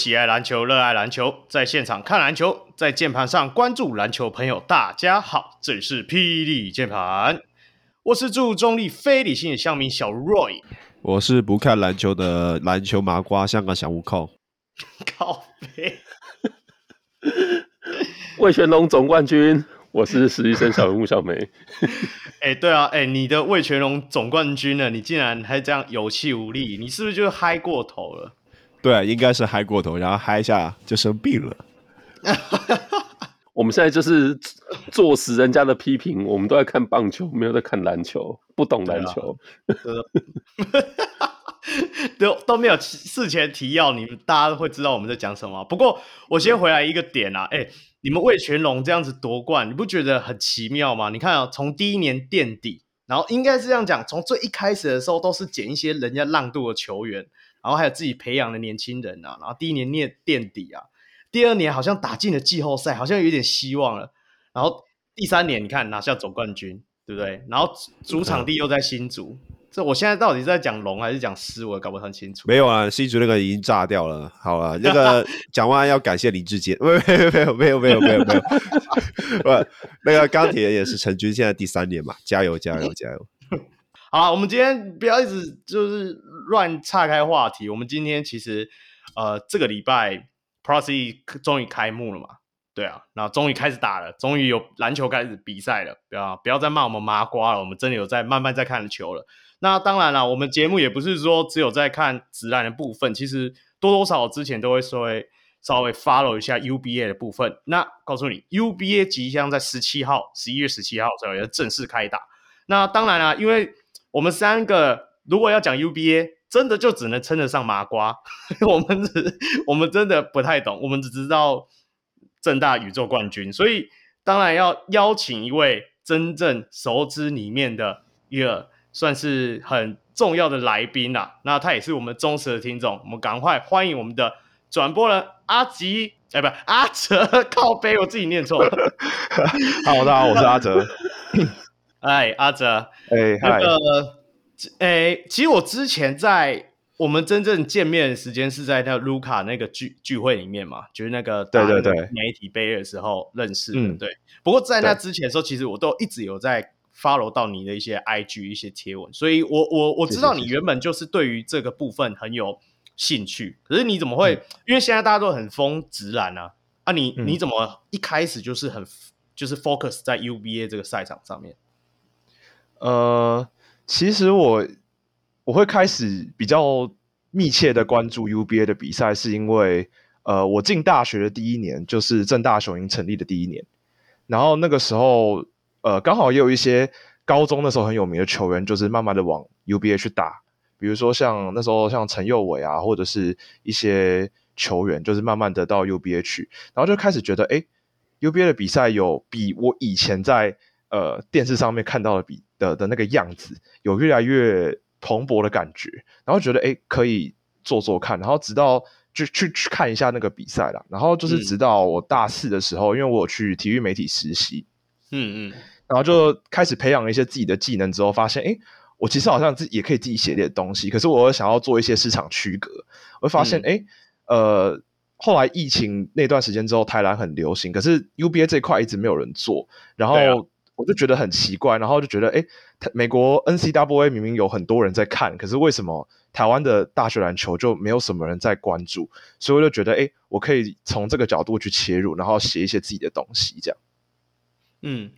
喜爱篮球、热爱篮球，在现场看篮球，在键盘上关注篮球朋友，大家好，这里是霹雳键盘，我是注中立非理性的乡民小 Roy，我是不看篮球的篮球麻瓜，香港小悟空，靠北，魏全龙总冠军。我是实习生小人物小梅。哎、欸，对啊，哎、欸，你的魏全龙总冠军呢？你竟然还这样有气无力，你是不是就嗨过头了？对，应该是嗨过头，然后嗨一下就生病了。我们现在就是坐实人家的批评，我们都在看棒球，没有在看篮球，不懂篮球，都都没有事前提要，你们大家都会知道我们在讲什么。不过我先回来一个点啊，哎、欸。你们魏全龙这样子夺冠，你不觉得很奇妙吗？你看啊、喔，从第一年垫底，然后应该是这样讲，从最一开始的时候都是捡一些人家浪度的球员，然后还有自己培养的年轻人啊，然后第一年念垫底啊，第二年好像打进了季后赛，好像有点希望了，然后第三年你看拿下总冠军，对不对？然后主场地又在新竹。这我现在到底是在讲龙还是讲狮，我也搞不很清楚。没有啊，新竹那个已经炸掉了。好了，那个 讲完要感谢林志杰，没有没有没有没有没有没有。不，那个钢铁也是成军，现在第三年嘛，加油加油加油。好，我们今天不要一直就是乱岔开话题。我们今天其实呃这个礼拜 Pro C 终于开幕了嘛。对啊，然后终于开始打了，终于有篮球开始比赛了。不要不要再骂我们麻瓜了，我们真的有在慢慢在看球了。那当然了，我们节目也不是说只有在看直男的部分，其实多多少少之前都会稍微稍微 follow 一下 UBA 的部分。那告诉你，UBA 即将在十七号，十一月十七号左右正式开打。那当然了，因为我们三个如果要讲 UBA，真的就只能称得上麻瓜。我们只我们真的不太懂，我们只知道正大宇宙冠军，所以当然要邀请一位真正熟知里面的一个。算是很重要的来宾啦，那他也是我们忠实的听众，我们赶快欢迎我们的转播人阿吉，哎，不，阿哲，靠背，我自己念错了。好，大家好，我是阿哲。哎，阿哲，哎，那个，哎，其实我之前在我们真正见面的时间是在那个卢卡那个聚聚会里面嘛，就是那个对对对媒体杯的时候认识的，嗯，对。不过在那之前的时候，其实我都一直有在。follow 到你的一些 IG 一些贴文，所以我我我知道你原本就是对于这个部分很有兴趣，可是你怎么会？嗯、因为现在大家都很疯直男啊，啊你，你你怎么一开始就是很就是 focus 在 UBA 这个赛场上面？呃，其实我我会开始比较密切的关注 UBA 的比赛，是因为呃，我进大学的第一年就是正大雄鹰成立的第一年，然后那个时候。呃，刚好也有一些高中那时候很有名的球员，就是慢慢的往 UBA 去打，比如说像那时候像陈佑伟啊，或者是一些球员，就是慢慢的到 UBA 去，然后就开始觉得，哎，UBA 的比赛有比我以前在呃电视上面看到的比的的那个样子，有越来越蓬勃的感觉，然后觉得，哎，可以做做看，然后直到就去去看一下那个比赛啦，然后就是直到我大四的时候，嗯、因为我有去体育媒体实习。嗯嗯，然后就开始培养了一些自己的技能之后，发现哎，我其实好像自己也可以自己写点东西。可是我想要做一些市场区隔，我会发现哎、嗯，呃，后来疫情那段时间之后，台南很流行，可是 UBA 这块一直没有人做，然后我就觉得很奇怪，然后就觉得哎，美国 NCAA 明明有很多人在看，可是为什么台湾的大学篮球就没有什么人在关注？所以我就觉得哎，我可以从这个角度去切入，然后写一些自己的东西，这样。嗯，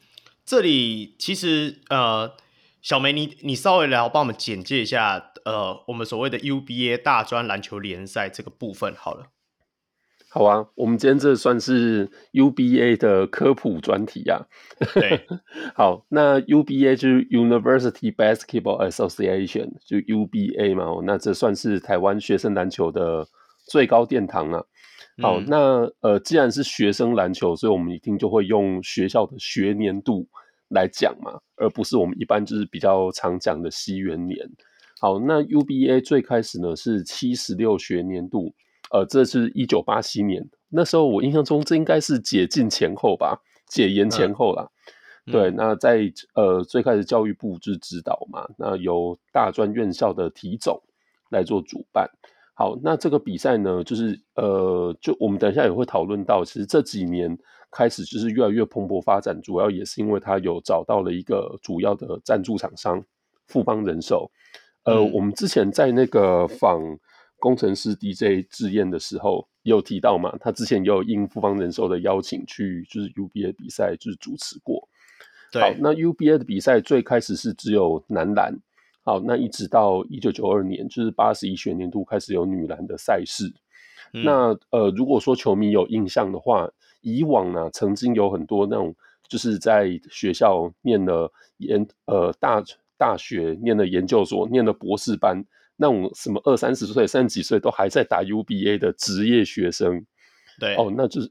这里其实呃，小梅你你稍微来帮我们简介一下呃，我们所谓的 UBA 大专篮球联赛这个部分好了。好啊，我们今天这算是 UBA 的科普专题呀、啊。对，好，那 UBA 就是 University Basketball Association，就 UBA 嘛，那这算是台湾学生篮球的最高殿堂啊。好，那呃，既然是学生篮球，所以我们一定就会用学校的学年度来讲嘛，而不是我们一般就是比较常讲的西元年。好，那 UBA 最开始呢是七十六学年度，呃，这是一九八七年，那时候我印象中这应该是解禁前后吧，解严前后啦。对，那在呃最开始教育部就是指导嘛，那由大专院校的体总来做主办。好，那这个比赛呢，就是呃，就我们等一下也会讨论到，其实这几年开始就是越来越蓬勃发展，主要也是因为它有找到了一个主要的赞助厂商富邦人寿。呃，嗯、我们之前在那个访工程师 DJ 志彦的时候，也有提到嘛，他之前也有应富邦人寿的邀请去，就是 UBA 比赛就是主持过。对，好，那 UBA 的比赛最开始是只有男篮。好，那一直到一九九二年，就是八十一学年度开始有女篮的赛事。嗯、那呃，如果说球迷有印象的话，以往呢，曾经有很多那种就是在学校念了研呃大大学念了研究所念了博士班，那种什么二三十岁、三十几岁都还在打 UBA 的职业学生。对，哦，那就是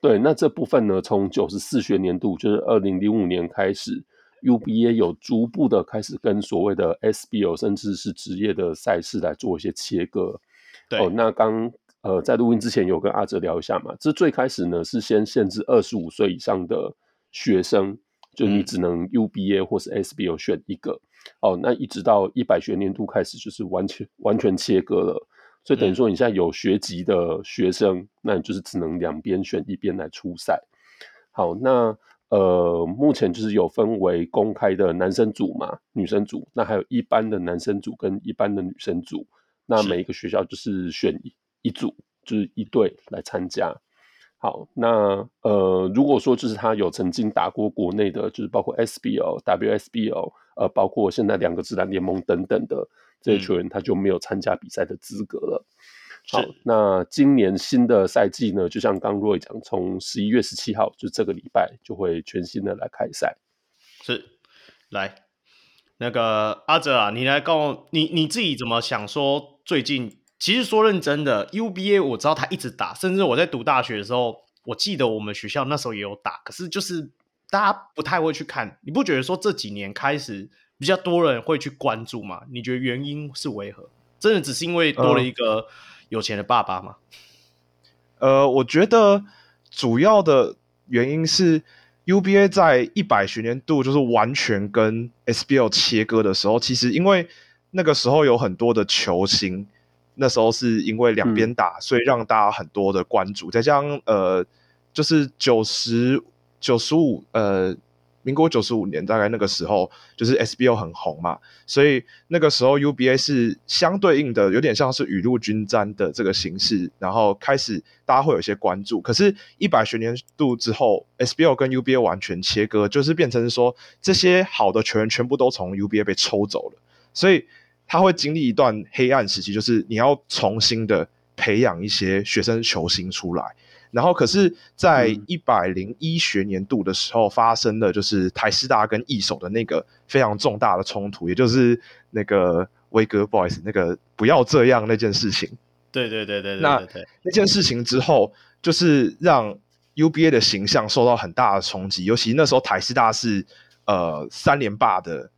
对，那这部分呢，从九十四学年度，就是二零零五年开始。UBA 有逐步的开始跟所谓的 SBL 甚至是职业的赛事来做一些切割。对，哦，那刚呃在录音之前有跟阿哲聊一下嘛，这最开始呢是先限制二十五岁以上的学生，就你只能 UBA 或是 SBL 选一个。嗯、哦，那一直到一百学年度开始就是完全完全切割了，所以等于说你现在有学籍的学生，嗯、那你就是只能两边选一边来出赛。好，那。呃，目前就是有分为公开的男生组嘛，女生组，那还有一般的男生组跟一般的女生组，那每一个学校就是选一一组，就是一队来参加。好，那呃，如果说就是他有曾经打过国内的，就是包括 SBL、WSBL，呃，包括现在两个自然联盟等等的这些球员，他就没有参加比赛的资格了。好，那今年新的赛季呢，就像刚 Roy 讲，从十一月十七号，就这个礼拜就会全新的来开赛。是，来，那个阿哲啊，你来告诉我，你你自己怎么想说？最近其实说认真的，UBA 我知道他一直打，甚至我在读大学的时候，我记得我们学校那时候也有打，可是就是大家不太会去看。你不觉得说这几年开始比较多人会去关注吗？你觉得原因是为何？真的只是因为多了一个、呃。有钱的爸爸吗？呃，我觉得主要的原因是 UBA 在一百学年度就是完全跟 SBL 切割的时候，其实因为那个时候有很多的球星，那时候是因为两边打，嗯、所以让大家很多的关注。再加上呃，就是九十九十五呃。民国九十五年，大概那个时候就是 SBO 很红嘛，所以那个时候 UBA 是相对应的，有点像是雨露均沾的这个形式，然后开始大家会有一些关注。可是，一百学年度之后，SBO 跟 UBA 完全切割，就是变成说这些好的球员全部都从 UBA 被抽走了，所以他会经历一段黑暗时期，就是你要重新的培养一些学生球星出来。然后，可是，在一百零一学年度的时候，发生的就是台师大跟义手的那个非常重大的冲突，也就是那个威哥，boys，那个不要这样那件事情。对对对对对，那那件事情之后，就是让 UBA 的形象受到很大的冲击，尤其那时候台师大是呃三连霸的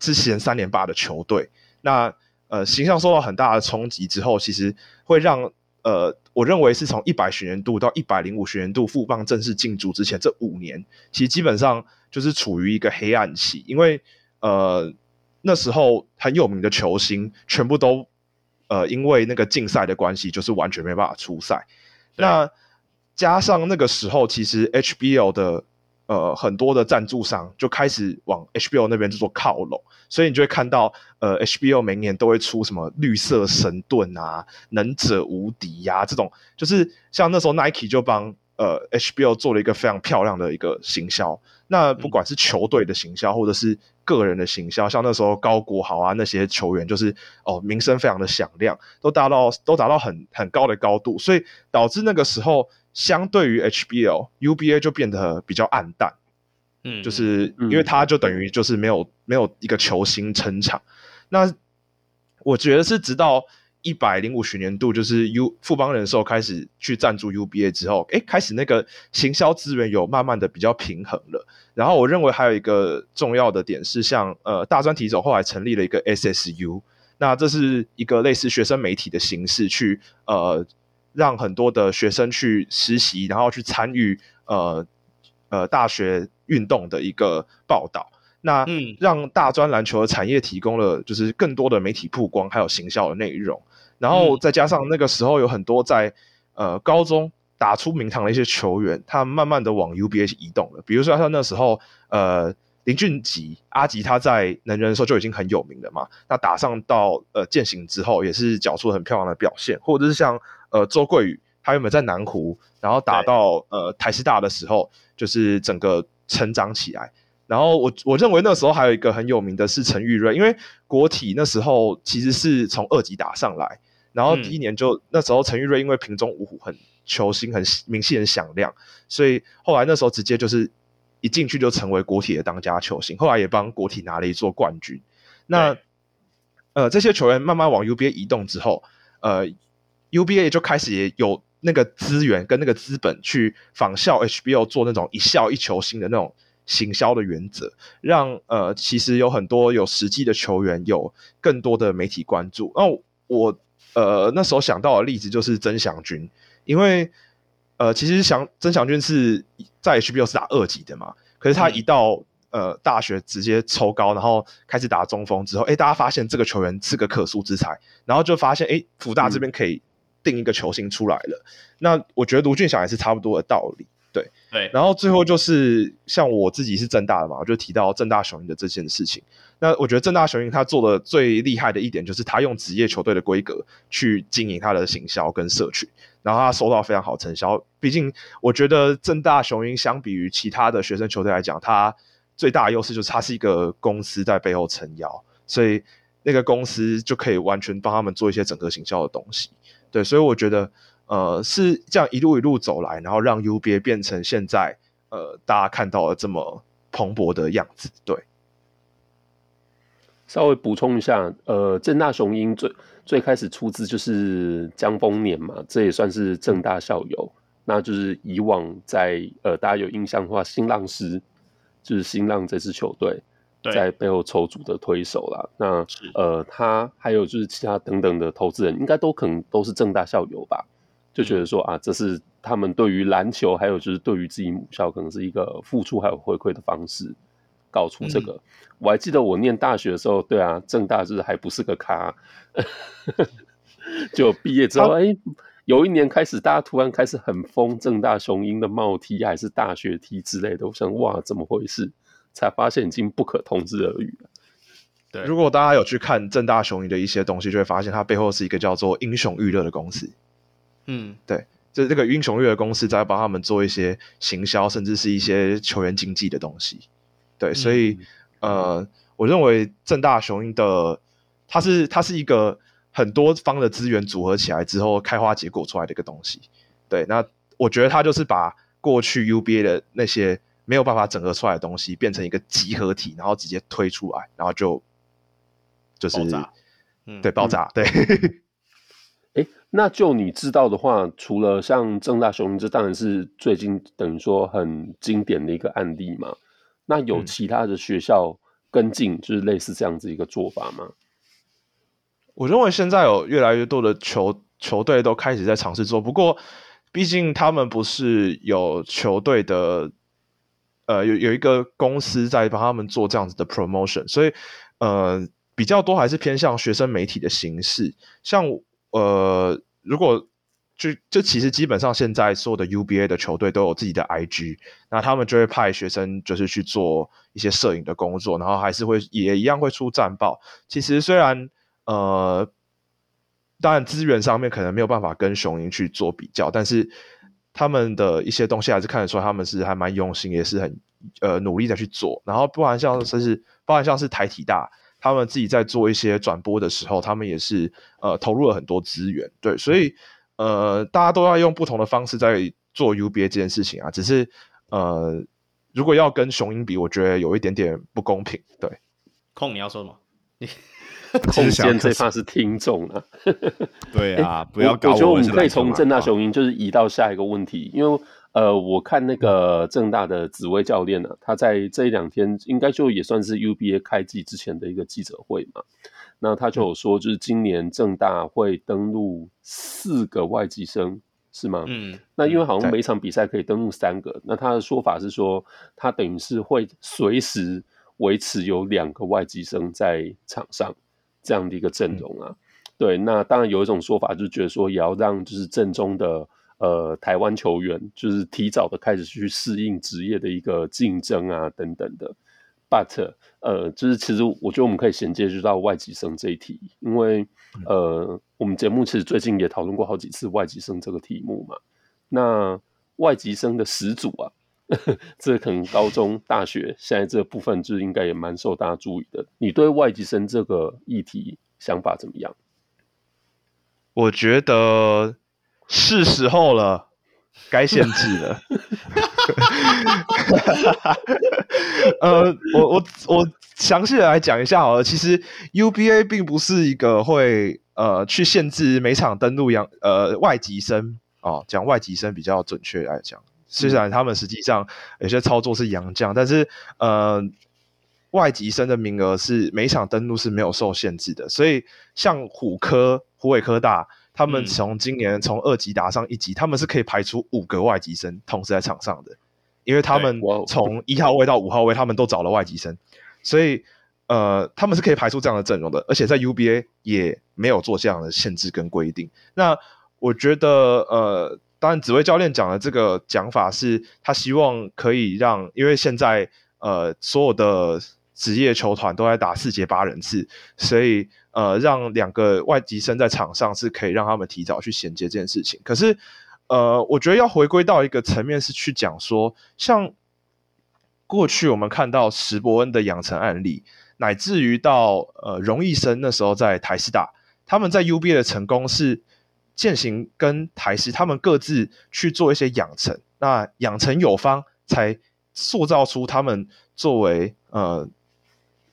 之前三连霸的球队，那呃形象受到很大的冲击之后，其实会让。呃，我认为是从一百学年度到一百零五学年度富邦正式进驻之前这五年，其实基本上就是处于一个黑暗期，因为呃那时候很有名的球星全部都呃因为那个竞赛的关系，就是完全没办法出赛。那加上那个时候，其实 HBL 的。呃，很多的赞助商就开始往 HBO 那边就做靠拢，所以你就会看到，呃 HBO 每年都会出什么绿色神盾啊、能者无敌呀、这种，就是像那时候 Nike 就帮呃 HBO 做了一个非常漂亮的一个行销。那不管是球队的行销，或者是个人的行销，像那时候高国豪啊那些球员，就是哦名声非常的响亮，都达到都达到很很高的高度，所以导致那个时候。相对于 HBL，UBA 就变得比较暗淡，嗯，就是因为它就等于就是没有没有一个球星撑场。那我觉得是直到一百零五学年度，就是 U 富邦人寿开始去赞助 UBA 之后，诶，开始那个行销资源有慢慢的比较平衡了。然后我认为还有一个重要的点是像，像呃大专体总后来成立了一个 SSU，那这是一个类似学生媒体的形式去呃。让很多的学生去实习，然后去参与呃呃大学运动的一个报道。那让大专篮球的产业提供了就是更多的媒体曝光，还有行销的内容。然后再加上那个时候有很多在呃高中打出名堂的一些球员，他慢慢的往 UBA 移动了。比如说像那时候呃林俊杰阿吉他在能人的时候就已经很有名了嘛。那打上到呃健行之后，也是缴出了很漂亮的表现。或者是像呃周桂宇，他原本在南湖，然后打到呃台师大的时候，就是整个成长起来。然后我我认为那时候还有一个很有名的是陈玉瑞，因为国体那时候其实是从二级打上来。然后第一年就、嗯、那时候陈玉瑞因为屏中五虎很球星很名气很响亮，所以后来那时候直接就是一进去就成为国体的当家球星，后来也帮国体拿了一座冠军。那呃这些球员慢慢往 UBA 移动之后，呃 UBA 就开始也有那个资源跟那个资本去仿效 HBO 做那种一校一球星的那种行销的原则，让呃其实有很多有实际的球员有更多的媒体关注。那我。呃，那时候想到的例子就是曾祥军，因为呃，其实祥曾祥军是在 HBO 是打二级的嘛，可是他一到、嗯、呃大学直接抽高，然后开始打中锋之后，哎，大家发现这个球员是个可塑之才，然后就发现哎，福大这边可以定一个球星出来了。嗯、那我觉得卢俊祥也是差不多的道理。对对，然后最后就是像我自己是正大的嘛，我就提到正大雄鹰的这件事情。那我觉得正大雄鹰他做的最厉害的一点，就是他用职业球队的规格去经营他的行销跟社群，然后他收到非常好成效。毕竟我觉得正大雄鹰相比于其他的学生球队来讲，他最大的优势就是他是一个公司在背后撑腰，所以那个公司就可以完全帮他们做一些整个行销的东西。对，所以我觉得。呃，是这样一路一路走来，然后让 UBA 变成现在呃大家看到了这么蓬勃的样子。对，稍微补充一下，呃，正大雄鹰最最开始出资就是江丰年嘛，这也算是正大校友。那就是以往在呃大家有印象的话，新浪狮就是新浪这支球队在背后筹组的推手啦。那呃，他还有就是其他等等的投资人，应该都可能都是正大校友吧。就觉得说啊，这是他们对于篮球，还有就是对于自己母校，可能是一个付出还有回馈的方式，搞出这个。嗯、我还记得我念大学的时候，对啊，正大就是还不是个咖，就毕业之后，哎、啊欸，有一年开始，大家突然开始很疯正大雄鹰的帽 T，还是大学 T 之类的。我想，哇，怎么回事？才发现已经不可同日而语了。对，如果大家有去看正大雄鹰的一些东西，就会发现它背后是一个叫做英雄娱乐的公司。嗯，对，就是这个英雄娱乐的公司在帮他们做一些行销，甚至是一些球员经济的东西。对，所以、嗯、呃，我认为正大雄鹰的它是它是一个很多方的资源组合起来之后开花结果出来的一个东西。对，那我觉得它就是把过去 UBA 的那些没有办法整合出来的东西变成一个集合体，然后直接推出来，然后就就是爆炸，嗯，对，爆炸，对。哎，那就你知道的话，除了像正大雄鹰，这当然是最近等于说很经典的一个案例嘛。那有其他的学校跟进，嗯、就是类似这样子一个做法吗？我认为现在有越来越多的球球队都开始在尝试做，不过毕竟他们不是有球队的，呃，有有一个公司在帮他们做这样子的 promotion，所以呃，比较多还是偏向学生媒体的形式，像。呃，如果就就其实基本上现在所有的 UBA 的球队都有自己的 IG，那他们就会派学生就是去做一些摄影的工作，然后还是会也一样会出战报。其实虽然呃，当然资源上面可能没有办法跟雄鹰去做比较，但是他们的一些东西还是看得出来他们是还蛮用心，也是很呃努力的去做。然后不然像甚至包含像是台体大。他们自己在做一些转播的时候，他们也是呃投入了很多资源，对，所以呃大家都要用不同的方式在做 UBA 这件事情啊。只是呃如果要跟雄鹰比，我觉得有一点点不公平。对，空你要说什么？空间最怕是听众了。对啊，不要搞我。我觉得我们可以从正大雄鹰就是移到下一个问题，因为。呃，我看那个正大的紫薇教练呢、啊，他在这一两天应该就也算是 UBA 开季之前的一个记者会嘛。那他就有说，就是今年正大会登录四个外籍生是吗？嗯，那因为好像每场比赛可以登录三个，那他的说法是说，他等于是会随时维持有两个外籍生在场上这样的一个阵容啊。嗯、对，那当然有一种说法就是觉得说，也要让就是正宗的呃台湾球员就是提早的开始去适应职业的一个竞争啊等等的。But 呃，就是其实我觉得我们可以衔接就到外籍生这一题，因为呃，我们节目其实最近也讨论过好几次外籍生这个题目嘛。那外籍生的始祖啊，这可能高中、大学现在这部分就应该也蛮受大家注意的。你对外籍生这个议题想法怎么样？我觉得是时候了。该限制了。呃，我我我详细的来讲一下好了。其实 UBA 并不是一个会呃去限制每场登录洋呃外籍生哦，讲外籍生比较准确来讲。虽然他们实际上有些操作是洋将，但是呃外籍生的名额是每场登录是没有受限制的。所以像虎科、虎尾科大。他们从今年从二级打上一级，嗯、他们是可以排出五个外籍生同时在场上的，因为他们从一号位到五号位，他们都找了外籍生，所以呃，他们是可以排出这样的阵容的，而且在 UBA 也没有做这样的限制跟规定。那我觉得呃，当然紫薇教练讲的这个讲法是，他希望可以让，因为现在呃所有的职业球团都在打四节八人次，所以。呃，让两个外籍生在场上是可以让他们提早去衔接这件事情。可是，呃，我觉得要回归到一个层面，是去讲说，像过去我们看到石伯恩的养成案例，乃至于到呃荣毅生那时候在台师大，他们在 UBA 的成功是健行跟台师他们各自去做一些养成，那养成有方才塑造出他们作为呃。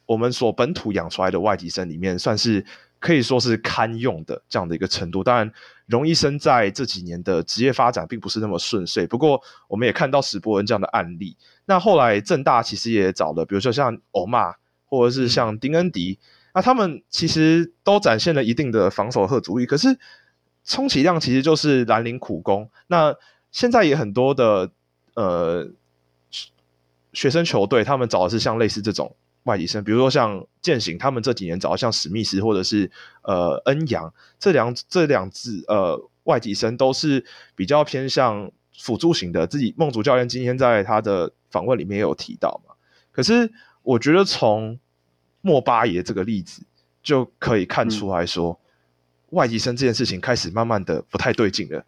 我们所本土养出来的外籍生里面，算是可以说是堪用的这样的一个程度。当然，荣医生在这几年的职业发展并不是那么顺遂。不过，我们也看到史伯恩这样的案例。那后来正大其实也找了，比如说像欧玛，或者是像丁恩迪，那他们其实都展现了一定的防守和阻力。可是，充其量其实就是蓝领苦工。那现在也很多的呃学生球队，他们找的是像类似这种。外籍生，比如说像践行，他们这几年找像史密斯或者是呃恩阳这两这两支呃外籍生都是比较偏向辅助型的。自己梦竹教练今天在他的访问里面也有提到嘛。可是我觉得从莫巴爷这个例子就可以看出来说，嗯、外籍生这件事情开始慢慢的不太对劲了。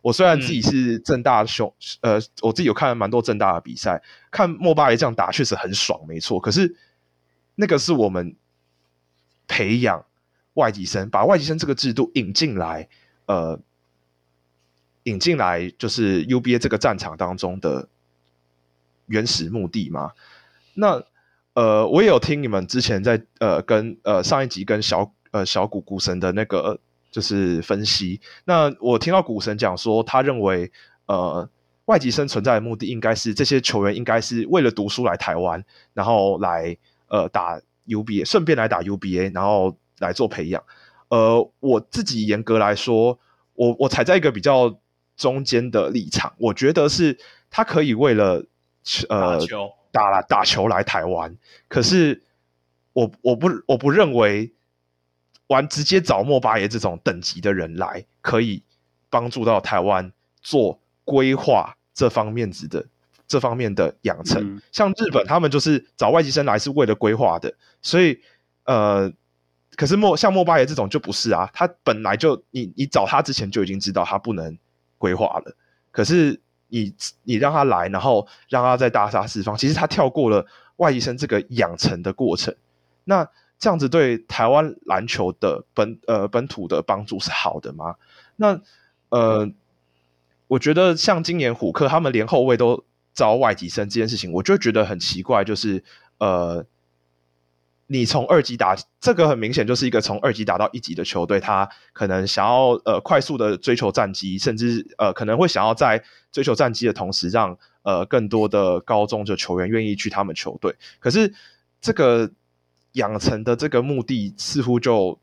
我虽然自己是正大雄，嗯、呃，我自己有看了蛮多正大的比赛，看莫巴雷这样打确实很爽，没错。可是。那个是我们培养外籍生，把外籍生这个制度引进来，呃，引进来就是 UBA 这个战场当中的原始目的嘛？那呃，我也有听你们之前在呃跟呃上一集跟小呃小股股神的那个就是分析，那我听到股神讲说，他认为呃外籍生存在的目的应该是这些球员应该是为了读书来台湾，然后来。呃，打 UBA，顺便来打 UBA，然后来做培养。呃，我自己严格来说，我我踩在一个比较中间的立场，我觉得是他可以为了呃打球打打球来台湾，可是我我不我不认为玩直接找莫巴爷这种等级的人来，可以帮助到台湾做规划这方面子的。这方面的养成，嗯、像日本，他们就是找外籍生来是为了规划的，所以呃，可是莫像莫巴爷这种就不是啊，他本来就你你找他之前就已经知道他不能规划了，可是你你让他来，然后让他在大杀四方，其实他跳过了外籍生这个养成的过程，那这样子对台湾篮球的本呃本土的帮助是好的吗？那呃，我觉得像今年虎克他们连后卫都。招外籍生这件事情，我就觉得很奇怪，就是呃，你从二级打这个很明显就是一个从二级打到一级的球队，他可能想要呃快速的追求战绩，甚至呃可能会想要在追求战绩的同时让，呃更多的高中的球员愿意去他们球队。可是这个养成的这个目的似乎就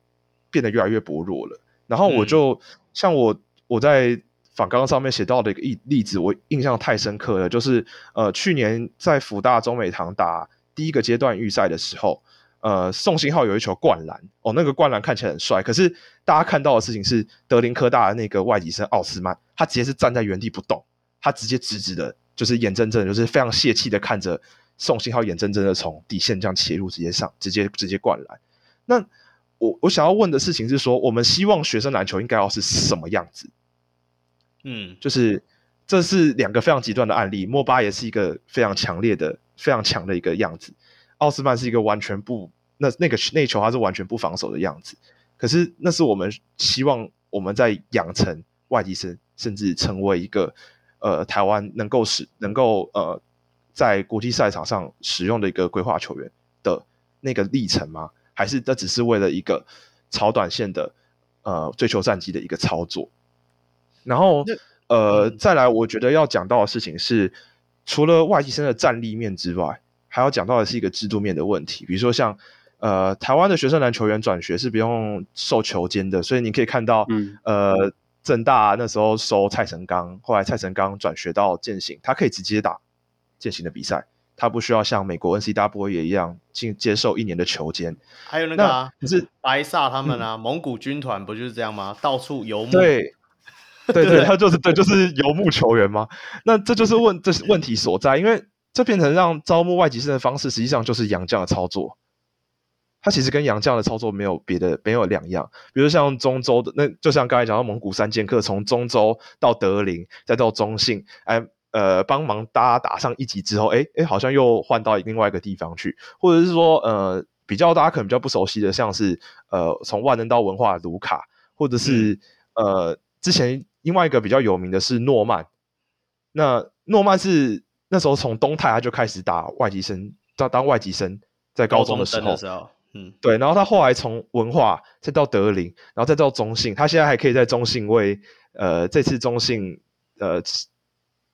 变得越来越薄弱了。然后我就、嗯、像我我在访纲上面写到的一个例例子，我印象太深刻了，就是呃去年在福大中美堂打第一个阶段预赛的时候，呃宋信浩有一球灌篮，哦那个灌篮看起来很帅，可是大家看到的事情是德林科大的那个外籍生奥斯曼，他直接是站在原地不动，他直接直直的，就是眼睁睁，就是非常泄气的看着宋信浩眼睁睁的从底线这样切入，直接上，直接直接灌篮。那我我想要问的事情是说，我们希望学生篮球应该要是什么样子？嗯，就是这是两个非常极端的案例。莫巴也是一个非常强烈的、非常强的一个样子。奥斯曼是一个完全不那那个那球他是完全不防守的样子。可是那是我们希望我们在养成外籍生，甚至成为一个呃台湾能够使能够呃在国际赛场上使用的一个规划球员的那个历程吗？还是这只是为了一个超短线的呃追求战绩的一个操作？然后，呃，再来，我觉得要讲到的事情是，除了外籍生的战力面之外，还要讲到的是一个制度面的问题。比如说像，呃，台湾的学生篮球员转学是不用受球监的，所以你可以看到，嗯、呃，政大那时候收蔡成刚，后来蔡成刚转学到健行，他可以直接打健行的比赛，他不需要像美国 N C W 也一样进接受一年的球监。还有那个、啊，可是白萨他们啊，嗯、蒙古军团不就是这样吗？到处游牧。对。对对，他就是对，就是游牧球员嘛。那这就是问，这是问题所在，因为这变成让招募外籍生的方式，实际上就是洋将的操作。他其实跟洋将的操作没有别的，没有两样。比如像中州的，那就像刚才讲到蒙古三剑客，从中州到德林，再到中信，哎，呃，帮忙大家打上一级之后，哎哎，好像又换到另外一个地方去，或者是说，呃，比较大家可能比较不熟悉的，像是呃，从万能到文化的卢卡，或者是、嗯、呃，之前。另外一个比较有名的是诺曼，那诺曼是那时候从东泰他就开始打外籍生，当当外籍生在高中的时候嗯，对，然后他后来从文化再到德林，然后再到中信，他现在还可以在中信为呃这次中信呃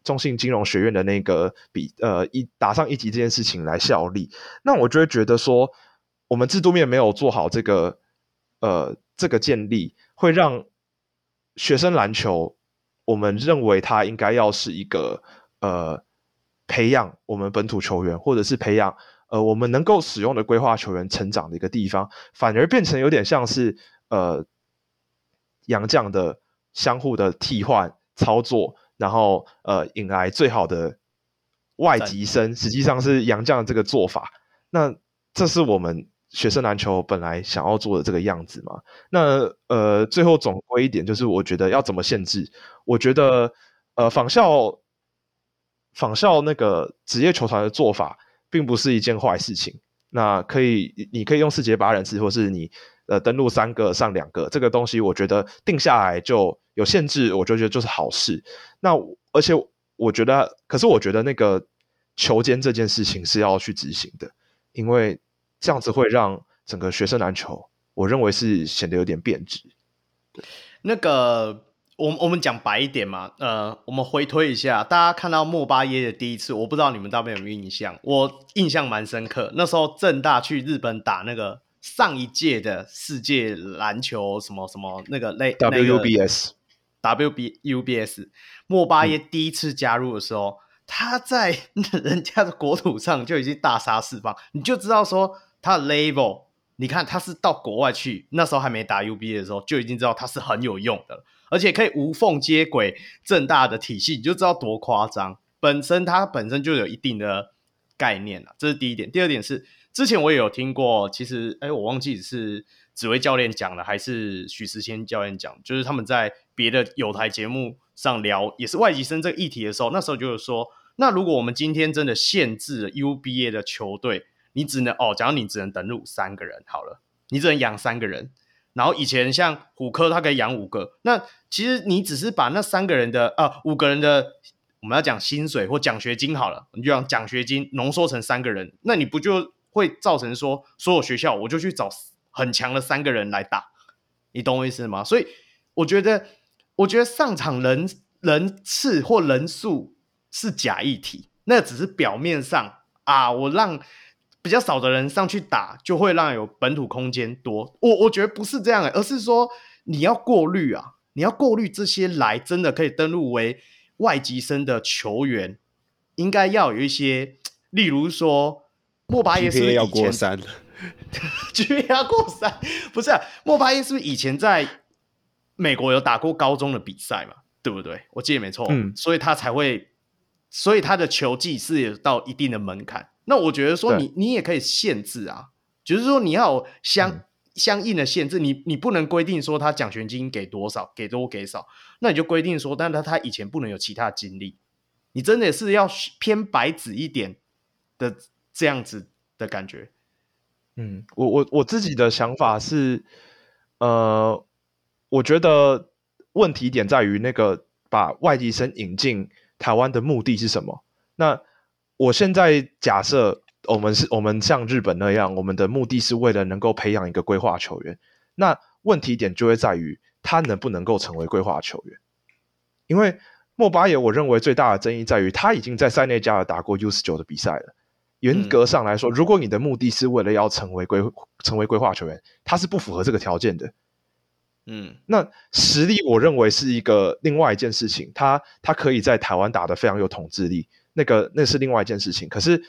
中信金融学院的那个比呃一打上一级这件事情来效力。那我就会觉得说，我们制度面没有做好这个呃这个建立，会让。学生篮球，我们认为它应该要是一个呃培养我们本土球员，或者是培养呃我们能够使用的规划球员成长的一个地方，反而变成有点像是呃洋将的相互的替换操作，然后呃引来最好的外籍生，实际上是杨绛的这个做法。那这是我们。学生篮球本来想要做的这个样子嘛，那呃，最后总归一点就是，我觉得要怎么限制？我觉得呃，仿效仿效那个职业球团的做法，并不是一件坏事情。那可以，你可以用四节八人制，或是你呃登录三个上两个，这个东西我觉得定下来就有限制，我就觉得就是好事。那而且我觉得，可是我觉得那个球监这件事情是要去执行的，因为。这样子会让整个学生篮球，我认为是显得有点变质。那个，我我们讲白一点嘛，呃，我们回推一下，大家看到莫巴耶的第一次，我不知道你们大部分有没有印象，我印象蛮深刻。那时候正大去日本打那个上一届的世界篮球什么什么那个类 WUBS WBUBS，莫巴耶第一次加入的时候，嗯、他在人家的国土上就已经大杀四方，你就知道说。他的 level，你看他是到国外去，那时候还没打 UBA 的时候，就已经知道他是很有用的，而且可以无缝接轨正大的体系，你就知道多夸张。本身他本身就有一定的概念了，这是第一点。第二点是，之前我也有听过，其实哎，我忘记是紫薇教练讲的，还是许时谦教练讲，就是他们在别的有台节目上聊，也是外籍生这个议题的时候，那时候就是说，那如果我们今天真的限制了 UBA 的球队。你只能哦，假如你只能登录三个人好了，你只能养三个人。然后以前像虎科，他可以养五个。那其实你只是把那三个人的啊、五个人的，我们要讲薪水或奖学金好了，你就让奖学金浓缩成三个人，那你不就会造成说所有学校我就去找很强的三个人来打？你懂我意思吗？所以我觉得，我觉得上场人人次或人数是假议题，那只是表面上啊，我让。比较少的人上去打，就会让有本土空间多。我我觉得不是这样，而是说你要过滤啊，你要过滤这些来真的可以登录为外籍生的球员，应该要有一些，例如说莫巴耶是不是以前过三？GPA 要过三，不是啊？莫巴耶是不是以前在美国有打过高中的比赛嘛？对不对？我记得没错，嗯，所以他才会，所以他的球技是有到一定的门槛。那我觉得说你你也可以限制啊，就是说你要有相、嗯、相应的限制，你你不能规定说他奖学金给多少，给多给少，那你就规定说，但是他他以前不能有其他经历，你真的是要偏白纸一点的这样子的感觉。嗯，我我我自己的想法是，呃，我觉得。问题点在于那个把外籍生引进台湾的目的是什么？那我现在假设我们是我们像日本那样，我们的目的是为了能够培养一个规划球员。那问题点就会在于他能不能够成为规划球员？因为莫巴耶，我认为最大的争议在于他已经在塞内加尔打过 U 十九的比赛了。严格上来说，如果你的目的是为了要成为规成为规划球员，他是不符合这个条件的。嗯，那实力我认为是一个另外一件事情，他他可以在台湾打得非常有统治力，那个那是另外一件事情。可是，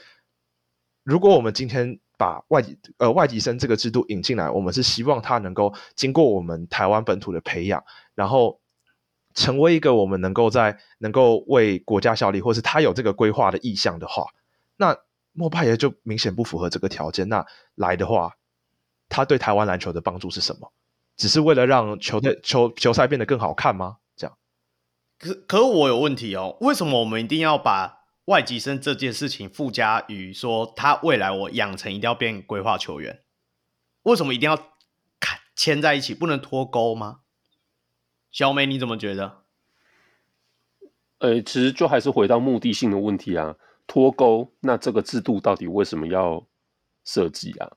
如果我们今天把外籍呃外籍生这个制度引进来，我们是希望他能够经过我们台湾本土的培养，然后成为一个我们能够在能够为国家效力，或是他有这个规划的意向的话，那莫派耶就明显不符合这个条件。那来的话，他对台湾篮球的帮助是什么？只是为了让球队球球赛变得更好看吗？这样？可可我有问题哦，为什么我们一定要把外籍生这件事情附加于说他未来我养成一定要变规划球员？为什么一定要牵在一起，不能脱钩吗？小美你怎么觉得？呃，其实就还是回到目的性的问题啊，脱钩，那这个制度到底为什么要设计啊？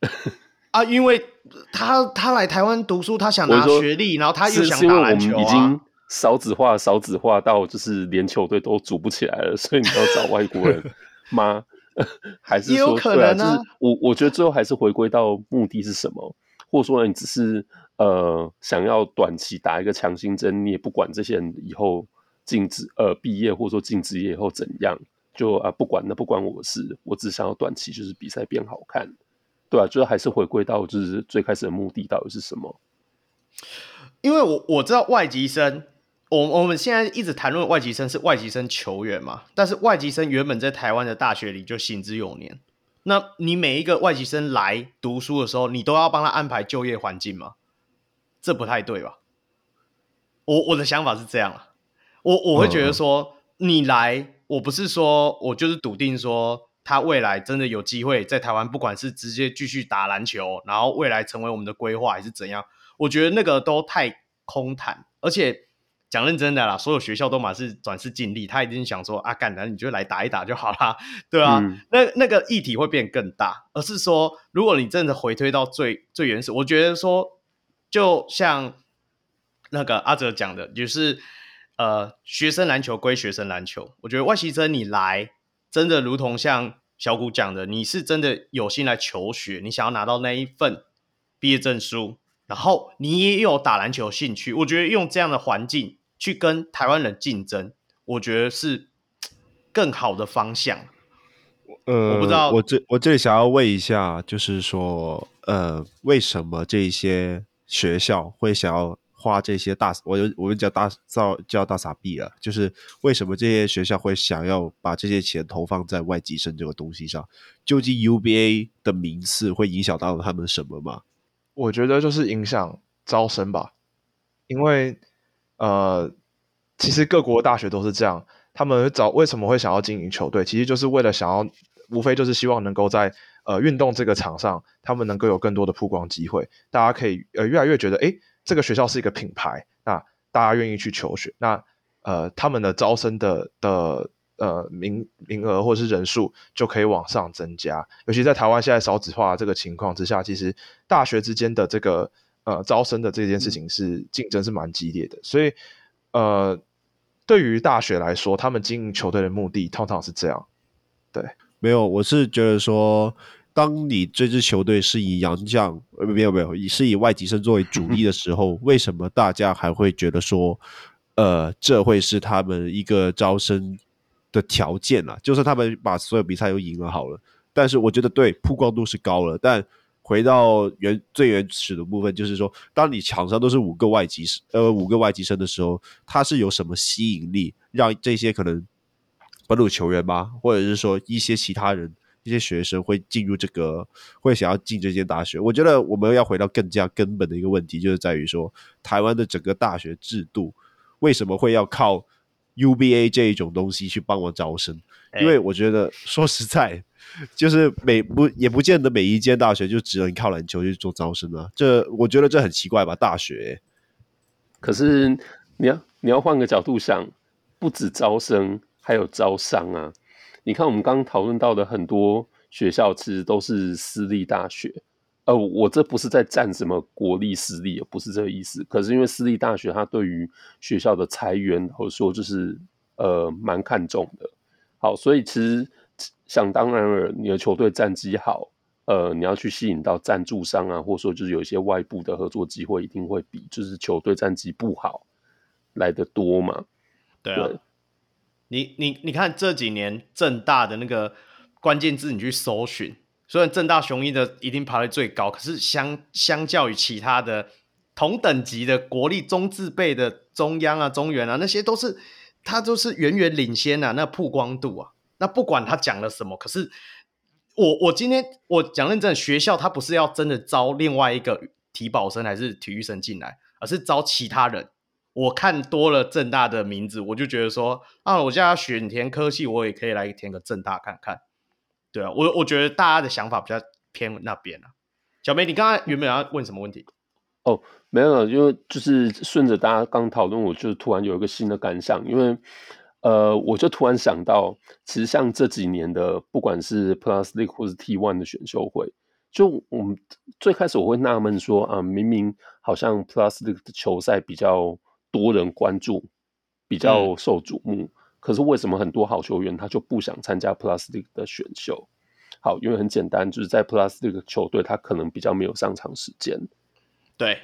啊，因为他他来台湾读书，他想拿学历，然后他又想打篮球啊。已经少子化，少子化到就是连球队都组不起来了，所以你要找外国人吗？还是说？对啊，就是我我觉得最后还是回归到目的是什么，或者说你只是呃想要短期打一个强心针，你也不管这些人以后进职呃毕业或者说进职业以后怎样，就啊不管那不关我的事，我只想要短期就是比赛变好看。对啊，就是还是回归到就是最开始的目的到底是什么？因为我我知道外籍生，我我们现在一直谈论外籍生是外籍生球员嘛，但是外籍生原本在台湾的大学里就行之有年。那你每一个外籍生来读书的时候，你都要帮他安排就业环境吗？这不太对吧？我我的想法是这样啊，我我会觉得说你来，我不是说我就是笃定说。他未来真的有机会在台湾，不管是直接继续打篮球，然后未来成为我们的规划，还是怎样？我觉得那个都太空谈。而且讲认真的啦，所有学校都满是转世尽力，他一定想说啊，干，你就来打一打就好啦，对啊，嗯、那那个议题会变更大。而是说，如果你真的回推到最最原始，我觉得说，就像那个阿哲讲的，就是呃，学生篮球归学生篮球。我觉得外籍生你来。真的如同像小谷讲的，你是真的有心来求学，你想要拿到那一份毕业证书，然后你也有打篮球兴趣，我觉得用这样的环境去跟台湾人竞争，我觉得是 更好的方向。呃，我不知道，我这我这里想要问一下，就是说，呃，为什么这些学校会想要？花这些大，我就我们叫大造叫大傻币了，就是为什么这些学校会想要把这些钱投放在外籍生这个东西上？究竟 UBA 的名次会影响到他们什么吗？我觉得就是影响招生吧，因为呃，其实各国大学都是这样，他们找为什么会想要经营球队，其实就是为了想要，无非就是希望能够在呃运动这个场上，他们能够有更多的曝光机会，大家可以呃越来越觉得诶。这个学校是一个品牌，那大家愿意去求学，那呃，他们的招生的的呃名名额或者是人数就可以往上增加。尤其在台湾现在少子化这个情况之下，其实大学之间的这个呃招生的这件事情是竞争是蛮激烈的。所以呃，对于大学来说，他们经营球队的目的通常是这样。对，没有，我是觉得说。当你这支球队是以洋将，呃，没有没有，是以外籍生作为主力的时候，为什么大家还会觉得说，呃，这会是他们一个招生的条件啊？就算他们把所有比赛都赢了好了，但是我觉得对曝光度是高了。但回到原最原始的部分，就是说，当你场上都是五个外籍生，呃，五个外籍生的时候，他是有什么吸引力，让这些可能本土球员吗？或者是说一些其他人？这些学生会进入这个，会想要进这间大学。我觉得我们要回到更加根本的一个问题，就是在于说，台湾的整个大学制度为什么会要靠 UBA 这一种东西去帮我招生？因为我觉得说实在，就是每不也不见得每一间大学就只能靠篮球去做招生啊。这我觉得这很奇怪吧？大学，可是你要你要换个角度想，不止招生，还有招商啊。你看，我们刚刚讨论到的很多学校，其实都是私立大学。呃，我这不是在战什么国立私立，不是这个意思。可是因为私立大学，它对于学校的财源，或者说就是呃蛮看重的。好，所以其实想当然了，你的球队战绩好，呃，你要去吸引到赞助商啊，或者说就是有一些外部的合作机会，一定会比就是球队战绩不好来得多嘛。对啊。对你你你看这几年正大的那个关键字，你去搜寻，虽然正大雄鹰的一定排在最高，可是相相较于其他的同等级的国立中字辈的中央啊、中原啊，那些都是他都是远远领先啊，那曝光度啊，那不管他讲了什么，可是我我今天我讲认真，学校他不是要真的招另外一个体保生还是体育生进来，而是招其他人。我看多了正大的名字，我就觉得说啊，我现在要选填科系，我也可以来填个正大看看。对啊，我我觉得大家的想法比较偏那边啊。小梅，你刚刚原本要问什么问题？哦，没有，因为就是顺着大家刚讨论，我就突然有一个新的感想，因为呃，我就突然想到，其实像这几年的，不管是 Plus League 或是 T One 的选秀会，就我们最开始我会纳闷说啊，明明好像 Plus 的球赛比较。多人关注，比较受瞩目，嗯。可是为什么很多好球员他就不想参加 Plus 的选秀？好，因为很简单，就是在 Plus League 球队他可能比较没有上场时间。对，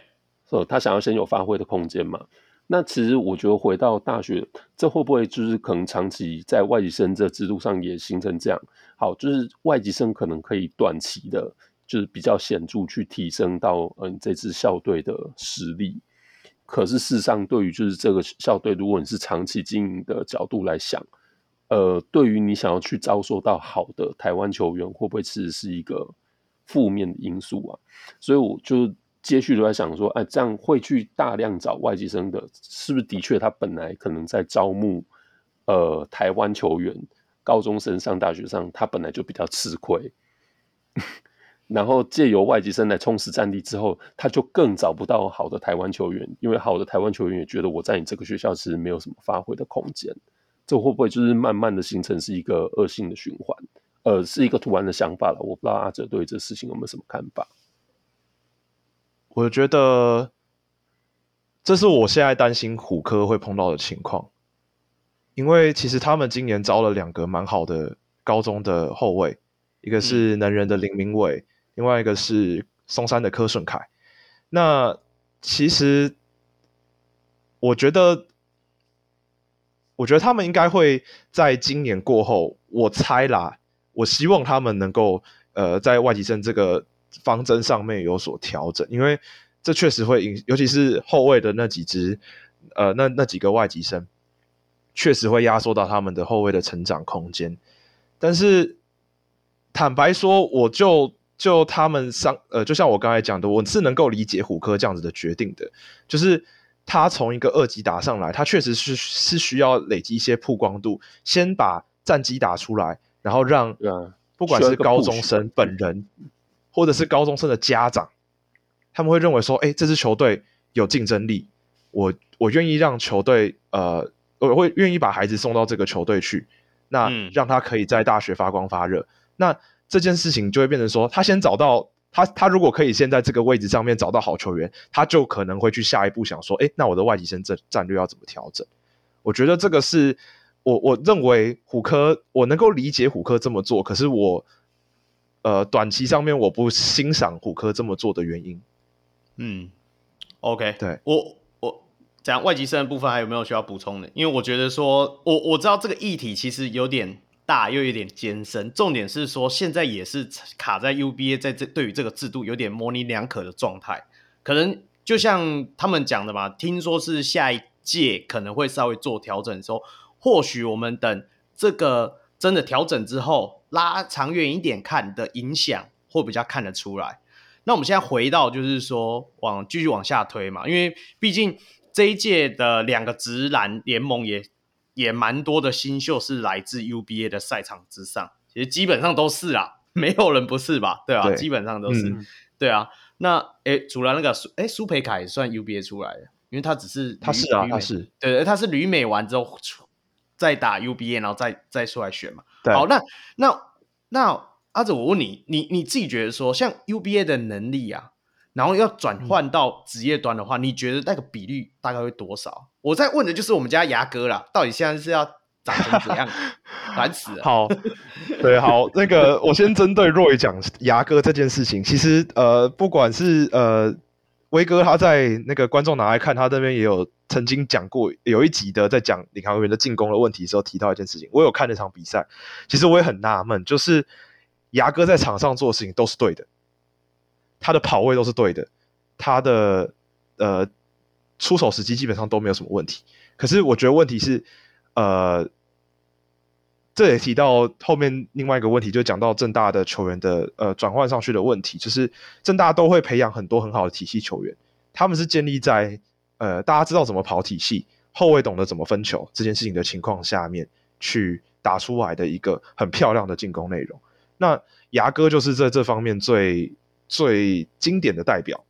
所以他想要先有发挥的空间嘛。那其实我觉得回到大学，这会不会就是可能长期在外籍生这制度上也形成这样？好，就是外籍生可能可以短期的，就是比较显著去提升到嗯这支校队的实力。可是事实上，对于就是这个校队，如果你是长期经营的角度来想，呃，对于你想要去招收到好的台湾球员，会不会其实是一个负面的因素啊？所以我就接续都在想说，哎、这样会去大量找外籍生的，是不是的确他本来可能在招募呃台湾球员，高中生上大学上，他本来就比较吃亏。然后借由外籍生来充实战力之后，他就更找不到好的台湾球员，因为好的台湾球员也觉得我在你这个学校其实没有什么发挥的空间。这会不会就是慢慢的形成是一个恶性的循环？呃，是一个突然的想法了。我不知道阿哲对这事情有没有什么看法？我觉得这是我现在担心虎科会碰到的情况，因为其实他们今年招了两个蛮好的高中的后卫，一个是能人的林明伟。嗯另外一个是松山的柯顺凯，那其实我觉得，我觉得他们应该会在今年过后，我猜啦，我希望他们能够呃在外籍生这个方针上面有所调整，因为这确实会影，尤其是后卫的那几支，呃，那那几个外籍生，确实会压缩到他们的后卫的成长空间。但是坦白说，我就。就他们上，呃，就像我刚才讲的，我是能够理解虎科这样子的决定的，就是他从一个二级打上来，他确实是是需要累积一些曝光度，先把战绩打出来，然后让不管是高中生本人，或者是高中生的家长，他们会认为说，哎，这支球队有竞争力，我我愿意让球队，呃，我会愿意把孩子送到这个球队去，那让他可以在大学发光发热，那。这件事情就会变成说，他先找到他，他如果可以先在这个位置上面找到好球员，他就可能会去下一步想说，哎，那我的外籍生战战略要怎么调整？我觉得这个是我我认为虎科，我能够理解虎科这么做，可是我呃短期上面我不欣赏虎科这么做的原因。嗯，OK，对我我讲外籍生的部分还有没有需要补充的？因为我觉得说，我我知道这个议题其实有点大，又有点艰深。重点是说，现在也是卡在 UBA 在这对于这个制度有点模棱两可的状态。可能就像他们讲的嘛，听说是下一届可能会稍微做调整的时候，或许我们等这个真的调整之后，拉长远一点看的影响会比较看得出来。那我们现在回到，就是说往继续往下推嘛，因为毕竟这一届的两个直男联盟也也蛮多的新秀是来自 UBA 的赛场之上，其实基本上都是啊，没有人不是吧？对啊，对基本上都是，嗯、对啊。那诶，除了那个苏诶苏培凯也算 UBA 出来的，因为他只是他是啊，他是对，他是旅美完之后再打 UBA，然后再再出来选嘛。对好，那那那。阿泽，我问你，你你自己觉得说，像 UBA 的能力啊，然后要转换到职业端的话，嗯、你觉得那个比率大概会多少？我在问的就是我们家牙哥啦，到底现在是要长成怎样？烦死了。好，对，好，那个我先针对若雨讲牙哥这件事情，其实呃，不管是呃威哥他在那个观众拿来看，他这边也有曾经讲过，有一集的在讲领航员的进攻的问题的时候提到一件事情，我有看那场比赛，其实我也很纳闷，就是。牙哥在场上做的事情都是对的，他的跑位都是对的，他的呃出手时机基本上都没有什么问题。可是我觉得问题是，呃，这也提到后面另外一个问题，就讲到正大的球员的呃转换上去的问题，就是正大都会培养很多很好的体系球员，他们是建立在呃大家知道怎么跑体系，后卫懂得怎么分球这件事情的情况下面去打出来的一个很漂亮的进攻内容。那牙哥就是在这方面最最经典的代表，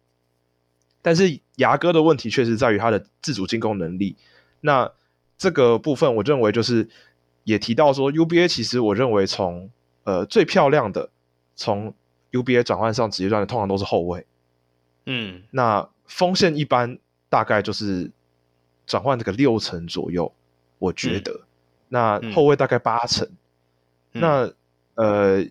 但是牙哥的问题确实在于他的自主进攻能力。那这个部分，我认为就是也提到说，UBA 其实我认为从呃最漂亮的从 UBA 转换上职业段的，通常都是后卫。嗯，那锋线一般大概就是转换这个六成左右，我觉得。嗯、那后卫大概八成。嗯、那呃，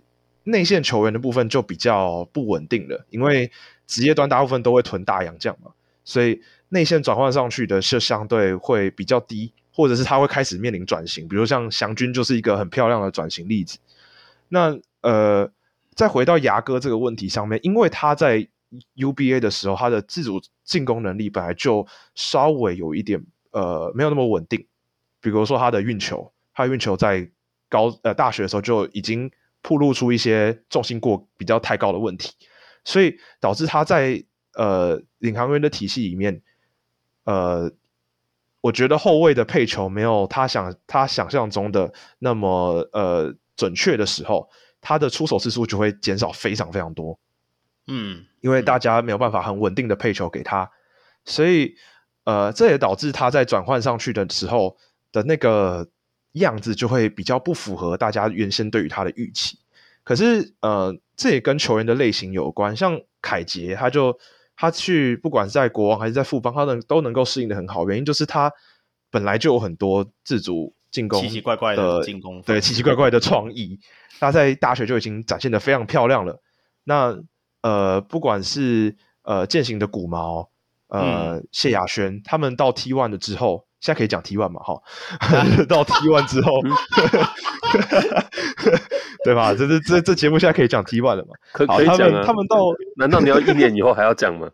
内线球员的部分就比较不稳定了，因为职业端大部分都会囤大洋将嘛，所以内线转换上去的是相对会比较低，或者是他会开始面临转型，比如像祥军就是一个很漂亮的转型例子。那呃，再回到牙哥这个问题上面，因为他在 UBA 的时候，他的自主进攻能力本来就稍微有一点呃没有那么稳定，比如说他的运球，他的运球在。高呃大学的时候就已经暴露出一些重心过比较太高的问题，所以导致他在呃领航员的体系里面，呃，我觉得后卫的配球没有他想他想象中的那么呃准确的时候，他的出手次数就会减少非常非常多。嗯，因为大家没有办法很稳定的配球给他，所以呃这也导致他在转换上去的时候的那个。样子就会比较不符合大家原先对于他的预期，可是呃，这也跟球员的类型有关。像凯杰，他就他去不管是在国王还是在富邦，他能都能够适应的很好。原因就是他本来就有很多自主进攻奇奇怪怪的进攻，对奇奇怪怪的创意，他在大学就已经展现的非常漂亮了。那呃，不管是呃践行的古毛，呃、嗯、谢亚轩，他们到 T one 了之后。现在可以讲 T1 嘛？哈，到 T1 之后，对吧？这这这这节目现在可以讲 T1 了嘛？可可以讲啊。他们到，难道你要一年以后还要讲吗？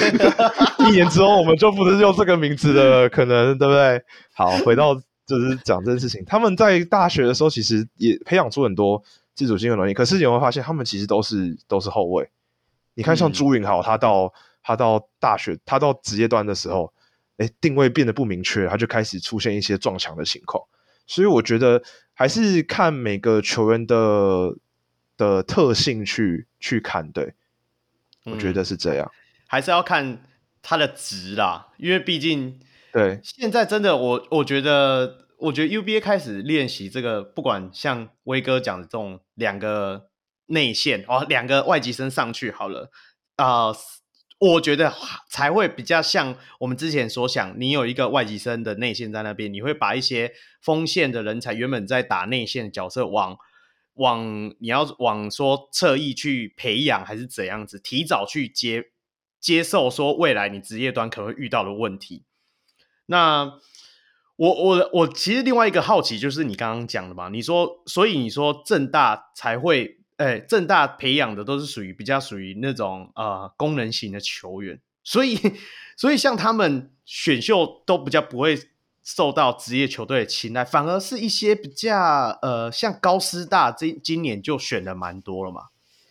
一年之后我们就不能用这个名字了，可能对不对？好，回到就是讲这件事情。他们在大学的时候其实也培养出很多自主性的能力，可是你会发现他们其实都是都是后卫。你看，像朱云豪，他到他到大学，他到职业端的时候。哎，定位变得不明确，他就开始出现一些撞墙的情况。所以我觉得还是看每个球员的的特性去去看，对，我觉得是这样，嗯、还是要看他的值啦，因为毕竟对现在真的我我觉得，我觉得 UBA 开始练习这个，不管像威哥讲的这种两个内线哦，两个外籍生上去好了啊。呃我觉得才会比较像我们之前所想，你有一个外籍生的内线在那边，你会把一些锋线的人才原本在打内线的角色往往你要往说侧翼去培养还是怎样子，提早去接接受说未来你职业端可能会遇到的问题。那我我我其实另外一个好奇就是你刚刚讲的嘛，你说所以你说政大才会，哎，正大培养的都是属于比较属于那种呃功能型的球员，所以 所以像他们选秀都比较不会受到职业球队的青睐，反而是一些比较呃像高师大今今年就选的蛮多了嘛。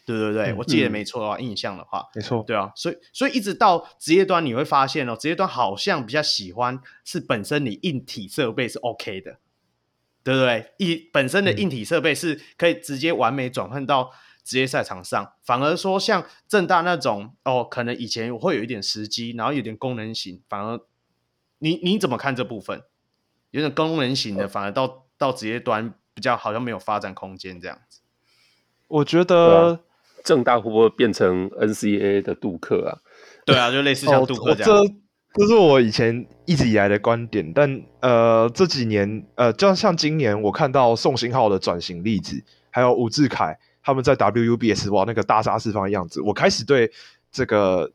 对对对，嗯、我记得没错的话，嗯、印象的话，没错，对啊，所以所以一直到职业端，你会发现哦，职业端好像比较喜欢是本身你硬体设备是 OK 的，对不对？一本身的硬体设备是可以直接完美转换到职业赛场上，嗯、反而说像正大那种哦，可能以前会有一点时机，然后有点功能型，反而你你怎么看这部分？有点功能型的，反而到、嗯、到职业端比较好像没有发展空间这样子。我觉得。正大会不会变成 NCAA 的杜克啊？对啊，就类似像杜克这样。哦、这是我以前一直以来的观点，但呃这几年呃，就像今年我看到宋新浩的转型例子，还有吴志凯他们在 WUBS 哇那个大杀四方的样子，我开始对这个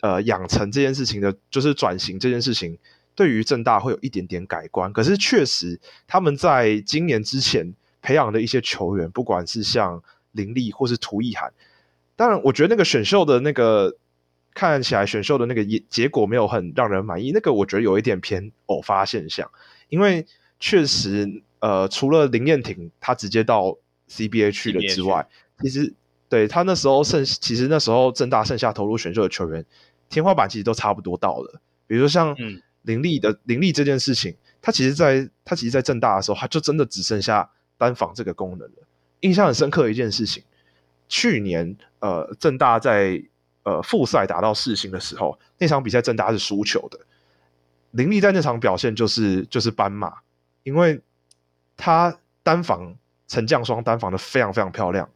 呃养成这件事情的，就是转型这件事情，对于正大会有一点点改观。可是确实他们在今年之前培养的一些球员，不管是像林立或是涂奕涵，当然，我觉得那个选秀的那个看起来选秀的那个结结果没有很让人满意。那个我觉得有一点偏偶发现象，因为确实，呃，除了林彦廷他直接到 CBA 去了之外，其实对他那时候剩，其实那时候正大剩下投入选秀的球员天花板其实都差不多到了。比如说像林立的、嗯、林立这件事情，他其实在他其实，在正大的时候，他就真的只剩下单防这个功能了。印象很深刻的一件事情，去年呃，正大在呃复赛打到世星的时候，那场比赛郑大是输球的。林立在那场表现就是就是斑马，因为他单防陈将双单防的非常非常漂亮，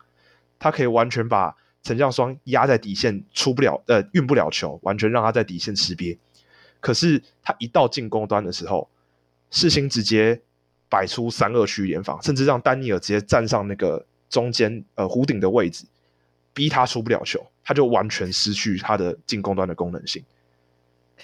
他可以完全把陈将双压在底线出不了呃运不了球，完全让他在底线吃瘪。可是他一到进攻端的时候，世新直接。摆出三二区联防，甚至让丹尼尔直接站上那个中间呃弧顶的位置，逼他出不了球，他就完全失去他的进攻端的功能性。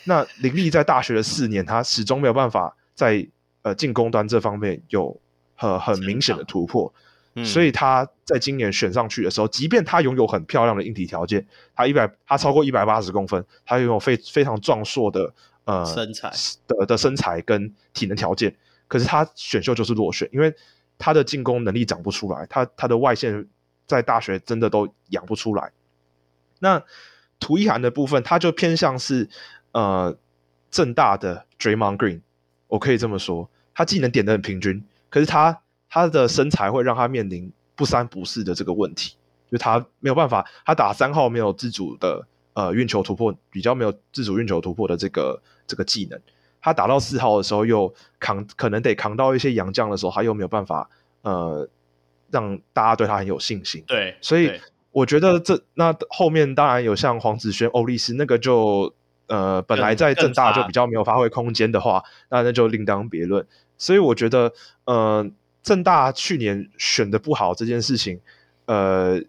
那林立在大学的四年，他始终没有办法在呃进攻端这方面有很很明显的突破，嗯、所以他在今年选上去的时候，即便他拥有很漂亮的硬体条件，他一百他超过一百八十公分，他拥有非非常壮硕的呃身材的的身材跟体能条件。可是他选秀就是落选，因为他的进攻能力长不出来，他他的外线在大学真的都养不出来。那涂一涵的部分，他就偏向是呃正大的 Draymond Green，我可以这么说，他技能点得很平均，可是他他的身材会让他面临不三不四的这个问题，就他没有办法，他打三号没有自主的呃运球突破，比较没有自主运球突破的这个这个技能。他打到四号的时候，又扛可能得扛到一些洋将的时候，他又没有办法呃让大家对他很有信心。对，所以我觉得这那后面当然有像黄子轩、欧力斯那个就呃本来在正大就比较没有发挥空间的话，那那就另当别论。所以我觉得呃正大去年选的不好这件事情，呃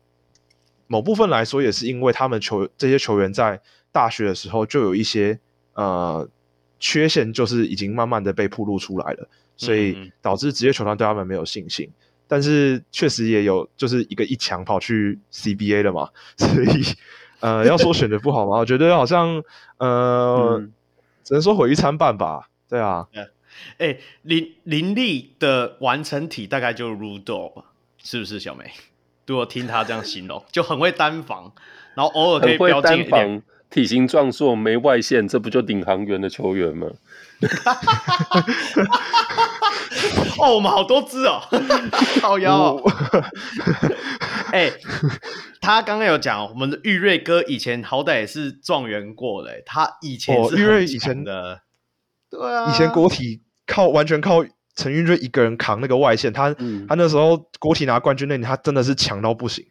某部分来说也是因为他们球这些球员在大学的时候就有一些呃。缺陷就是已经慢慢的被暴露出来了，所以导致职业球团对他们没有信心。嗯嗯，但是确实也有就是一个一强跑去 CBA 了嘛，所以呃要说选的不好嘛？我觉得好像呃、嗯、只能说毁誉参半吧。对啊，哎、欸、林林立的完成体大概就 Rudo 是不是小梅？如果听他这样形容，就很会单防，然后偶尔可以标进一点。体型壮硕，没外线，这不就顶航员的球员吗？哦，我们好多只哦，好妖哦。哎、欸，他刚刚有讲，我们的玉瑞哥以前好歹也是状元过嘞，他以前是、哦、玉瑞以前的，对啊，以前国体靠完全靠陈玉瑞一个人扛那个外线，他、嗯、他那时候国体拿冠军那年，他真的是强到不行。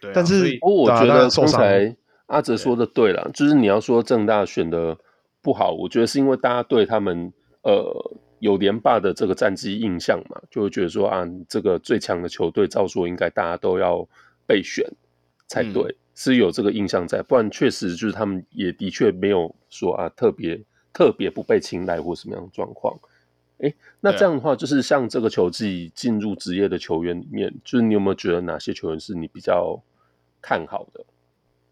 对、啊，但是我觉得刚才。阿泽说的对了，就是你要说正大选的不好，我觉得是因为大家对他们呃有连霸的这个战绩印象嘛，就会觉得说啊，这个最强的球队，照说应该大家都要备选才对，嗯、是有这个印象在，不然确实就是他们也的确没有说啊特别特别不被青睐或什么样的状况。哎，那这样的话，就是像这个球季进入职业的球员里面，就是你有没有觉得哪些球员是你比较看好的？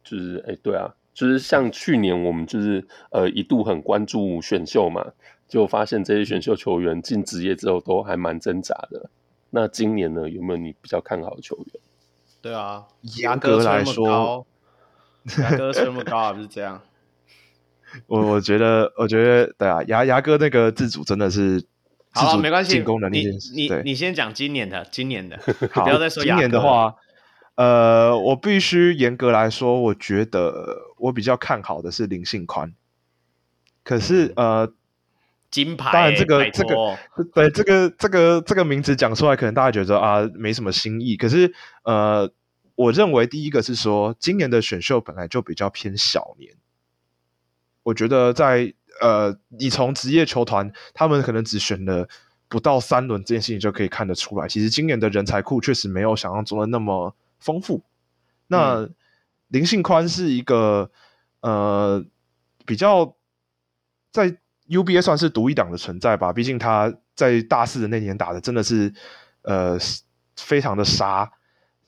就是哎，对啊。就是像去年我们就是呃一度很关注选秀嘛，就发现这些选秀球员进职业之后都还蛮挣扎的。那今年呢，有没有你比较看好的球员？对啊，牙哥来说，牙哥吹那么高啊，不是这样。我我觉得，我觉得对啊，牙牙哥那个自主真的是好，没关系，进攻能力你你你先讲今年的，今年的，好不要再说今年的话。呃，我必须严格来说，我觉得我比较看好的是林信宽。可是，呃，金牌，当然这个这个对这个这个这个名字讲出来，可能大家觉得啊没什么新意。可是，呃，我认为第一个是说，今年的选秀本来就比较偏小年。我觉得在呃，你从职业球团他们可能只选了不到三轮这件事情就可以看得出来，其实今年的人才库确实没有想象中的那么。丰富，那林信宽是一个呃比较在 UBA 算是独一档的存在吧，毕竟他在大四的那年打的真的是呃非常的杀，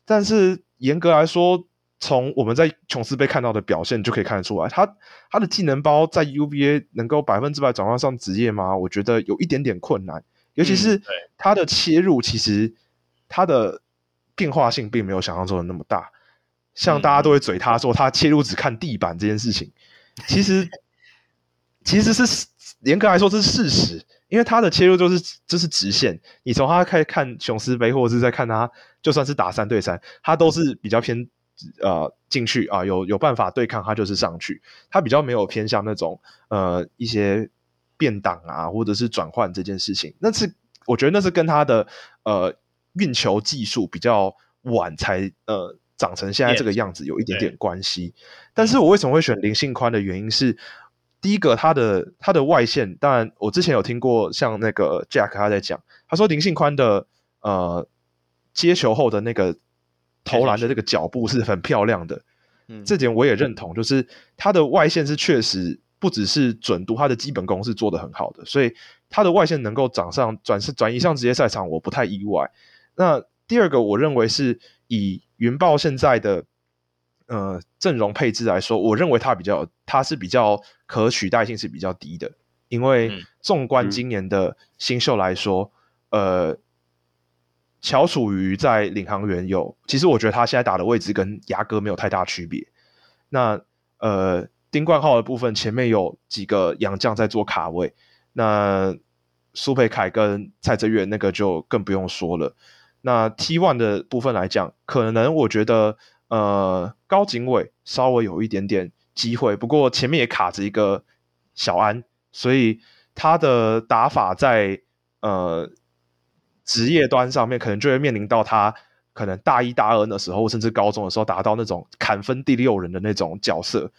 但是严格来说，从我们在琼斯杯看到的表现就可以看得出来，他他的技能包在 UVA 能够百分之百转换上职业吗？我觉得有一点点困难，尤其是他的切入，其实他的。变化性并没有想象中的那么大，像大家都会嘴他说他切入只看地板这件事情，其实 其实是严格来说这是事实，因为他的切入就是就是直线，你从他开始看琼斯杯或者是在看他，就算是打三对三，他都是比较偏呃进去啊，有有办法对抗他就是上去，他比较没有偏向那种呃一些变挡啊或者是转换这件事情，那是我觉得那是跟他的呃。运球技术比较晚才呃长成现在这个样子，有一点点关系。但是我为什么会选林信宽的原因是，第一个他的他的外线，当然我之前有听过像那个 Jack 他在讲，他说林信宽的呃接球后的那个投篮的这个脚步是很漂亮的，嗯，这点我也认同，就是他的外线是确实不只是准度，他的基本功是做得很好的，所以他的外线能够长上转是转移上职业赛场，我不太意外。那第二个，我认为是以云豹现在的呃阵容配置来说，我认为它比较，它是比较可取代性是比较低的，因为纵观今年的新秀来说，嗯、呃，乔楚瑜在领航员有，其实我觉得他现在打的位置跟牙哥没有太大区别。那呃，丁冠浩的部分前面有几个洋将在做卡位，那苏培凯跟蔡哲元那个就更不用说了。那 T one 的部分来讲，可能我觉得呃高景伟稍微有一点点机会，不过前面也卡着一个小安，所以他的打法在呃职业端上面，可能就会面临到他可能大一大二的时候，甚至高中的时候达到那种砍分第六人的那种角色，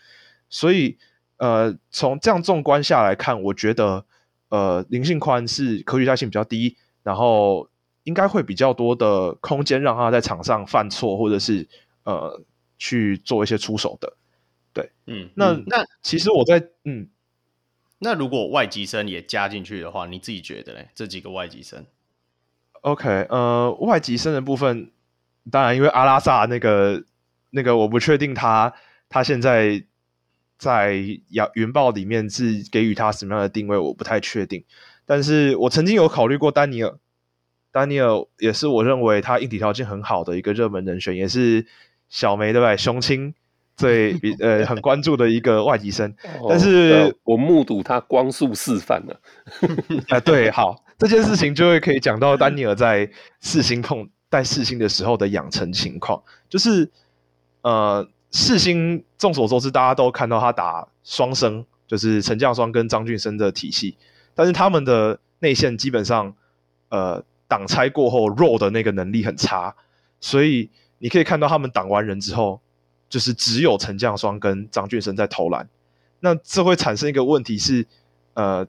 所以呃从这样纵观下来看，我觉得呃林信宽是可取代性比较低，然后。应该会比较多的空间让他在场上犯错，或者是呃去做一些出手的。对，嗯，那那其实我在嗯，那如果外籍生也加进去的话，你自己觉得呢？这几个外籍生？OK，呃，外籍生的部分，当然因为阿拉萨那个那个我不确定他他现在在亚云豹里面是给予他什么样的定位，我不太确定。但是我曾经有考虑过丹尼尔。丹尼尔也是我认为他硬体条件很好的一个热门人选，也是小梅对不对？雄青最 比呃很关注的一个外籍生，但是、哦、我目睹他光速示范了。啊，对，好，这件事情就会可以讲到丹尼尔在世新碰带世新的时候的养成情况，就是呃世新众所周知，大家都看到他打双生，就是陈将双跟张俊生的体系，但是他们的内线基本上呃。挡拆过后弱的那个能力很差，所以你可以看到他们挡完人之后，就是只有陈将双跟张俊生在投篮。那这会产生一个问题是，呃，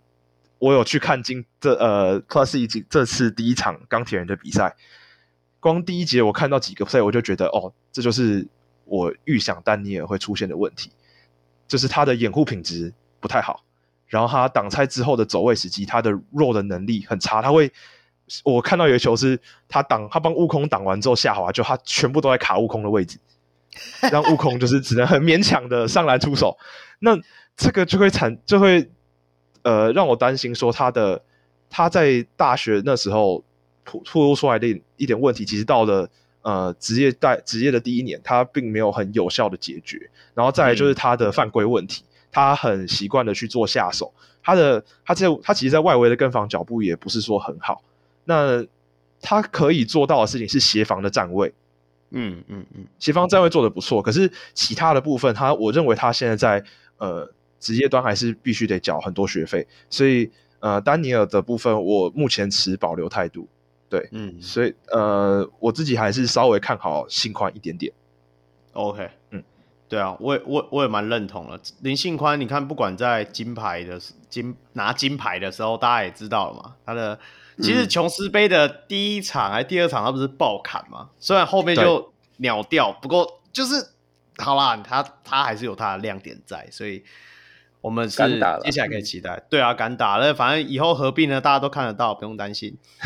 我有去看今这呃 Plus 已经这次第一场钢铁人的比赛，光第一节我看到几个 play，，我就觉得哦，这就是我预想丹尼尔会出现的问题，就是他的掩护品质不太好，然后他挡拆之后的走位时机，他的弱的能力很差，他会。我看到有一球是他挡，他帮悟空挡完之后下滑，就他全部都在卡悟空的位置，让悟空就是只能很勉强的上篮出手。那这个就会产，就会呃让我担心说他的他在大学那时候突突露出来的一点问题，其实到了呃职业带职业的第一年，他并没有很有效的解决。然后再来就是他的犯规问题，嗯、他很习惯的去做下手，他的他在他其实，在外围的跟防脚步也不是说很好。那他可以做到的事情是协防的站位，嗯嗯嗯，协防站位做的不错。可是其他的部分，他我认为他现在在呃职业端还是必须得缴很多学费，所以呃丹尼尔的部分我目前持保留态度，对，嗯，所以呃我自己还是稍微看好信宽一点点。OK，嗯，对啊，我也我我也蛮认同了林信宽。你看，不管在金牌的金拿金牌的时候，大家也知道了嘛，他的。其实琼斯杯的第一场还第二场，他不是爆砍吗？虽然后面就秒掉，不过就是好啦，他他还是有他的亮点在，所以我们是接下来可以期待。对啊，敢打了，反正以后合并呢，大家都看得到，不用担心。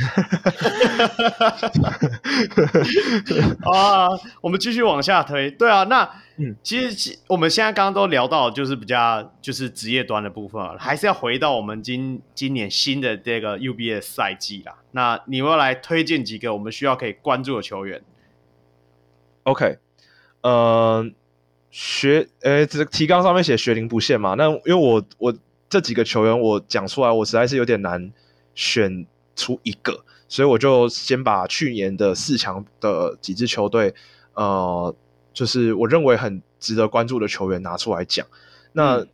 啊，我们继续往下推。对啊，那。嗯，其实我们现在刚刚都聊到，就是比较就是职业端的部分了，还是要回到我们今今年新的这个 UBA 赛季啦。那你们要来推荐几个我们需要可以关注的球员？OK，呃，学，呃，这个提纲上面写学龄不限嘛？那因为我我这几个球员我讲出来，我实在是有点难选出一个，所以我就先把去年的四强的几支球队，呃。就是我认为很值得关注的球员拿出来讲。那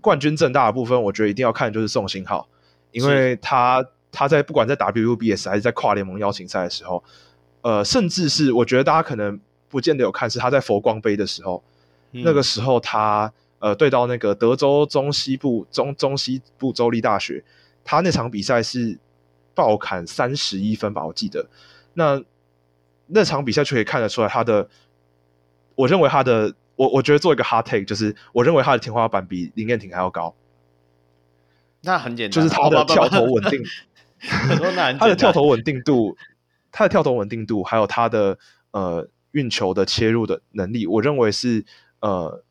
冠军正大的部分，我觉得一定要看就是宋新浩，因为他他在不管在 WUBS 还是在跨联盟邀请赛的时候，呃，甚至是我觉得大家可能不见得有看，是他在佛光杯的时候，嗯、那个时候他呃对到那个德州中西部中中西部州立大学，他那场比赛是爆砍三十一分吧，我记得。那那场比赛就可以看得出来他的。我认为他的，我我觉得做一个 hard take，就是我认为他的天花板比林彦廷还要高。那很简单，就是他的跳投稳定，他的跳投稳定度，他的跳投稳定度，还有他的呃运球的切入的能力，我认为是呃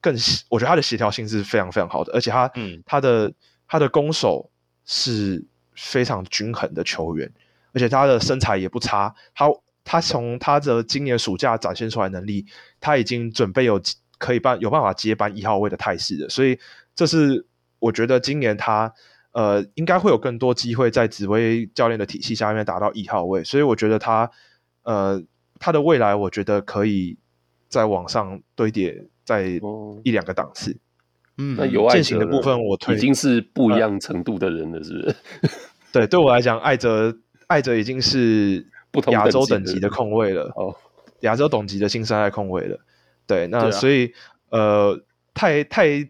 更，我觉得他的协调性是非常非常好的，而且他嗯他的他的攻守是非常均衡的球员，而且他的身材也不差，他。他从他的今年暑假展现出来能力，他已经准备有可以办有办法接班一号位的态势了，所以这是我觉得今年他呃应该会有更多机会在紫薇教练的体系下面打到一号位，所以我觉得他呃他的未来我觉得可以再往上堆叠在一两个档次。嗯，那有爱情的部分我推已经是不一样程度的人了，是不是？对，对我来讲，爱哲爱哲已经是不同。亚洲等级的控卫了哦，亚洲等级的新生代控卫了，对，那所以、啊、呃，太太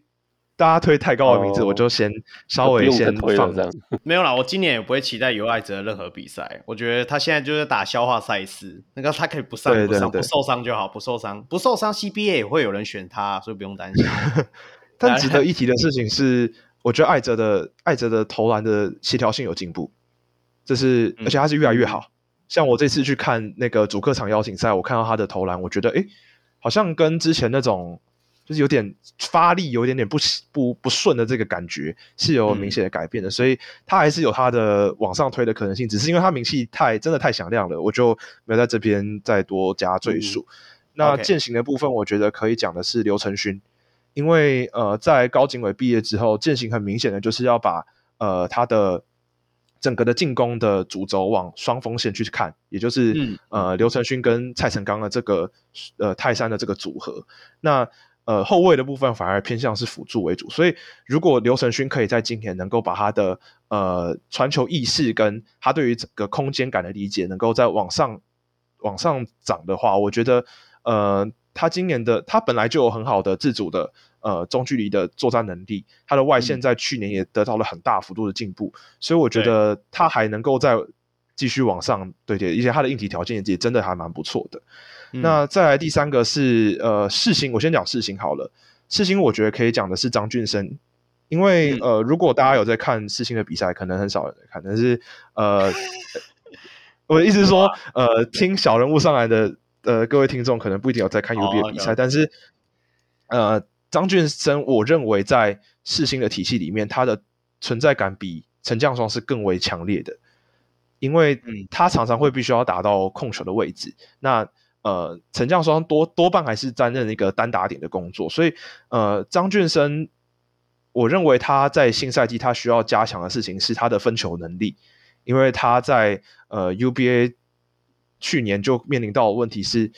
大家推太高的名字，我就先稍微先放这样。没有啦，我今年也不会期待尤爱哲的任何比赛，我觉得他现在就是打消化赛事，那个他可以不上不上不受伤就好，不受伤不受伤 CBA 也会有人选他，所以不用担心。但值得一提的事情是，我觉得艾哲的艾哲的投篮的协调性有进步，这是而且他是越来越好。嗯像我这次去看那个主客场邀请赛，我看到他的投篮，我觉得诶，好像跟之前那种就是有点发力，有一点点不不不顺的这个感觉是有明显的改变的，嗯、所以他还是有他的往上推的可能性，只是因为他名气太真的太响亮了，我就没有在这边再多加赘述。嗯、那践行的部分，我觉得可以讲的是刘承勋，因为呃，在高景伟毕业之后，践行很明显的就是要把呃他的。整个的进攻的主轴往双锋线去看，也就是、嗯、呃刘承勋跟蔡成钢的这个呃泰山的这个组合。那呃后卫的部分反而偏向是辅助为主，所以如果刘承勋可以在今年能够把他的呃传球意识跟他对于整个空间感的理解能够再往上往上涨的话，我觉得呃他今年的他本来就有很好的自主的呃中距离的作战能力，他的外线在去年也得到了很大幅度的进步，嗯、所以我觉得他还能够再继续往上，对对，而且他的硬体条件也真的还蛮不错的。嗯、那再来第三个是呃世新，我先讲世新好了，世新我觉得可以讲的是张俊生。因为呃，如果大家有在看世新的比赛，可能很少人在看，但是呃，我的意思是说，呃，听小人物上来的呃各位听众，可能不一定有在看 UBA 的比赛，哦、但是呃，张俊生，我认为在世新的体系里面，他的存在感比陈将双是更为强烈的，因为他常常会必须要打到控球的位置，那呃，陈将双多多半还是担任一个单打点的工作，所以呃，张俊生。我认为他在新赛季他需要加强的事情是他的分球能力，因为他在呃 UBA 去年就面临到的问题是，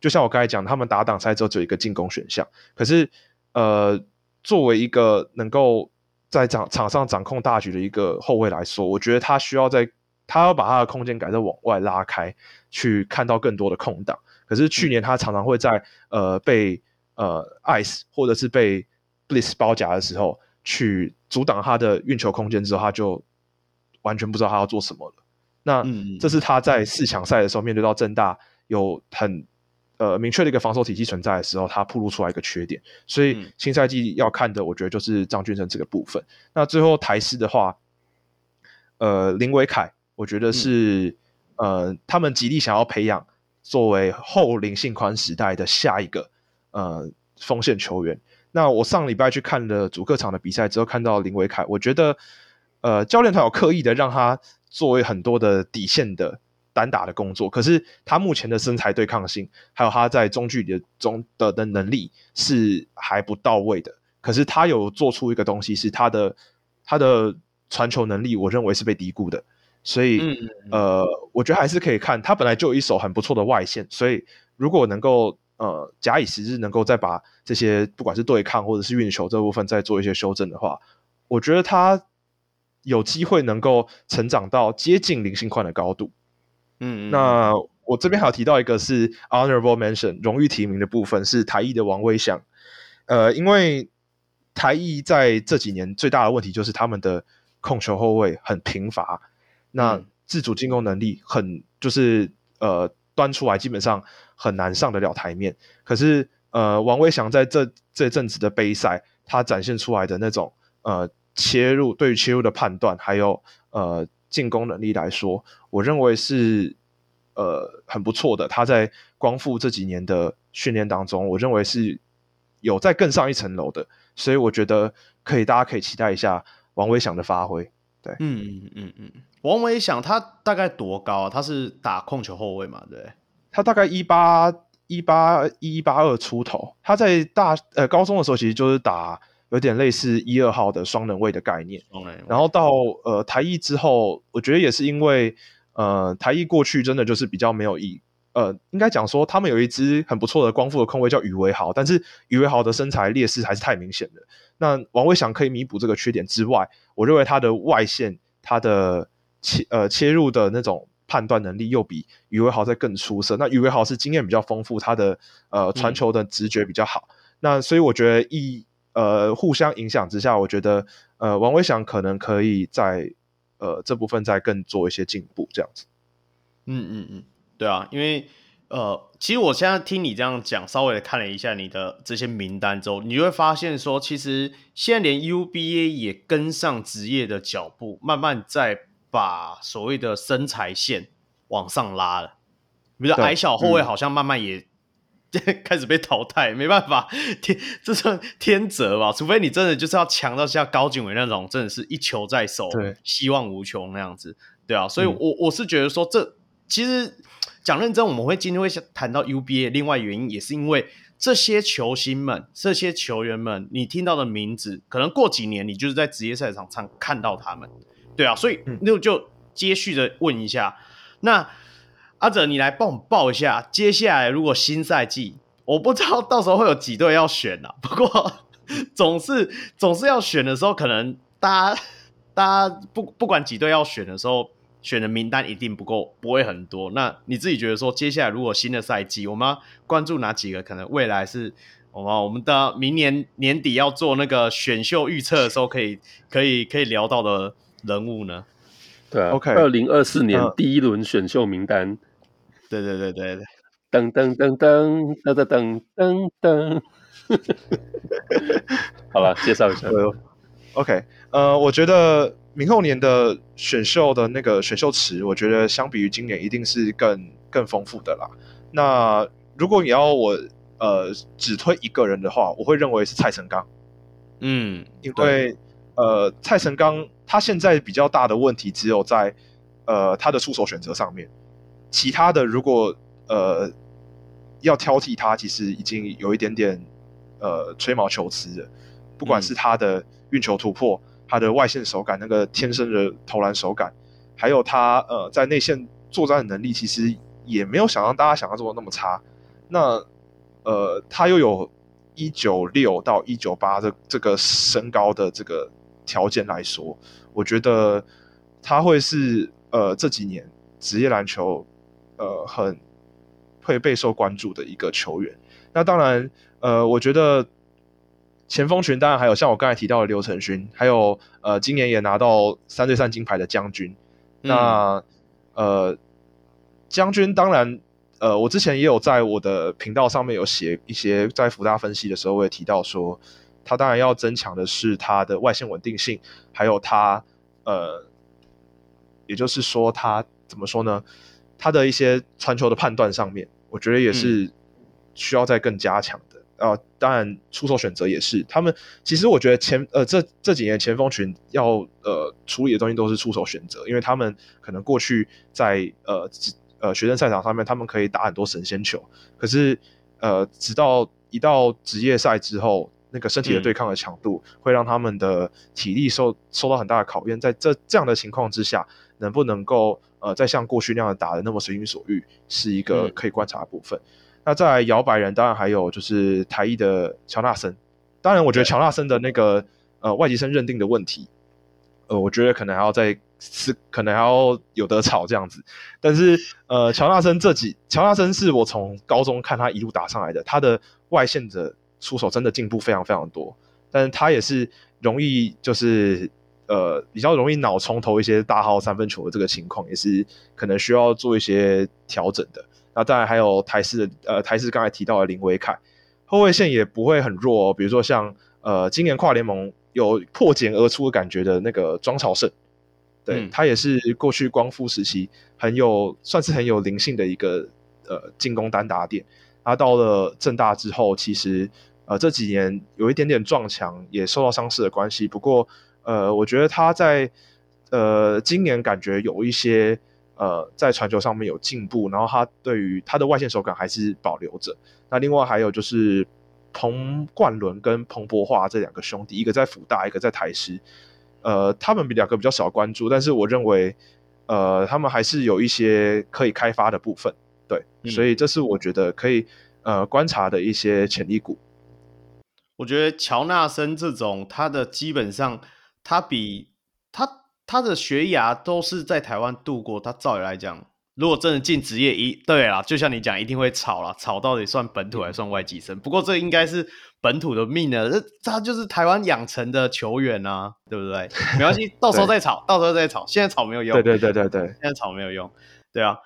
就像我刚才讲，他们打挡赛之后只有一个进攻选项，可是呃作为一个能够在场场上掌控大局的一个后卫来说，我觉得他需要在他要把他的空间改造往外拉开，去看到更多的空档。可是去年他常常会在呃被呃 ice 或者是被 Bliss 包夹的时候，去阻挡他的运球空间之后，他就完全不知道他要做什么了。那这是他在四强赛的时候面对到正大有很呃明确的一个防守体系存在的时候，他暴露出来一个缺点。所以新赛季要看的，我觉得就是张俊生这个部分。那最后台师的话，呃，林伟凯，我觉得是呃他们极力想要培养作为后林信宽时代的下一个呃锋线球员。那我上礼拜去看了主客场的比赛之后，看到林维凯，我觉得，呃，教练团有刻意的让他作为很多的底线的单打的工作，可是他目前的身材对抗性，还有他在中距离的中的的能力是还不到位的。可是他有做出一个东西，是他的他的传球能力，我认为是被低估的。所以，嗯呃，我觉得还是可以看他本来就有一手很不错的外线，所以如果能够。呃，假以时日，能够再把这些不管是对抗或者是运球这部分再做一些修正的话，我觉得他有机会能够成长到接近零星宽的高度。嗯，嗯，那我这边还有提到一个是 honorable mention 荣誉提名的部分是台艺的王威翔。呃，因为台艺在这几年最大的问题就是他们的控球后卫很贫乏，那自主进攻能力很就是呃。端出来基本上很难上得了台面，可是呃，王威翔在这这阵子的杯赛，他展现出来的那种呃切入，对于切入的判断，还有呃进攻能力来说，我认为是呃很不错的。他在光复这几年的训练当中，我认为是有在更上一层楼的，所以我觉得可以，大家可以期待一下王威翔的发挥。对，嗯嗯嗯嗯。王维想他大概多高啊？他是打控球后卫嘛？对，他大概一八一八一八二出头。他在大呃高中的时候，其实就是打有点类似一二号的双能位的概念。然后到呃台艺之后，我觉得也是因为呃台艺过去真的就是比较没有意呃，应该讲说他们有一支很不错的光复的控卫叫宇维豪，但是宇维豪的身材劣势还是太明显了。那王威想可以弥补这个缺点之外，我认为他的外线他的。切呃切入的那种判断能力又比余伟豪在更出色。那余伟豪是经验比较丰富，他的呃传球的直觉比较好。嗯、那所以我觉得一呃互相影响之下，我觉得呃王威翔可能可以在呃这部分再更做一些进步，这样子。嗯嗯嗯，对啊，因为呃其实我现在听你这样讲，稍微的看了一下你的这些名单之后，你就会发现说，其实现在连 UBA 也跟上职业的脚步，慢慢在。把所谓的身材线往上拉了，比如说矮小后卫好像慢慢也、嗯、开始被淘汰，没办法，天这算天责吧？除非你真的就是要强到像高景伟那种，真的是一球在手，对，希望无穷那样子，对啊。所以我，我、嗯、我是觉得说这，这其实讲认真，我们会今天会谈到 UBA，另外原因也是因为这些球星们、这些球员们，你听到的名字，可能过几年你就是在职业赛场上看到他们。对啊，所以那就接续的问一下，嗯、那阿哲你来帮我们报一下，接下来如果新赛季，我不知道到时候会有几队要选啊，不过总是总是要选的时候，可能大家大家不不管几队要选的时候，选的名单一定不够，不会很多。那你自己觉得说，接下来如果新的赛季，我们要关注哪几个可能未来是好吧，我们的明年年底要做那个选秀预测的时候，可以 可以可以聊到的人物呢？对啊，OK，二零二四年第一轮选秀名单，对对对对对，噔噔噔噔噔噔噔噔噔，好了，介绍一下。OK，呃，我觉得明后年的选秀的那个选秀池，我觉得相比于今年一定是更更丰富的啦。那如果你要我呃只推一个人的话，我会认为是蔡成刚。嗯，因为呃蔡成刚他现在比较大的问题只有在呃他的出手选择上面，其他的如果呃要挑剔他，其实已经有一点点呃吹毛求疵了，不管是他的。运球突破，他的外线手感，那个天生的投篮手感，还有他呃在内线作战的能力，其实也没有想让大家想象中的那么差。那呃，他又有一九六到一九八这这个身高的这个条件来说，我觉得他会是呃这几年职业篮球呃很会备受关注的一个球员。那当然呃，我觉得。前锋群当然还有像我刚才提到的刘承勋，还有呃今年也拿到三对三金牌的将军。嗯、那呃将军当然呃我之前也有在我的频道上面有写一些在福大分析的时候，我也提到说他当然要增强的是他的外线稳定性，还有他呃也就是说他怎么说呢？他的一些传球的判断上面，我觉得也是需要再更加强的。啊、呃，当然出手选择也是。他们其实我觉得前呃这这几年前锋群要呃处理的东西都是出手选择，因为他们可能过去在呃呃学生赛场上面他们可以打很多神仙球，可是呃直到一到职业赛之后，那个身体的对抗的强度会让他们的体力受受到很大的考验。在这这样的情况之下，能不能够呃再像过去那样打的那么随心所欲，是一个可以观察的部分。嗯那再来摇摆人，当然还有就是台艺的乔纳森。当然，我觉得乔纳森的那个呃外籍生认定的问题，呃，我觉得可能还要再是可能还要有得吵这样子。但是呃，乔纳森这几乔纳森是我从高中看他一路打上来的，他的外线的出手真的进步非常非常多。但是他也是容易就是呃比较容易脑冲投一些大号三分球的这个情况，也是可能需要做一些调整的。那当然还有台式的，呃，台式刚才提到的林威凯，后卫线也不会很弱哦。比如说像呃，今年跨联盟有破茧而出的感觉的那个庄朝胜，对、嗯、他也是过去光复时期很有算是很有灵性的一个呃进攻单打点。他到了正大之后，其实呃这几年有一点点撞墙，也受到伤势的关系。不过呃，我觉得他在呃今年感觉有一些。呃，在传球上面有进步，然后他对于他的外线手感还是保留着。那另外还有就是彭冠伦跟彭博华这两个兄弟，一个在辅大，一个在台师。呃，他们比两个比较少关注，但是我认为，呃，他们还是有一些可以开发的部分。对，嗯、所以这是我觉得可以呃观察的一些潜力股。我觉得乔纳森这种，他的基本上他比他。的学涯都是在台湾度过，他照理来讲，如果真的进职业一，对啦，就像你讲，一定会吵啦，吵到底算本土还算外籍生？不过这应该是本土的命呢，这他就是台湾养成的球员啊，对不对？没关系，到时候再吵，到时候再吵，现在吵没有用。对对对对对，现在吵没有用。对啊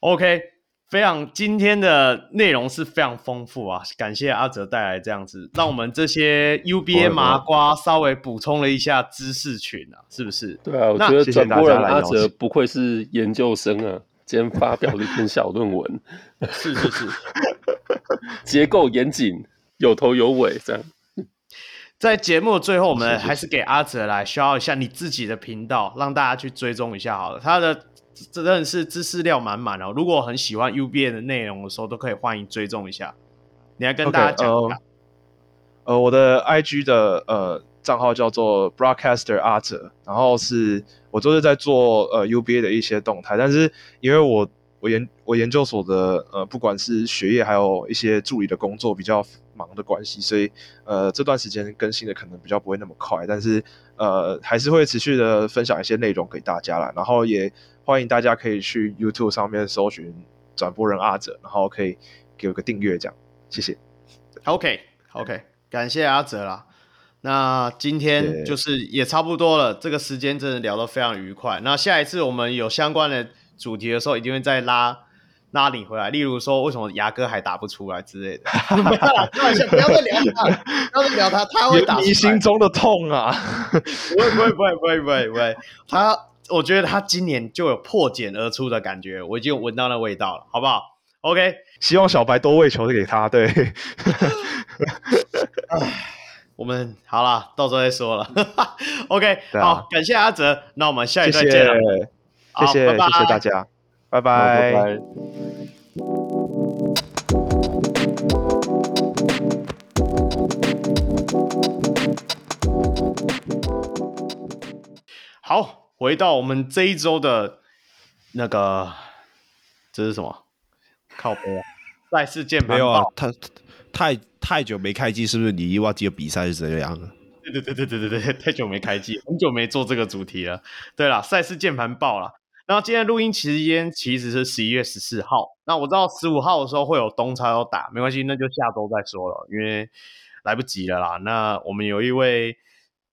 ，OK。非常今天的内容是非常丰富啊，感谢阿哲带来这样子，让我们这些 UBA 麻瓜稍微补充了一下知识群啊，是不是？对啊，我觉得转播人阿哲不愧是研究生啊，今天发表了一篇小论文，是是是，结构严谨，有头有尾这样。在节目的最后，我们还是给阿哲来 shout 一下你自己的频道，让大家去追踪一下好了，他的。这真的是知识量满满哦！如果很喜欢 UBA 的内容的时候，都可以欢迎追踪一下。你来跟大家讲一下。Okay, 呃，呃，我的 IG 的呃账号叫做 Broadcaster 阿哲，然后是我都是在做呃 UBA 的一些动态，但是因为我我研我研究所的呃不管是学业还有一些助理的工作比较忙的关系，所以呃这段时间更新的可能比较不会那么快，但是呃还是会持续的分享一些内容给大家啦，然后也。欢迎大家可以去 YouTube 上面搜寻转播人阿哲，然后可以给我个订阅，这样谢谢。OK，OK，感谢阿哲啦。那今天就是也差不多了，这个时间真的聊得非常愉快。那下一次我们有相关的主题的时候，一定会再拉拉你回来。例如说，为什么牙哥还打不出来之类的。开玩笑，不要再聊他，不要再聊他，他会打。你心中的痛啊！不会不会不会不会不会不会，他我觉得他今年就有破茧而出的感觉，我已经闻到那味道了，好不好？OK，希望小白多喂球给他。对。我们好了，到时候再说了。OK，、啊、好，感谢阿泽，那我们下一段见了。谢谢，谢谢，谢谢大家，拜拜。拜拜。好，回到我们这一周的那个，这是什么？靠背啊！赛事键盘没有啊？太太。太久没开机，是不是你忘记比赛是怎样了？对对对对对对对，太久没开机，很久没做这个主题了。对了，赛事键盘爆了。然后今天录音期间其实是十一月十四号。那我知道十五号的时候会有东超要打，没关系，那就下周再说了，因为来不及了啦。那我们有一位，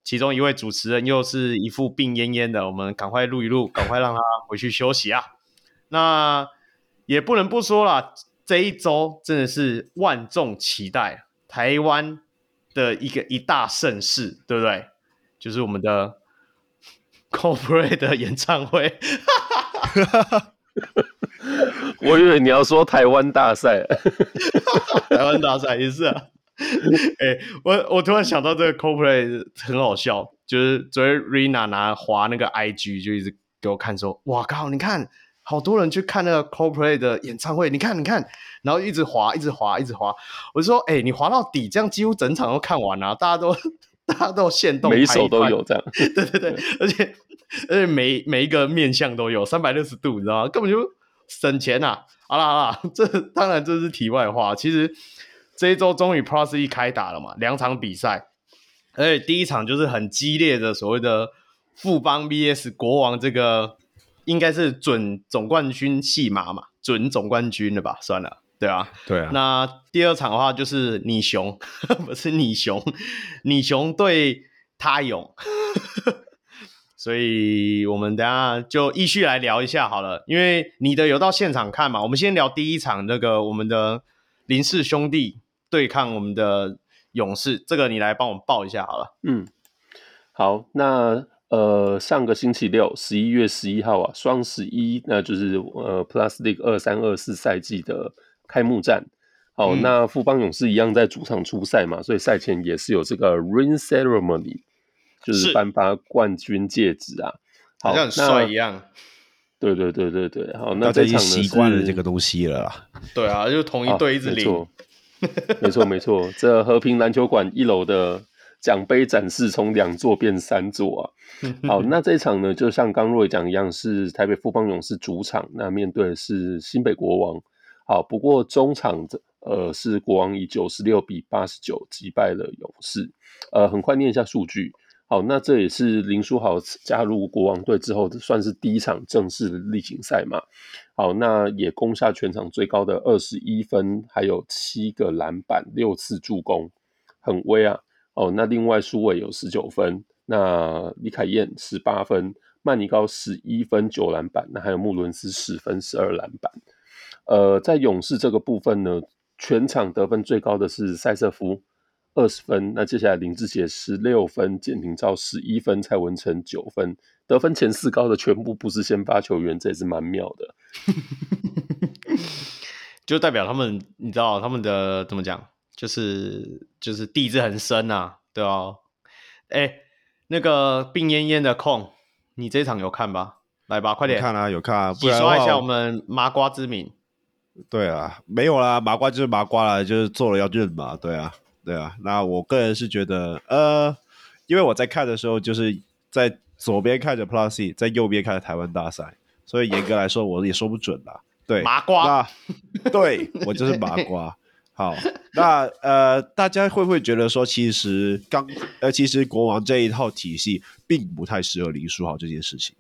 其中一位主持人又是一副病恹恹的，我们赶快录一录，赶快让他回去休息啊。那也不能不说啦。这一周真的是万众期待，台湾的一个一大盛事，对不对？就是我们的 Coldplay 的演唱会。我以为你要说台湾大赛，台湾大赛也是啊。哎、欸，我我突然想到这个 Coldplay 很好笑，就是昨天 Rina 拿滑那个 IG 就一直给我看说：“哇靠，你看。”好多人去看那个 Coldplay 的演唱会，你看，你看，然后一直滑，一直滑，一直滑。我就说，哎、欸，你滑到底，这样几乎整场都看完了、啊，大家都，大家都限动，每一首都有这样。对对对，对而且而且每每一个面向都有三百六十度，你知道吗？根本就省钱呐、啊。好啦好啦，这当然这是题外话。其实这一周终于 Plus 一开打了嘛，两场比赛，而且第一场就是很激烈的所谓的富邦 VS 国王这个。应该是准总冠军戏码嘛，准总冠军了吧？算了，对啊，对啊。那第二场的话就是你熊，不是你熊，你熊对他勇，所以我们等下就继续来聊一下好了。因为你的有到现场看嘛，我们先聊第一场那个我们的林氏兄弟对抗我们的勇士，这个你来帮我们报一下好了。嗯，好，那。呃，上个星期六，十一月十一号啊，双十一，那就是呃，Plus League 二三二四赛季的开幕战。好，嗯、那富邦勇士一样在主场出赛嘛，所以赛前也是有这个 Ring Ceremony，就是颁发冠军戒指啊，好像很帅一样。对对对对对，好，那这场呢习惯了这个东西了啦。对啊，就同一队一直领。没错没错，这和平篮球馆一楼的。奖杯展示从两座变三座啊！好，那这一场呢，就像刚若讲一样，是台北富邦勇士主场，那面对的是新北国王。好，不过中场这呃是国王以九十六比八十九击败了勇士。呃，很快念一下数据。好，那这也是林书豪加入国王队之后，算是第一场正式的例行赛嘛。好，那也攻下全场最高的二十一分，还有七个篮板，六次助攻，很威啊！哦，那另外苏伟有十九分，那李凯燕十八分，曼尼高十一分九篮板，那还有穆伦斯十分十二篮板。呃，在勇士这个部分呢，全场得分最高的是塞瑟夫二十分，那接下来林志杰十六分，简廷照十一分，蔡文成九分，得分前四高的全部不是先发球员，这也是蛮妙的，就代表他们，你知道他们的怎么讲？就是就是地质很深呐、啊，对哦。哎，那个病恹恹的空，你这场有看吧？来吧，快点看啊，有看啊。不然刷一下我们麻瓜之名。对啊，没有啦，麻瓜就是麻瓜啦，就是做了要认嘛。对啊，对啊。那我个人是觉得，呃，因为我在看的时候，就是在左边看着 Plus，在右边看着台湾大赛，所以严格来说，我也说不准啦。对，麻瓜。对，我就是麻瓜。好，那呃，大家会不会觉得说，其实刚呃，其实国王这一套体系并不太适合林书豪这件事情？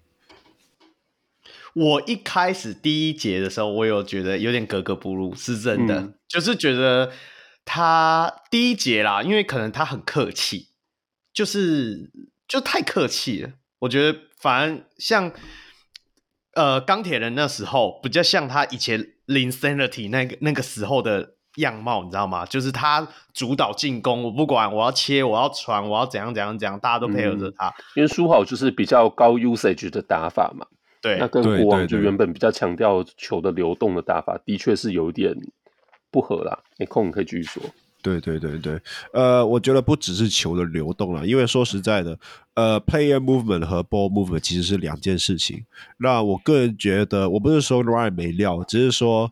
我一开始第一节的时候，我有觉得有点格格不入，是真的，嗯、就是觉得他第一节啦，因为可能他很客气，就是就太客气了。我觉得反而像呃钢铁人那时候，比较像他以前 Linsanity 那个那个时候的样貌，你知道吗？就是他主导进攻，我不管，我要切，我要传，我要怎样怎样怎样，大家都配合着他。嗯、因为书豪就是比较高 usage 的打法嘛，对，那跟国王就原本比较强调球的流动的打法，的确是有一点不合啦。哎，空你可以继续说。对对对对，呃，我觉得不只是球的流动了，因为说实在的，呃，player movement 和 ball movement 其实是两件事情。那我个人觉得，我不是说 Ryan 没料，只是说。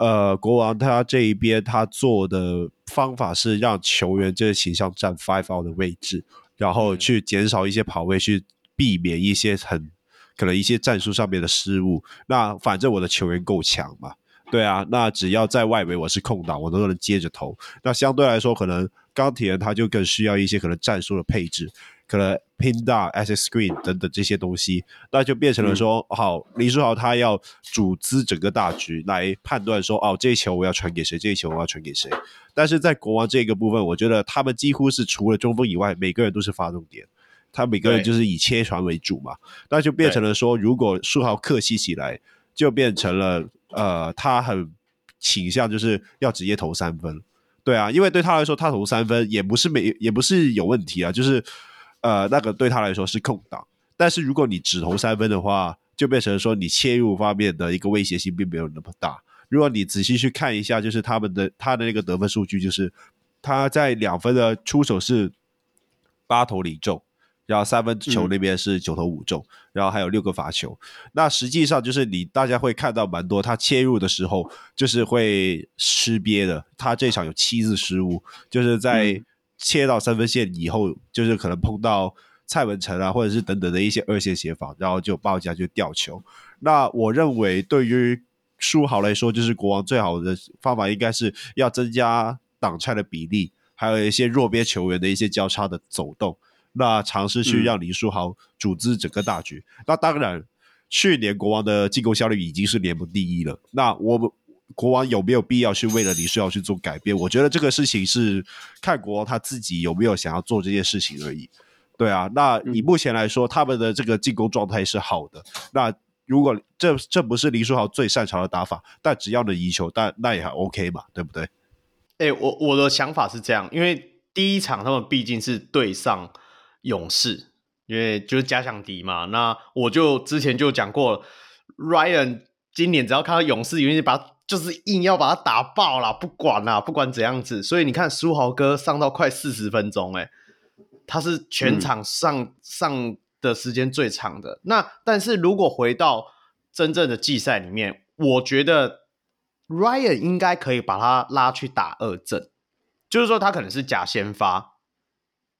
呃，国王他这一边他做的方法是让球员这个形象占 five out 的位置，然后去减少一些跑位，去避免一些很可能一些战术上面的失误。那反正我的球员够强嘛，对啊，那只要在外围我是空档，我都能接着投。那相对来说，可能钢铁人他就更需要一些可能战术的配置。可能 pin down、access screen 等等这些东西，那就变成了说，嗯、好，林书豪他要组织整个大局来判断说，哦，这一球我要传给谁，这一球我要传给谁。但是在国王这个部分，我觉得他们几乎是除了中锋以外，每个人都是发动点，他每个人就是以切传为主嘛，那就变成了说，如果书豪客气起来，就变成了呃，他很倾向就是要直接投三分，对啊，因为对他来说，他投三分也不是没也不是有问题啊，就是。呃，那个对他来说是空档，但是如果你只投三分的话，就变成说你切入方面的一个威胁性并没有那么大。如果你仔细去看一下，就是他们的他的那个得分数据，就是他在两分的出手是八投零中，然后三分球那边是九投五中，嗯，然后还有六个罚球。那实际上就是你大家会看到蛮多他切入的时候就是会失憋的，他这场有七次失误，就是在。嗯切到三分线以后，就是可能碰到蔡文成啊，或者是等等的一些二线协防，然后就报价就掉球。那我认为对于书豪来说，就是国王最好的方法应该是要增加挡拆的比例，还有一些弱边球员的一些交叉的走动，那尝试去让林书豪组织整个大局。嗯、那当然，去年国王的进攻效率已经是联盟第一了。那我们。国王有没有必要去为了林书豪去做改变？我觉得这个事情是看国王他自己有没有想要做这件事情而已。对啊，那以目前来说，他们的这个进攻状态是好的。那如果这这不是林书豪最擅长的打法，但只要能赢球，但那也还 OK 嘛，对不对？哎、欸，我我的想法是这样，因为第一场他们毕竟是对上勇士，因为就是假想敌嘛。那我就之前就讲过了，Ryan 今年只要看到勇士，因为把就是硬要把他打爆了，不管啦，不管怎样子，所以你看书豪哥上到快四十分钟，诶，他是全场上、嗯、上的时间最长的。那但是如果回到真正的季赛里面，我觉得 Ryan 应该可以把他拉去打二阵，就是说他可能是假先发，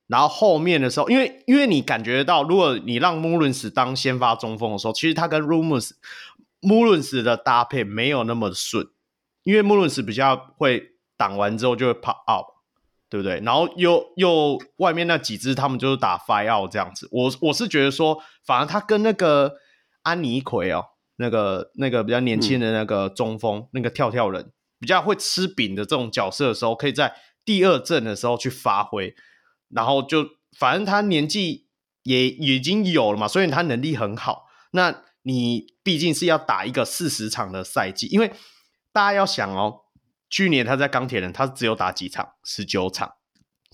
然后后面的时候，因为因为你感觉到，如果你让 Mullins 当先发中锋的时候，其实他跟 Rumus 穆伦斯的搭配没有那么顺，因为穆伦斯比较会挡完之后就会 pop up，对不对？然后又又外面那几只他们就是打 fire out 这样子。我我是觉得说，反而他跟那个安妮奎哦，那个那个比较年轻的那个中锋，嗯、那个跳跳人，比较会吃饼的这种角色的时候，可以在第二阵的时候去发挥。然后就反正他年纪也已经有了嘛，所以他能力很好。那你毕竟是要打一个四十场的赛季，因为大家要想哦，去年他在钢铁人，他只有打几场，十九场。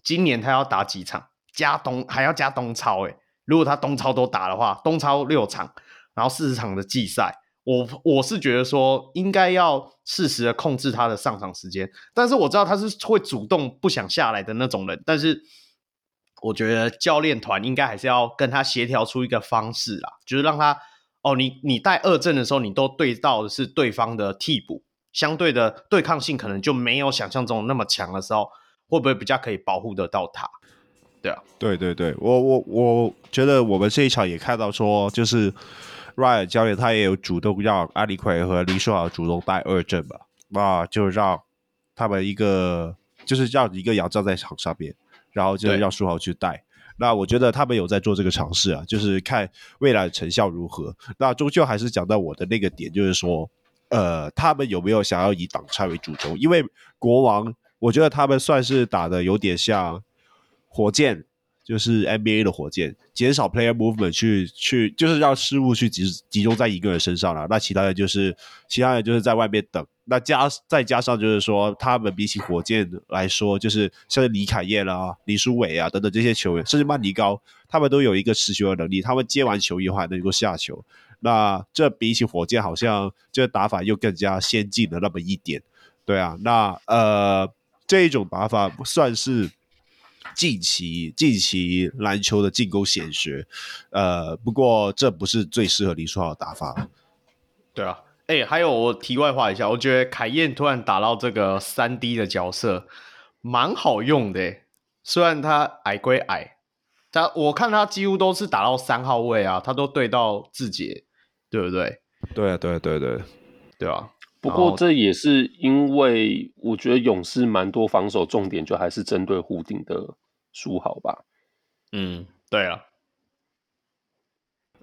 今年他要打几场，加东还要加东超诶，如果他东超都打的话，东超六场，然后四十场的季赛，我我是觉得说应该要适时的控制他的上场时间。但是我知道他是会主动不想下来的那种人，但是我觉得教练团应该还是要跟他协调出一个方式啦，就是让他。哦，你你带二阵的时候，你都对到的是对方的替补，相对的对抗性可能就没有想象中那么强的时候，会不会比较可以保护得到他？对啊，对对对，我我我觉得我们这一场也看到说，就是 Ryan 教练他也有主动让阿里奎和林书豪主动带二阵吧，那就让他们一个就是让一个洋将在场上边，然后就让书豪去带。那我觉得他们有在做这个尝试啊，就是看未来的成效如何。那终究还是讲到我的那个点，就是说，呃，他们有没有想要以挡拆为主轴？因为国王，我觉得他们算是打的有点像火箭。就是 NBA 的火箭，减少 player movement 去去，就是让失误去集集中在一个人身上了。那其他的就是其他人就是在外面等。那加再加上就是说，他们比起火箭来说，就是像是李凯燕啦、林书伟啊等等这些球员，甚至曼尼高，他们都有一个持球的能力。他们接完球以后还能够下球。那这比起火箭，好像这个打法又更加先进了那么一点。对啊，那呃这一种打法算是。近期近期篮球的进攻显学，呃，不过这不是最适合林书豪的打法。对啊，哎、欸，还有我题外话一下，我觉得凯燕突然打到这个三 D 的角色，蛮好用的。虽然他矮归矮，他我看他几乎都是打到三号位啊，他都对到志杰，对不对？对啊，对对对，对啊。不过这也是因为我觉得勇士蛮多防守重点就还是针对护顶的。书豪吧，嗯，对啊，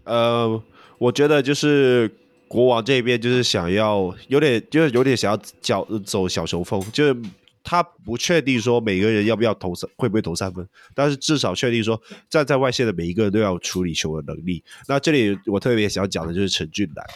呃，我觉得就是国王这边就是想要有点，就是有点想要脚走小球风，就是他不确定说每个人要不要投三，会不会投三分，但是至少确定说站在外线的每一个人都要处理球的能力。那这里我特别想讲的就是陈俊兰，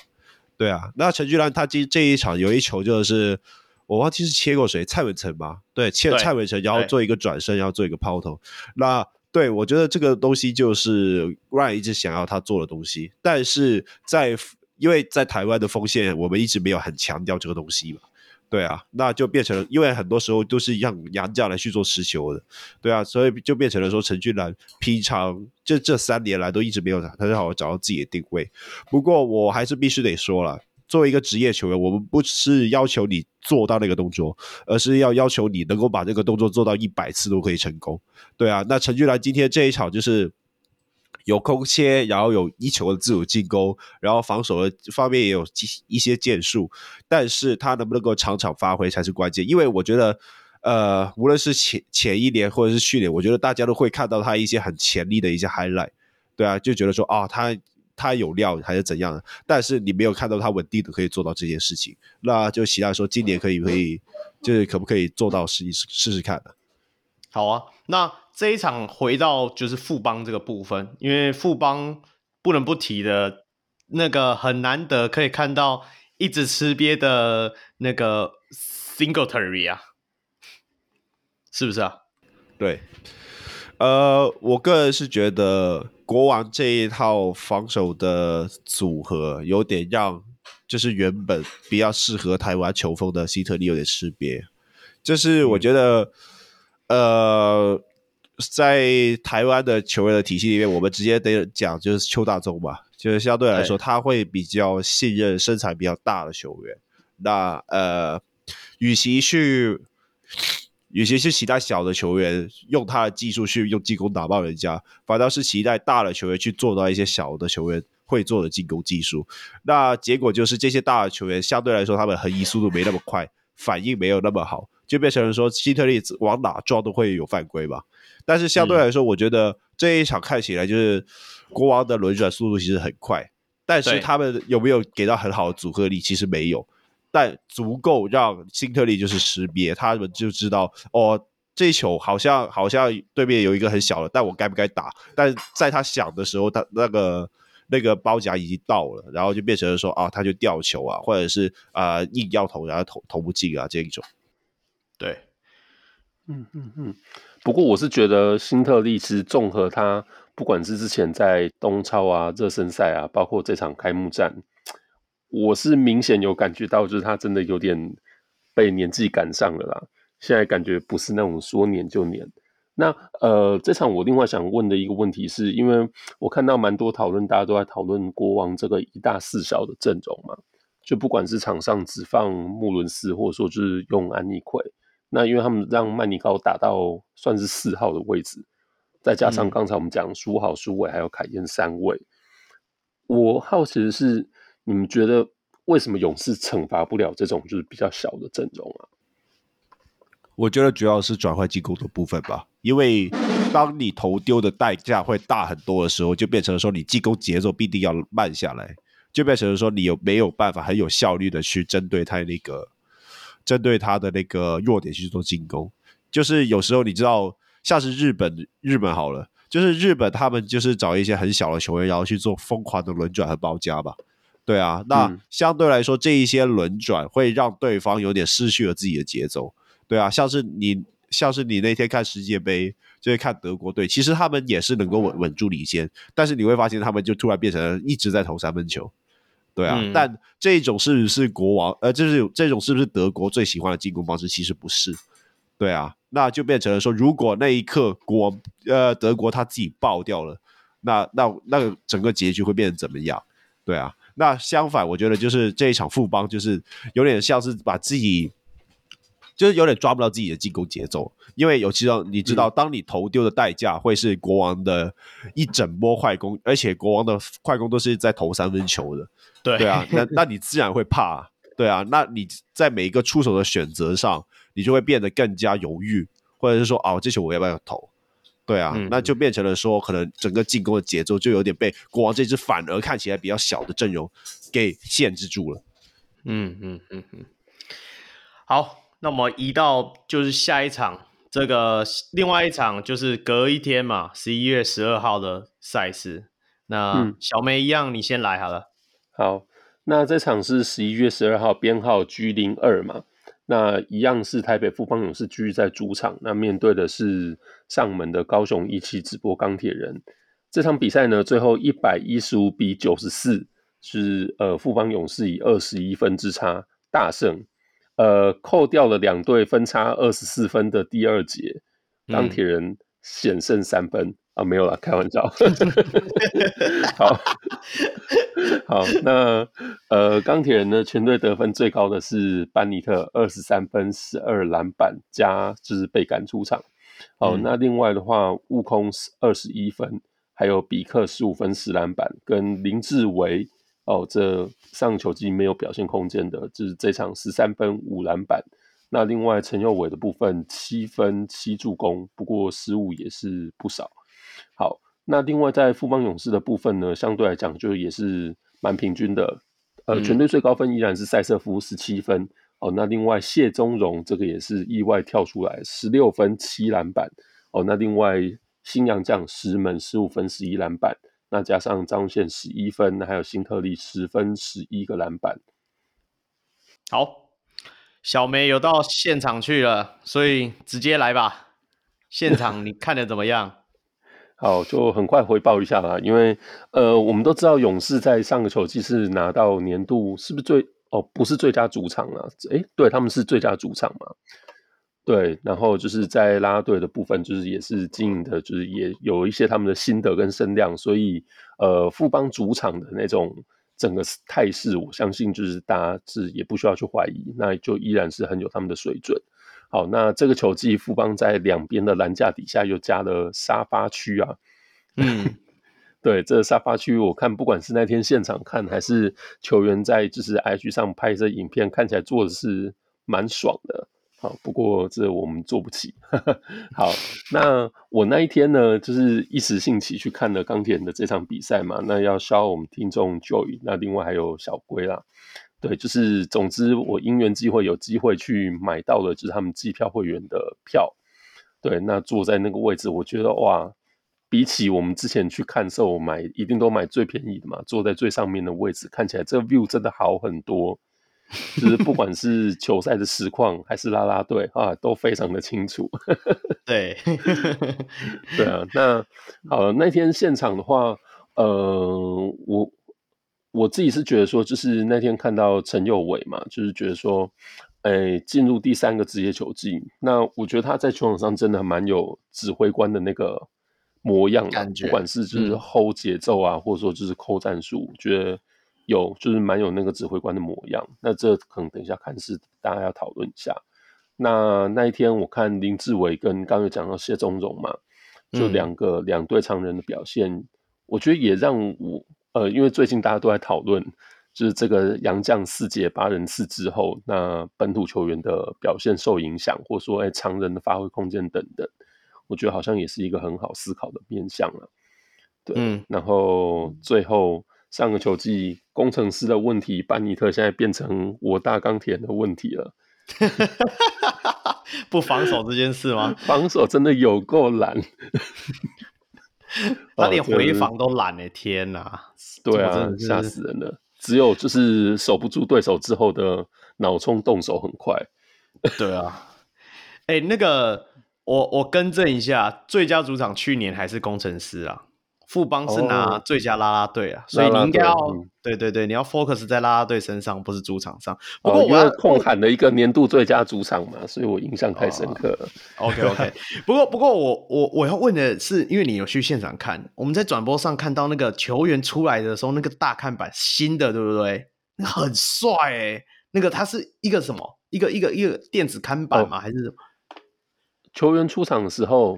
对啊，那陈俊兰他今这一场有一球就是。我忘记是切过谁，蔡文成吗？对，切蔡文成，然后做一个转身，然后做一个抛投。那对我觉得这个东西就是 Ryan 一直想要他做的东西，但是在因为在台湾的锋线，我们一直没有很强调这个东西嘛。对啊，那就变成了，因为很多时候都是让杨将来去做持球的，对啊，所以就变成了说陈俊兰平常这这三年来都一直没有他很好找到自己的定位。不过我还是必须得说了。作为一个职业球员，我们不是要求你做到那个动作，而是要要求你能够把这个动作做到一百次都可以成功。对啊，那陈俊兰今天这一场就是有空切，然后有一球的自主进攻，然后防守的方面也有一些建树，但是他能不能够场场发挥才是关键。因为我觉得，呃，无论是前前一年或者是去年，我觉得大家都会看到他一些很潜力的一些 highlight，对啊，就觉得说啊，他。他有料还是怎样的？但是你没有看到他稳定的可以做到这件事情，那就期待说今年可以可以，就是可不可以做到试一试试试看呢？好啊，那这一场回到就是富邦这个部分，因为富邦不能不提的，那个很难得可以看到一直吃瘪的那个 Singletary 啊，是不是啊？对，呃，我个人是觉得。国王这一套防守的组合有点让，就是原本比较适合台湾球风的希特利有点吃瘪。就是我觉得，嗯、呃，在台湾的球员的体系里面，我们直接得讲就是邱大宗吧，就是相对来说他会比较信任身材比较大的球员。那呃，与其去。与其是期待小的球员用他的技术去用进攻打爆人家，反倒是期待大的球员去做到一些小的球员会做的进攻技术。那结果就是这些大的球员相对来说，他们横移速度没那么快，反应没有那么好，就变成了说希特利往哪撞都会有犯规吧。但是相对来说，我觉得这一场看起来就是国王的轮转速度其实很快，但是他们有没有给到很好的组合力，其实没有。但足够让辛特利就是识别，他们就知道哦，这球好像好像对面有一个很小的，但我该不该打？但在他想的时候，他那个那个包夹已经到了，然后就变成了说啊，他就掉球啊，或者是啊、硬要投，然后投投不进啊这一种。对，嗯嗯嗯。不过我是觉得辛特利其实综合他，不管是之前在东超啊、热身赛啊，包括这场开幕战。我是明显有感觉到，就是他真的有点被年纪赶上了啦。现在感觉不是那种说撵就撵。那呃，这场我另外想问的一个问题是，因为我看到蛮多讨论，大家都在讨论国王这个一大四小的阵容嘛。就不管是场上只放穆伦斯，或者说就是用安妮奎，那因为他们让曼尼高打到算是四号的位置，再加上刚才我们讲书豪、书伟还有凯燕三位，我好奇的是。你们觉得为什么勇士惩罚不了这种就是比较小的阵容啊？我觉得主要是转换进攻的部分吧，因为当你投丢的代价会大很多的时候，就变成说你进攻节奏必定要慢下来，就变成说你有没有办法很有效率的去针对他那个针对他的那个弱点去做进攻。就是有时候你知道，像是日本，日本好了，就是日本他们就是找一些很小的球员，然后去做疯狂的轮转和包夹吧。对啊，那相对来说，这一些轮转会让对方有点失去了自己的节奏。对啊，像是你，像是你那天看世界杯，就是看德国队，其实他们也是能够稳稳住领先，但是你会发现他们就突然变成了一直在投三分球。对啊，嗯、但这种是不是国王？呃，就是这种是不是德国最喜欢的进攻方式？其实不是。对啊，那就变成了说，如果那一刻国王呃德国他自己爆掉了，那那那个整个结局会变成怎么样？对啊，那相反，我觉得就是这一场富邦就是有点像是把自己。就是有点抓不到自己的进攻节奏，因为有其中你知道，当你投丢的代价会是国王的一整波快攻，而且国王的快攻都是在投三分球的，对对啊，那 那你自然会怕，对啊，那你在每一个出手的选择上，你就会变得更加犹豫，或者是说，哦，这球我要不要投？对啊，嗯、那就变成了说，可能整个进攻的节奏就有点被国王这支反而看起来比较小的阵容给限制住了。嗯嗯嗯嗯，好。那么移到就是下一场，这个另外一场就是隔一天嘛，十一月十二号的赛事。那小梅一样，你先来好了。好，那这场是十一月十二号，编号 G 零二嘛。那一样是台北富邦勇士居在主场，那面对的是上门的高雄一期直播钢铁人。这场比赛呢，最后一百一十五比九十四，是呃富邦勇士以二十一分之差大胜。呃，扣掉了两队分差二十四分的第二节，钢铁人险胜三分、嗯、啊，没有啦，开玩笑。好，好，那呃，钢铁人呢，全队得分最高的是班尼特二十三分十二篮板加就是被赶出场。好，嗯、那另外的话，悟空二十一分，还有比克十五分十篮板，跟林志伟。哦，这上球季没有表现空间的，就是这场十三分五篮板。那另外陈佑伟的部分七分七助攻，不过失误也是不少。好，那另外在富邦勇士的部分呢，相对来讲就也是蛮平均的。呃，全队最高分依然是塞瑟夫十七分。嗯、哦，那另外谢宗荣这个也是意外跳出来十六分七篮板。哦，那另外新洋将石门十五分十一篮板。那加上张宪十一分，还有新特利十分十一个篮板。好，小梅有到现场去了，所以直接来吧。现场你看的怎么样？好，就很快回报一下吧。因为呃，我们都知道勇士在上个球季是拿到年度是不是最哦，不是最佳主场啊？哎，对，他们是最佳主场嘛。对，然后就是在拉拉队的部分，就是也是经营的，就是也有一些他们的心得跟声量，所以呃，富邦主场的那种整个态势，我相信就是大家是也不需要去怀疑，那就依然是很有他们的水准。好，那这个球季富邦在两边的篮架底下又加了沙发区啊，嗯，对，这沙发区我看不管是那天现场看，还是球员在就是 IG 上拍这影片，看起来做的是蛮爽的。好，不过这我们做不起。好，那我那一天呢，就是一时兴起去看了钢铁人的这场比赛嘛。那要消我们听众 Joy，那另外还有小龟啦。对，就是总之我因缘际会有机会去买到了，就是他们机票会员的票。对，那坐在那个位置，我觉得哇，比起我们之前去看售买，一定都买最便宜的嘛，坐在最上面的位置，看起来这个 view 真的好很多。就是不管是球赛的实况还是啦啦队啊，都非常的清楚。对，对啊。那好了，那天现场的话，呃，我我自己是觉得说，就是那天看到陈佑伟嘛，就是觉得说，哎、欸，进入第三个职业球季，那我觉得他在球场上真的蛮有指挥官的那个模样感觉，不管是就是 hold 节奏啊，嗯、或者说就是扣战术，觉得。有，就是蛮有那个指挥官的模样。那这可能等一下看是大家要讨论一下。那那一天我看林志伟跟刚刚有讲到谢宗荣嘛，就两个两队常人的表现，嗯、我觉得也让我呃，因为最近大家都在讨论，就是这个杨将四节八人次之后，那本土球员的表现受影响，或者说哎常人的发挥空间等等，我觉得好像也是一个很好思考的面向了。对，嗯、然后最后。上个球季工程师的问题，班尼特现在变成我大钢铁的问题了。不防守这件事吗？防守真的有够懒，他连回防都懒哎！天哪，对啊，吓死人了。只有就是守不住对手之后的脑冲动手很快。对啊，哎、欸，那个我我更正一下，最佳主场去年还是工程师啊。富邦是拿最佳啦啦队啊，哦、所以你应该要对对对，你要 focus 在啦啦队身上，不是主场上。不过我要控喊了一个年度最佳主场嘛，所以我印象太深刻了。哦、OK OK，不过不过我我我要问的是，因为你有去现场看，我们在转播上看到那个球员出来的时候，那个大看板新的，对不对？那很帅哎、欸，那个它是一个什么？一个一个一个电子看板吗？哦、还是什么？球员出场的时候。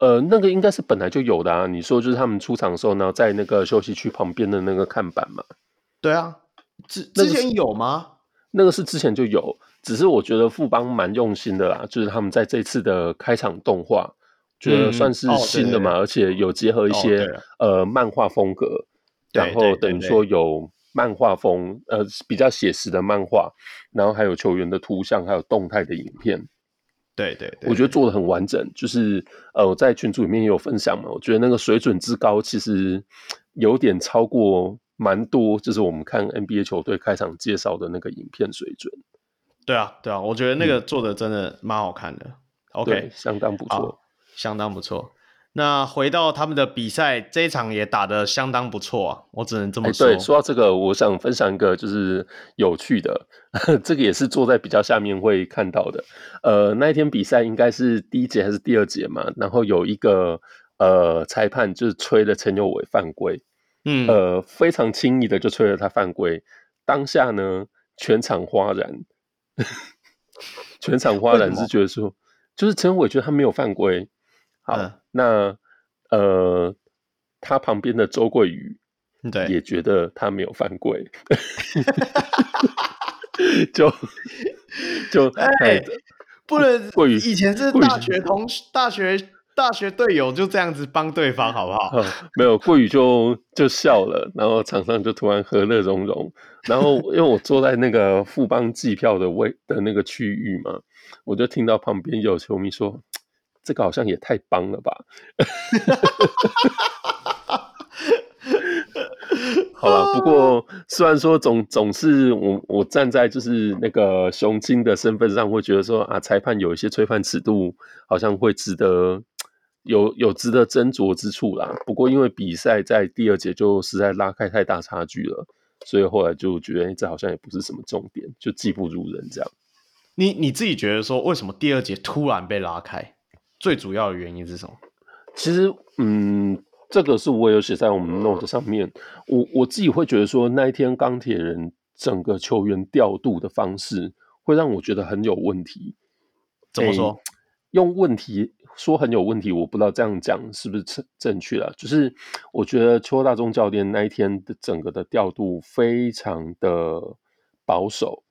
呃，那个应该是本来就有的啊。你说就是他们出场的时候呢，在那个休息区旁边的那个看板嘛。对啊，之之前有吗？那个是之前就有，只是我觉得富邦蛮用心的啦，就是他们在这次的开场动画，觉得算是新的嘛，而且有结合一些、哦、呃漫画风格，然后等于说有漫画风，呃比较写实的漫画，然后还有球员的图像，还有动态的影片。对对对，我觉得做的很完整，就是呃，我在群组里面也有分享嘛，我觉得那个水准之高，其实有点超过蛮多，就是我们看 NBA 球队开场介绍的那个影片水准。对啊，对啊，我觉得那个做的真的蛮好看的。嗯、OK，相当不错，相当不错。那回到他们的比赛，这一场也打得相当不错啊，我只能这么说。对，说到这个，我想分享一个就是有趣的，这个也是坐在比较下面会看到的。呃，那一天比赛应该是第一节还是第二节嘛？然后有一个呃裁判就是吹了陈有伟犯规，嗯，呃，非常轻易的就吹了他犯规。当下呢，全场哗然，全场哗然是觉得说，就是陈有伟觉得他没有犯规。好，嗯、那呃，他旁边的周桂宇对也觉得他没有犯规，就就哎，欸、不能桂宇以前是大学同学、大学大学队友，就这样子帮对方，好不好？嗯、没有桂宇就就笑了，然后场上就突然和乐融融。然后因为我坐在那个富邦计票的位的那个区域嘛，我就听到旁边有球迷说。这个好像也太棒了吧！好了，不过虽然说总总是我我站在就是那个雄鹰的身份上，会觉得说啊，裁判有一些吹判尺度，好像会值得有有值得斟酌之处啦。不过因为比赛在第二节就实在拉开太大差距了，所以后来就觉得这好像也不是什么重点，就技不如人这样。你你自己觉得说，为什么第二节突然被拉开？最主要的原因是什么？其实，嗯，这个是我有写在我们 note 上面。我我自己会觉得说，那一天钢铁人整个球员调度的方式，会让我觉得很有问题。怎么说？欸，用问题说很有问题，我不知道这样讲是不是正正确了。就是我觉得邱大中教练那一天的整个的调度非常的保守。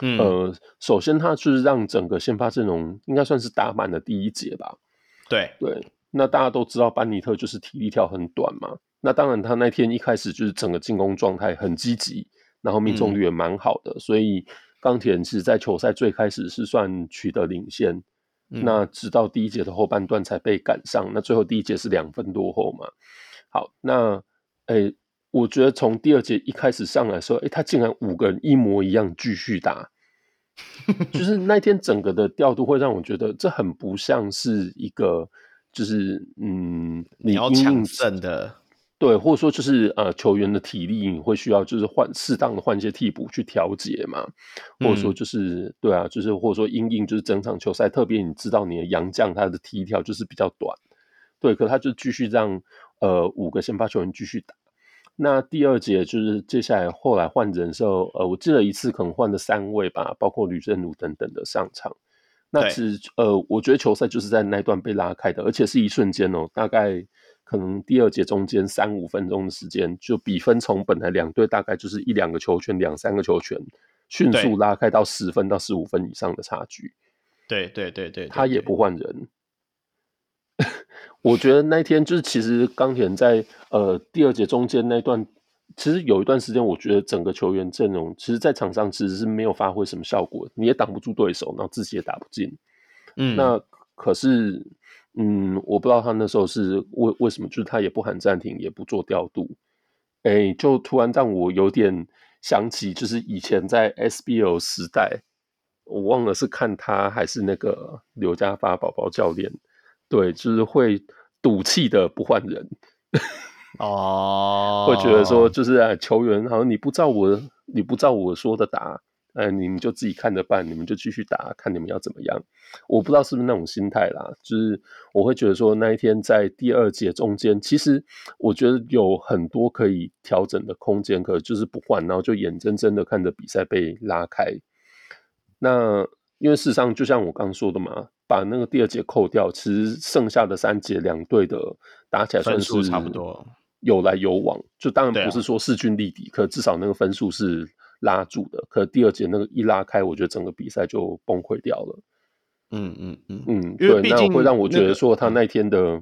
嗯，呃，首先他就是让整个先发阵容应该算是打满了第一节吧。对对，那大家都知道班尼特就是体力条很短嘛。那当然他那天一开始就是整个进攻状态很积极，然后命中率也蛮好的，嗯、所以钢铁人其实在球赛最开始是算取得领先。嗯、那直到第一节的后半段才被赶上，那最后第一节是两分多后嘛。好，那诶。我觉得从第二节一开始上来的时候，哎，他竟然五个人一模一样继续打，就是那天整个的调度会让我觉得这很不像是一个，就是嗯，你要抢胜的，对，或者说就是呃球员的体力你会需要就是换适当的换一些替补去调节嘛，或者说就是、嗯、对啊，就是或者说因应就是整场球赛，特别你知道你的洋将他的踢跳就是比较短，对，可他就继续让呃五个先发球员继续打。那第二节就是接下来后来换人的时候，呃，我记得一次可能换了三位吧，包括吕振儒等等的上场。那其实呃，我觉得球赛就是在那段被拉开的，而且是一瞬间哦，大概可能第二节中间三五分钟的时间，就比分从本来两队大概就是一两个球权、两三个球权，迅速拉开到十分到十五分以上的差距。对，对对对，他也不换人。我觉得那天就是，其实钢铁人在呃第二节中间那段其实有一段时间，我觉得整个球员阵容，其实，在场上其实是没有发挥什么效果，你也挡不住对手，然后自己也打不进。嗯，那可是，嗯，我不知道他那时候是为为什么，就是他也不喊暂停，也不做调度，哎，就突然让我有点想起，就是以前在 SBL 时代，我忘了是看他还是那个刘家发宝宝教练，对，就是会赌气的不换人。哦，会觉得说，就是啊，球员好像你不照我，你不照我说的打，哎、呃，你们就自己看着办，你们就继续打，看你们要怎么样。我不知道是不是那种心态啦，就是我会觉得说，那一天在第二节中间，其实我觉得有很多可以调整的空间，可就是不换，然后就眼睁睁的看着比赛被拉开。那因为事实上，就像我刚说的嘛，把那个第二节扣掉，其实剩下的三节两队的打起来算是差不多。有来有往，就当然不是说势均力敌，啊、可至少那个分数是拉住的。可第二节那个一拉开，我觉得整个比赛就崩溃掉了。嗯嗯嗯嗯，对，那会让我觉得说他那天的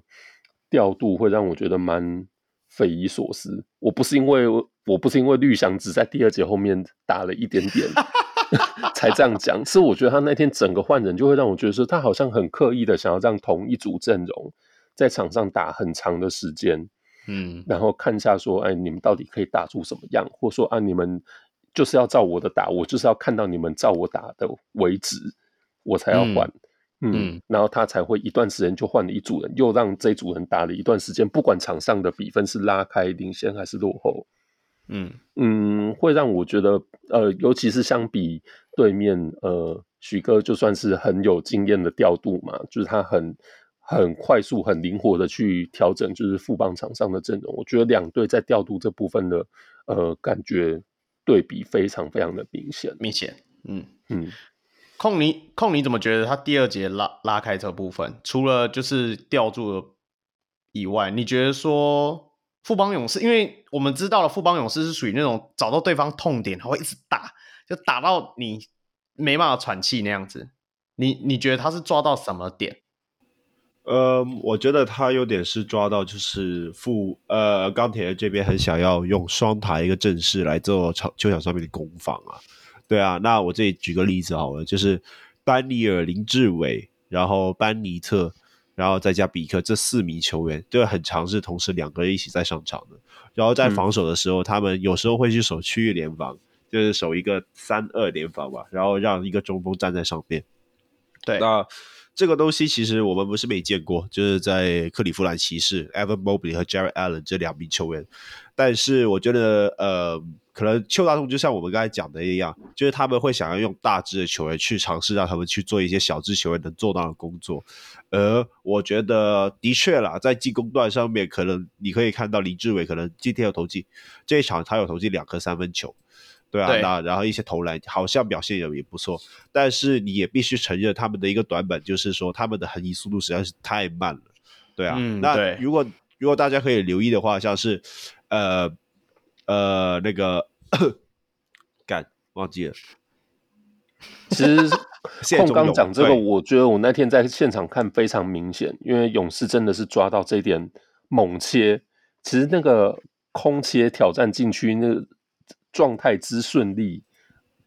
调度会让我觉得蛮匪夷所思。我不是因为我不是因为绿翔只在第二节后面打了一点点 才这样讲，是我觉得他那天整个换人就会让我觉得说他好像很刻意的想要让同一组阵容在场上打很长的时间。嗯，然后看一下说，哎，你们到底可以打出什么样？或者说啊，你们就是要照我的打，我就是要看到你们照我打的为止，我才要换。嗯，嗯，然后他才会一段时间就换了一组人，又让这组人打了一段时间，不管场上的比分是拉开、领先还是落后。嗯嗯，会让我觉得，呃，尤其是相比对面，呃，许哥就算是很有经验的调度嘛，就是他很。很快速、很灵活的去调整，就是副棒场上的阵容。我觉得两队在调度这部分的，呃，感觉对比非常非常的明显。明显，嗯嗯。控你控你怎么觉得他第二节拉拉开这部分，除了就是调度以外，你觉得说富邦勇士，因为我们知道了富邦勇士是属于那种找到对方痛点，他会一直打，就打到你没办法喘气那样子。你你觉得他是抓到什么点？呃，我觉得他有点是抓到，就是富呃钢铁这边很想要用双塔一个阵势来做场球场上面的攻防啊，对啊，那我这里举个例子好了，就是班尼尔、林志伟，然后班尼特，然后再加比克这四名球员，就很常是同时两个人一起在上场的，然后在防守的时候，嗯、他们有时候会去守区域联防，就是守一个三二联防吧，然后让一个中锋站在上面，对，那。这个东西其实我们不是没见过，就是在克里夫兰骑士，Evan Mobley 和 Jarrett Allen 这两名球员。但是我觉得，呃，可能邱大同就像我们刚才讲的一样，就是他们会想要用大只的球员去尝试让他们去做一些小只球员能做到的工作。而我觉得，的确啦，在进攻段上面，可能你可以看到林志伟可能今天有投进，这一场他有投进两颗三分球。对啊，那然后一些投篮好像表现也也不错，但是你也必须承认他们的一个短板就是说他们的横移速度实在是太慢了。对啊，嗯、那如果如果大家可以留意的话，像是呃呃那个 干忘记了，其实 控刚讲这个，我觉得我那天在现场看非常明显，因为勇士真的是抓到这一点猛切，其实那个空切挑战禁区那个。状态之顺利，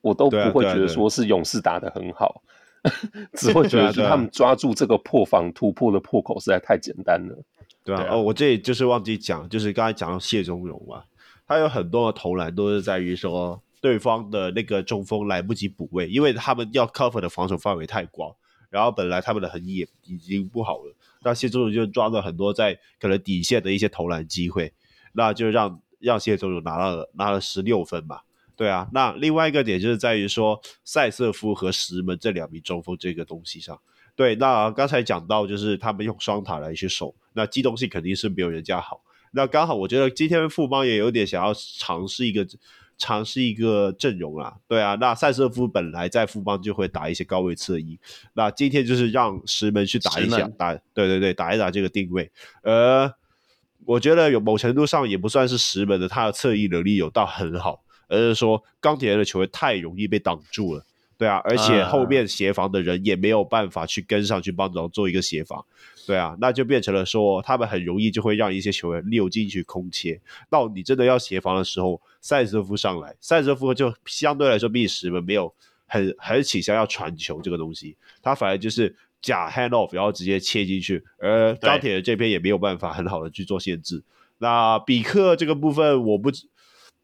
我都不会觉得说是勇士打的很好，只会觉得是他们抓住这个破防突破的破口实在太简单了。对啊，哦，我这里就是忘记讲，就是刚才讲到谢宗荣嘛，他有很多的投篮都是在于说对方的那个中锋来不及补位，因为他们要 cover 的防守范围太广，然后本来他们的横移已经不好了，那谢宗荣就抓了很多在可能底线的一些投篮机会，那就让。让谢宗荣拿到了拿了十六分嘛，对啊。那另外一个点就是在于说赛瑟夫和石门这两名中锋这个东西上，对。那刚才讲到就是他们用双塔来去守，那机动性肯定是没有人家好。那刚好我觉得今天富邦也有点想要尝试一个尝试一个阵容啊，对啊。那塞瑟夫本来在富邦就会打一些高位侧翼，那今天就是让石门去打一下打，对对对，打一打这个定位，呃。我觉得有某程度上也不算是石门的，他的侧翼能力有到很好，而是说钢铁人的球员太容易被挡住了。对啊，而且后面协防的人也没有办法去跟上去帮忙做一个协防，对啊，那就变成了说他们很容易就会让一些球员溜进去空切。到你真的要协防的时候，塞瑟夫上来，塞瑟夫就相对来说比什们没有很很倾向要传球这个东西，他反而就是假 hand off，然后直接切进去，而钢铁人这边也没有办法很好的去做限制。那比克这个部分，我不。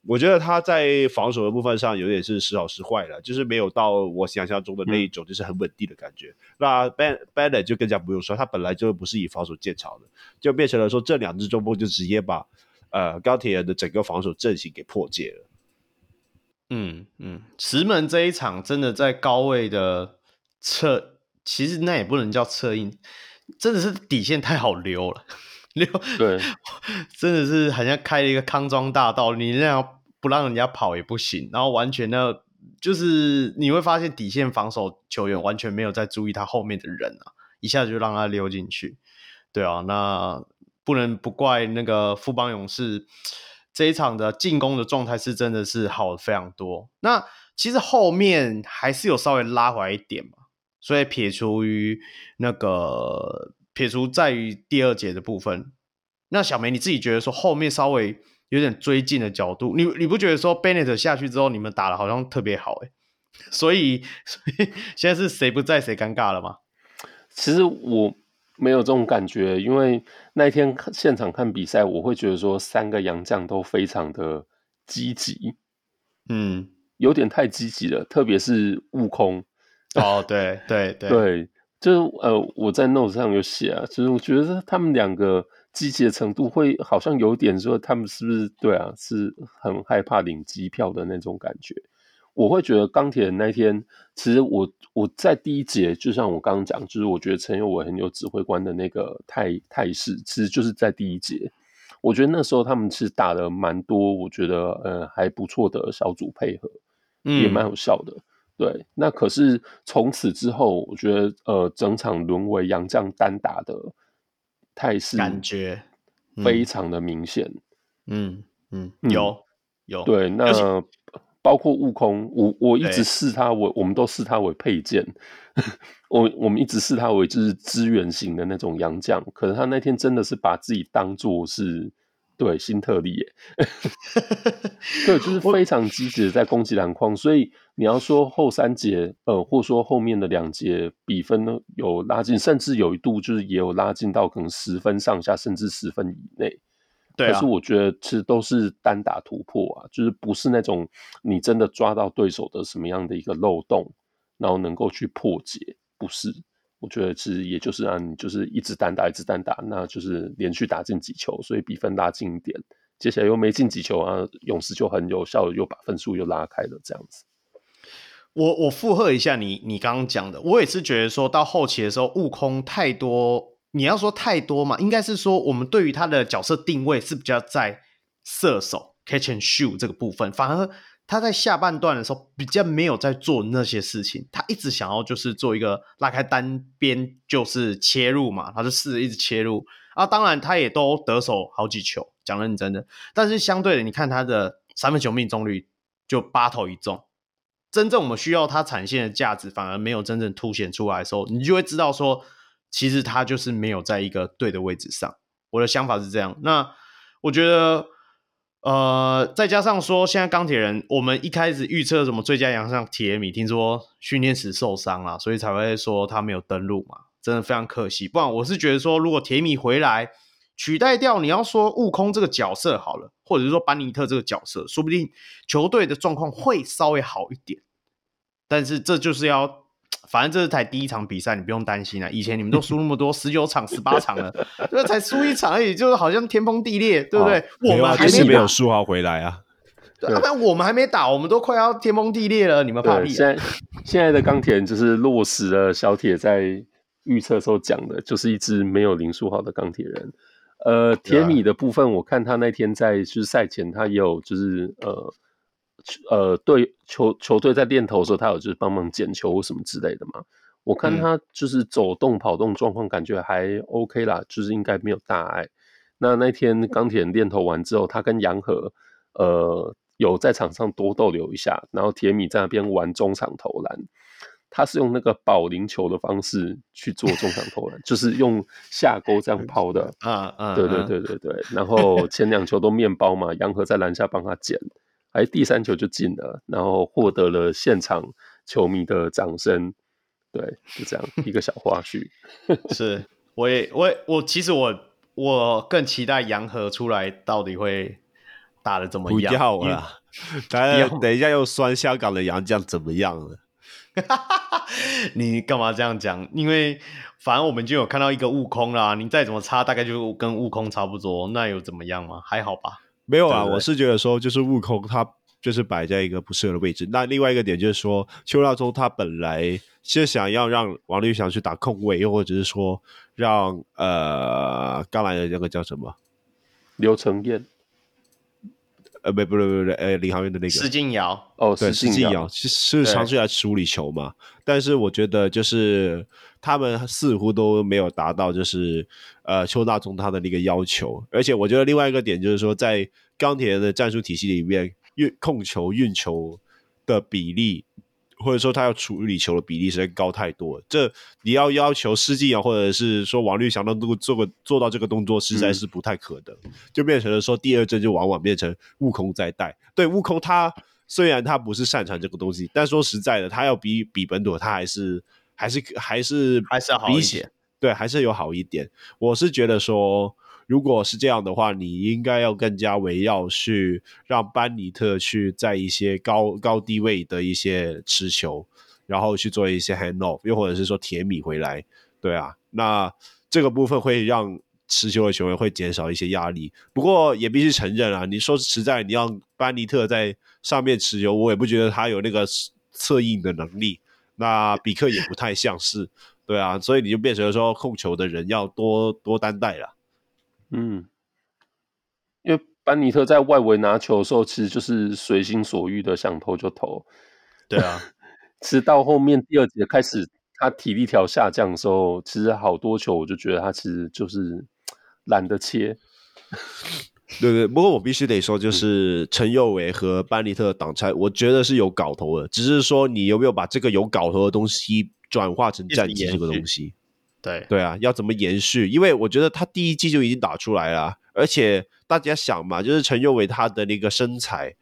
我觉得他在防守的部分上有点是时好时坏了，就是没有到我想象中的那一种，就是很稳定的感觉。嗯、那 Ben Bennett 就更加不用说，他本来就不是以防守见长的，就变成了说这两支中锋就直接把呃钢铁人的整个防守阵型给破解了。嗯嗯，石门这一场真的在高位的策，其实那也不能叫策应，真的是底线太好溜了，溜对，真的是好像开了一个康庄大道，你那样。不让人家跑也不行，然后完全的，就是你会发现底线防守球员完全没有在注意他后面的人啊，一下子就让他溜进去，对啊，那不能不怪那个富邦勇士这一场的进攻的状态是真的是好非常多。那其实后面还是有稍微拉回来一点嘛，所以撇除于那个撇除在于第二节的部分，那小梅你自己觉得说后面稍微。有点追进的角度，你你不觉得说 Bennett 下去之后，你们打的好像特别好 诶？所以所以现在是谁不在谁尴尬了吗？其实我没有这种感觉，因为那一天现场看比赛，我会觉得说三个洋将都非常的积极，嗯，有点太积极了，特别是悟空。哦，对对对 对，就是呃，我在 note 上有写啊，就是我觉得他们两个。积极的程度会好像有点说，他们是不是对啊？是很害怕领机票的那种感觉。我会觉得钢铁人那天，其实我我在第一节，就像我刚刚讲，就是我觉得陈友伟很有指挥官的那个态态势，其实就是在第一节。我觉得那时候他们其实打了蛮多，我觉得呃还不错的小组配合，也蛮有效的。嗯、对，那可是从此之后，我觉得呃整场沦为杨将单打的。态势感觉非常的明显，嗯嗯，嗯，有有对，那包括悟空，我我一直视他为，我们都视他为配件，我我们一直视他为就是资源型的那种洋将，可是他那天真的是把自己当做是。对，新特例耶，对，就是非常积极的在攻击篮筐，所以你要说后三节，呃，或说后面的两节比分呢有拉近，甚至有一度就是也有拉近到可能十分上下，甚至十分以内。对啊，可是我觉得其实都是单打突破啊，就是不是那种你真的抓到对手的什么样的一个漏洞，然后能够去破解，不是。我觉得其实也就是让，你就是一直单打，一直单打，那就是连续打进几球，所以比分拉近一点。接下来又没进几球啊，勇士就很有效，又把分数又拉开了，这样子。我我附和一下你你刚刚讲的，我也是觉得说到后期的时候，悟空太多，你要说太多嘛，应该是说我们对于他的角色定位是比较在射手 catch and shoot 这个部分，反而。他在下半段的时候比较没有在做那些事情，他一直想要就是做一个拉开单边就是切入嘛，他就试着一直切入啊，当然他也都得手好几球，讲认真的，但是相对的，你看他的三分球命中率就八投一中，真正我们需要他产线的价值反而没有真正凸显出来的时候，你就会知道说，其实他就是没有在一个对的位置上。我的想法是这样，那我觉得。呃，再加上说，现在钢铁人，我们一开始预测什么最佳洋将铁米，听说训练时受伤了，所以才会说他没有登录嘛，真的非常可惜。不然我是觉得说，如果铁米回来取代掉你要说悟空这个角色好了，或者是说班尼特这个角色，说不定球队的状况会稍微好一点。但是这就是要。反正这是才第一场比赛，你不用担心啊。以前你们都输那么多，十九场、十八场了，这才输一场而已，就是好像天崩地裂，对不对？我们还是没有输好回来啊。对，要不然我们还没打，我们都快要天崩地裂了，你们怕屁？现在现在的钢铁人就是落实了小铁在预测时候讲的，就是一支没有林书豪的钢铁人。呃，铁米的部分，我看他那天在就是赛前，他也有就是呃。呃，对球球队在练投的时候，他有就是帮忙捡球或什么之类的嘛。我看他就是走动跑动状况，感觉还 OK 啦，就是应该没有大碍。那那天钢铁人练投完之后，他跟杨和呃有在场上多逗留一下，然后铁米在那边玩中场投篮。他是用那个保龄球的方式去做中场投篮，就是用下 钩这样抛的。啊啊，对对对对对。然后前两球都面包嘛，杨和在篮下帮他捡，哎，第三球就进了，然后获得了现场球迷的掌声。对，就这样一个小花絮。是，我也我也我其实我我更期待洋河出来到底会打得怎么样。不要了，等等一下又酸香港的洋将怎么样了？你干嘛这样讲？因为反正我们就有看到一个悟空啦，你再怎么差，大概就跟悟空差不多，那又怎么样嘛？还好吧？没有啊，我是觉得说，就是悟空他就是摆在一个不适合的位置。那另外一个点就是说，邱大中他本来是想要让王立翔去打控卫，又或者是说让呃刚来的那个叫什么刘承燕。呃，不，不，不，不，呃，领航员的那个施晋尧，哦，对，施晋尧其实是尝试来处理球嘛，但是我觉得就是他们似乎都没有达到，就是呃邱大中他的那个要求，而且我觉得另外一个点就是说，在钢铁人的战术体系里面，运控球、运球的比例。或者说他要处理球的比例实在高太多了，这你要要求施晋尧或者是说王律翔能够做个做到这个动作，实在是不太可能，嗯、就变成了说第二阵就往往变成悟空在带。对，悟空他虽然他不是擅长这个东西，但说实在的，他要比比本土他还是还是还是还是要好一些，对，还是有好一点。我是觉得说。如果是这样的话，你应该要更加围绕去让班尼特去在一些高高低位的一些持球，然后去做一些 hand off，又或者是说铁米回来，对啊，那这个部分会让持球的球员会减少一些压力。不过也必须承认啊，你说实在，你让班尼特在上面持球，我也不觉得他有那个策应的能力。那比克也不太像是，对啊，所以你就变成说控球的人要多多担待了。嗯，因为班尼特在外围拿球的时候，其实就是随心所欲的想投就投。对啊，直到后面第二节开始，他体力条下降的时候，其实好多球我就觉得他其实就是懒得切。对对，不过我必须得说，就是陈佑维和班尼特的挡拆，我觉得是有搞头的，只是说你有没有把这个有搞头的东西转化成战绩这个东西。对对啊，要怎么延续？因为我觉得他第一季就已经打出来了，而且大家想嘛，就是陈佑伟他的那个身材，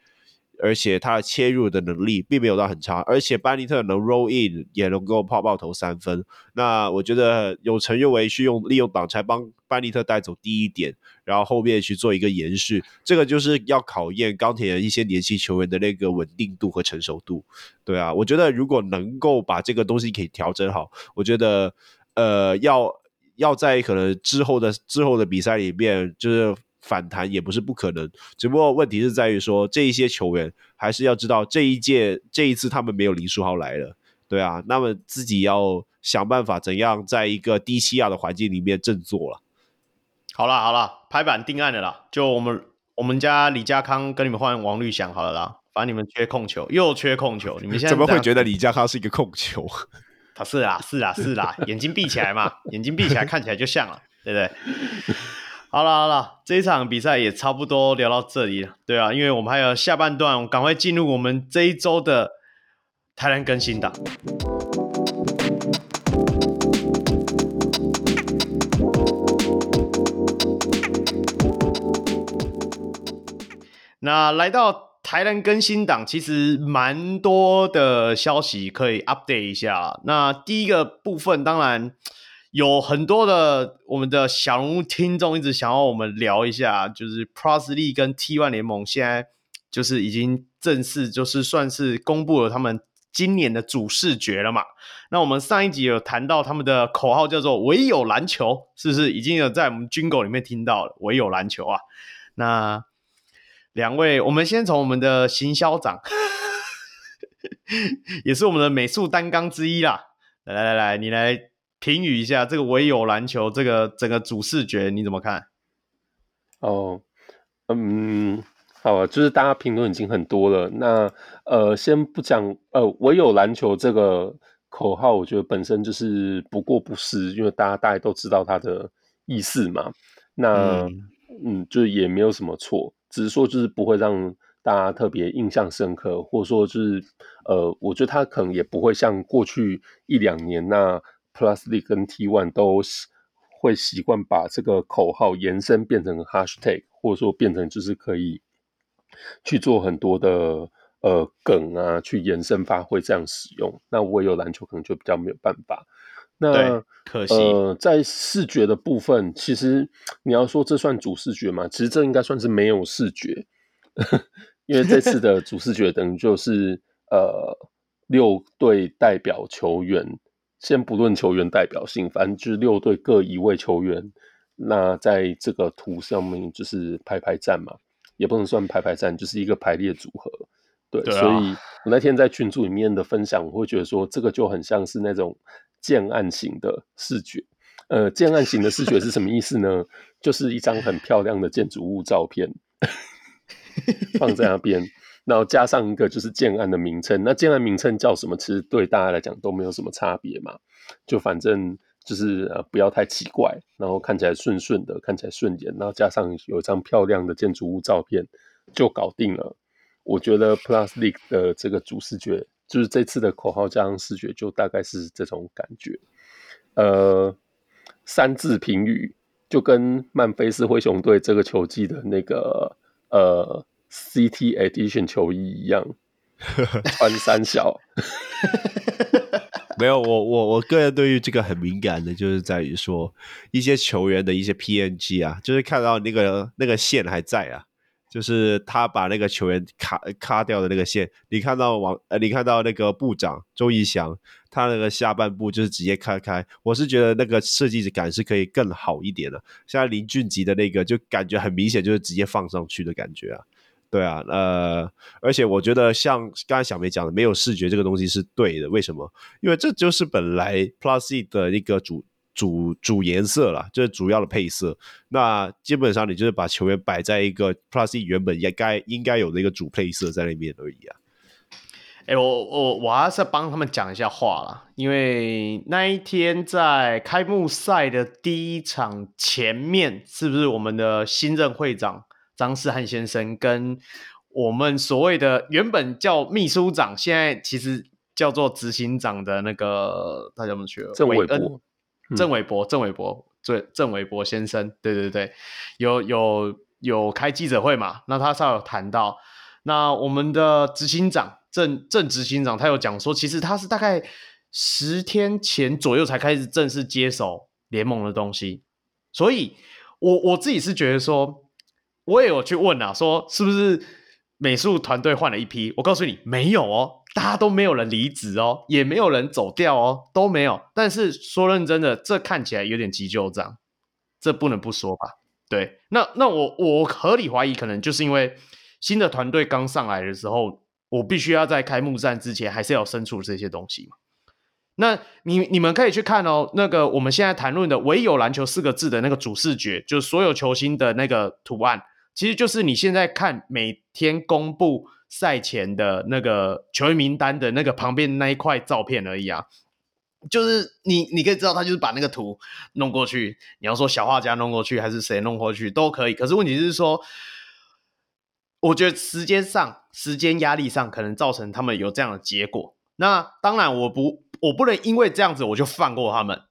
而且他的切入的能力并没有到很差，而且班尼特能 roll in 也能够泡泡投三分。那我觉得有陈佑伟去用利用挡拆帮班尼特带走第一点，然后后面去做一个延续，这个就是要考验钢铁人一些年轻球员的那个稳定度和成熟度。对啊，我觉得如果能够把这个东西给调整好，我觉得。呃，要要在可能之后的之后的比赛里面，就是反弹也不是不可能。只不过问题是在于说，这一些球员还是要知道，这一届这一次他们没有林书豪来了，对啊，那么自己要想办法怎样在一个低气压的环境里面振作了。好了好了，拍板定案的啦，就我们我们家李家康跟你们换王绿翔好了啦，反正你们缺控球，又缺控球，你们现在 怎么会觉得李家康是一个控球？他是啊，是啊，是啦，眼睛闭起来嘛，眼睛闭起来看起来就像了，对不对？好了好了，这一场比赛也差不多聊到这里了，对啊，因为我们还有下半段，赶快进入我们这一周的台篮更新档。那来到。台篮更新档其实蛮多的消息可以 update 一下。那第一个部分当然有很多的我们的小人物听众一直想要我们聊一下，就是 p r o s l e 跟 T One 联盟现在就是已经正式就是算是公布了他们今年的主视觉了嘛。那我们上一集有谈到他们的口号叫做“唯有篮球”，是不是已经有在我们 Jingle 里面听到“唯有篮球”啊？那。两位，我们先从我们的行销长，也是我们的美术担纲之一啦。来来来来，你来评语一下这个唯有篮球这个整个主视觉你怎么看？哦，嗯，好啊，就是大家评论已经很多了。那呃，先不讲呃，唯有篮球这个口号，我觉得本身就是不过不失，因为大家大家都知道它的意思嘛。那嗯，嗯，就也没有什么错。只是说，就是不会让大家特别印象深刻，或者说就是呃，我觉得他可能也不会像过去一两年那 Plus League 跟 T1 都会习惯把这个口号延伸变成 Hashtag，或者说变成就是可以去做很多的呃梗啊，去延伸发挥这样使用。那我有篮球可能就比较没有办法。那可惜呃，在视觉的部分，其实你要说这算主视觉嘛？其实这应该算是没有视觉。因为这次的主视觉等于就是呃六队代表球员，先不论球员代表性，反正就是六队各一位球员。那在这个图上面就是排排站嘛，也不能算排排站，就是一个排列组合。对，对啊，所以我那天在群组里面的分享，我会觉得说这个就很像是那种建案型的视觉。呃，建案型的视觉是什么意思呢？就是一张很漂亮的建筑物照片。放在那边，然后加上一个就是建案的名称。那建案名称叫什么？其实对大家来讲都没有什么差别嘛。就反正就是呃不要太奇怪，然后看起来顺顺的，看起来顺眼，然后加上有一张漂亮的建筑物照片就搞定了。我觉得 plus leak 的这个主视觉，就是这次的口号加上视觉，就大概是这种感觉。呃，三字评语就跟曼菲斯灰熊队这个球季的那个。呃，CT Edition 球衣一样，穿三小。没有，我我我个人对于这个很敏感的，就是在于说一些球员的一些 PNG 啊，就是看到那个那个线还在啊。就是他把那个球员卡卡掉的那个线，你看到王呃，你看到那个部长周逸翔，他那个下半部就是直接开开，我是觉得那个设计感是可以更好一点的。像林俊杰的那个，就感觉很明显就是直接放上去的感觉啊，对啊，呃，而且我觉得像刚才小梅讲的，没有视觉这个东西是对的，为什么？因为这就是本来 Plus 的一个主。主主颜色啦，就是主要的配色。那基本上你就是把球员摆在一个 Plus 原本应该应该有的一个主配色在那边而已啊。哎、欸，我我我还是帮他们讲一下话啦，因为那一天在开幕赛的第一场前面，是不是我们的新任会长张世汉先生跟我们所谓的原本叫秘书长，现在其实叫做执行长的那个大家怎么去了？郑伟博。郑伟博，郑伟博，郑，郑伟博先生，对对对，有有有开记者会嘛？那他稍有谈到，那我们的执行长郑郑执行长，他有讲说，其实他是大概十天前左右才开始正式接手联盟的东西，所以我我自己是觉得说，我也有去问啊，说是不是美术团队换了一批？我告诉你，没有哦。大家都没有人离职哦，也没有人走掉哦，都没有。但是说认真的，这看起来有点急就章，这不能不说吧？对，那那我我合理怀疑，可能就是因为新的团队刚上来的时候，我必须要在开幕战之前，还是要身处这些东西嘛。那你你们可以去看哦，那个我们现在谈论的“唯有篮球”四个字的那个主视觉，就是所有球星的那个图案，其实就是你现在看每天公布。赛前的那个球员名单的那个旁边那一块照片而已啊，就是你你可以知道他就是把那个图弄过去，你要说小画家弄过去还是谁弄过去都可以，可是问题是说，我觉得时间上时间压力上可能造成他们有这样的结果。那当然我不我不能因为这样子我就放过他们，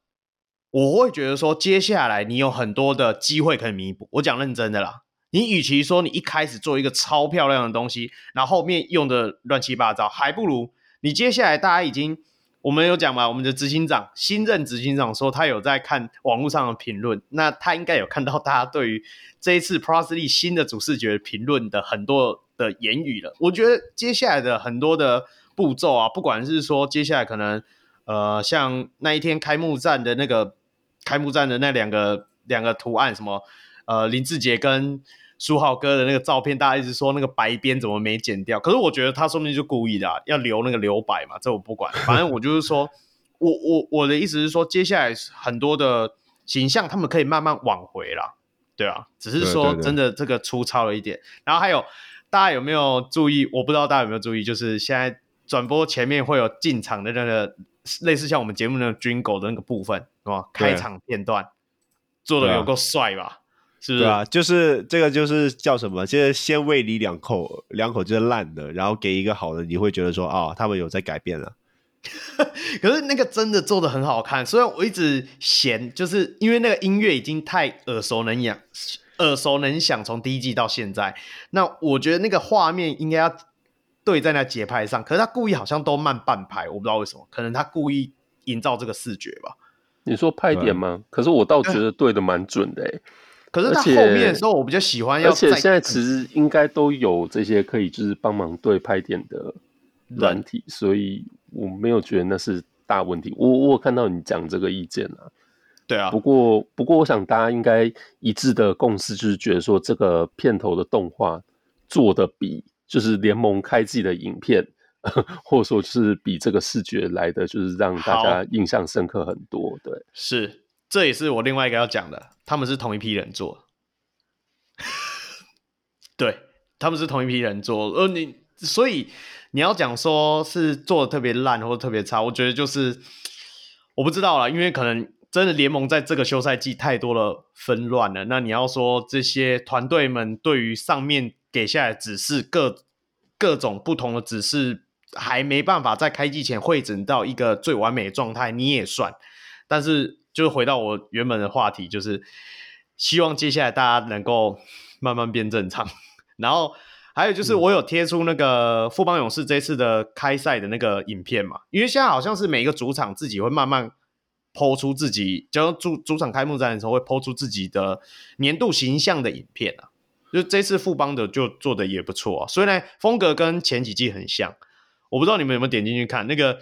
我会觉得说接下来你有很多的机会可以弥补。我讲认真的啦。你与其说你一开始做一个超漂亮的东西，然后面用的乱七八糟，还不如你接下来大家已经我们有讲嘛，我们的执行长新任执行长说他有在看网络上的评论，那他应该有看到大家对于这一次 Plus League 新的主视觉评论的很多的言语了。我觉得接下来的很多的步骤啊，不管是说接下来可能呃像那一天开幕战的那个开幕战的那两个两个图案，什么呃林志杰跟书豪哥的那个照片，大家一直说那个白边怎么没剪掉？可是我觉得他说不定就故意的，啊，要留那个留白嘛。这我不管，反正我就是说，我我我的意思是说，接下来很多的形象他们可以慢慢挽回啦，对啊，只是说真的这个粗糙了一点。对对对，然后还有大家有没有注意？我不知道大家有没有注意，就是现在转播前面会有进场的那个类似像我们节目那个 Jingle 的那个部分，是吧？开场片段做的有够帅吧？是不是？对啊，就是这个，就是叫什么？就是先喂你两口，两口就是烂的，然后给一个好的，你会觉得说啊、哦，他们有在改变了。可是那个真的做的很好看，虽然我一直嫌，就是因为那个音乐已经太耳熟能详，耳熟能详，从第一季到现在，那我觉得那个画面应该要对在那节拍上，可是他故意好像都慢半拍，我不知道为什么，可能他故意营造这个视觉吧。你说拍点吗？可是我倒觉得对的蛮准的。可是到后面的时候，我比较喜欢要。而且现在其实应该都有这些可以就是帮忙对拍点的软体，所以我没有觉得那是大问题。我我有看到你讲这个意见啊。对啊。不过不过，我想大家应该一致的共识就是觉得说，这个片头的动画做的比就是联盟开季的影片。或者说，就是比这个视觉来的，就是让大家印象深刻很多。对，是，这也是我另外一个要讲的，他们是同一批人做，对，他们是同一批人做。呃，你所以你要讲说是做的特别烂或者特别差，我觉得就是我不知道啦，因为可能真的联盟在这个休赛季太多的纷乱了。那你要说这些团队们对于上面给下来指示各各种不同的指示。还没办法在开季前汇整到一个最完美的状态，你也算。但是，就是回到我原本的话题，就是希望接下来大家能够慢慢变正常。然后，还有就是我有贴出那个富邦勇士这次的开赛的那个影片嘛，因为现在好像是每一个主场自己会慢慢抛出自己，就主主场开幕战的时候会抛出自己的年度形象的影片啊。就这次富邦的就做的也不错啊，所以呢，风格跟前几季很像。我不知道你们有没有点进去看那个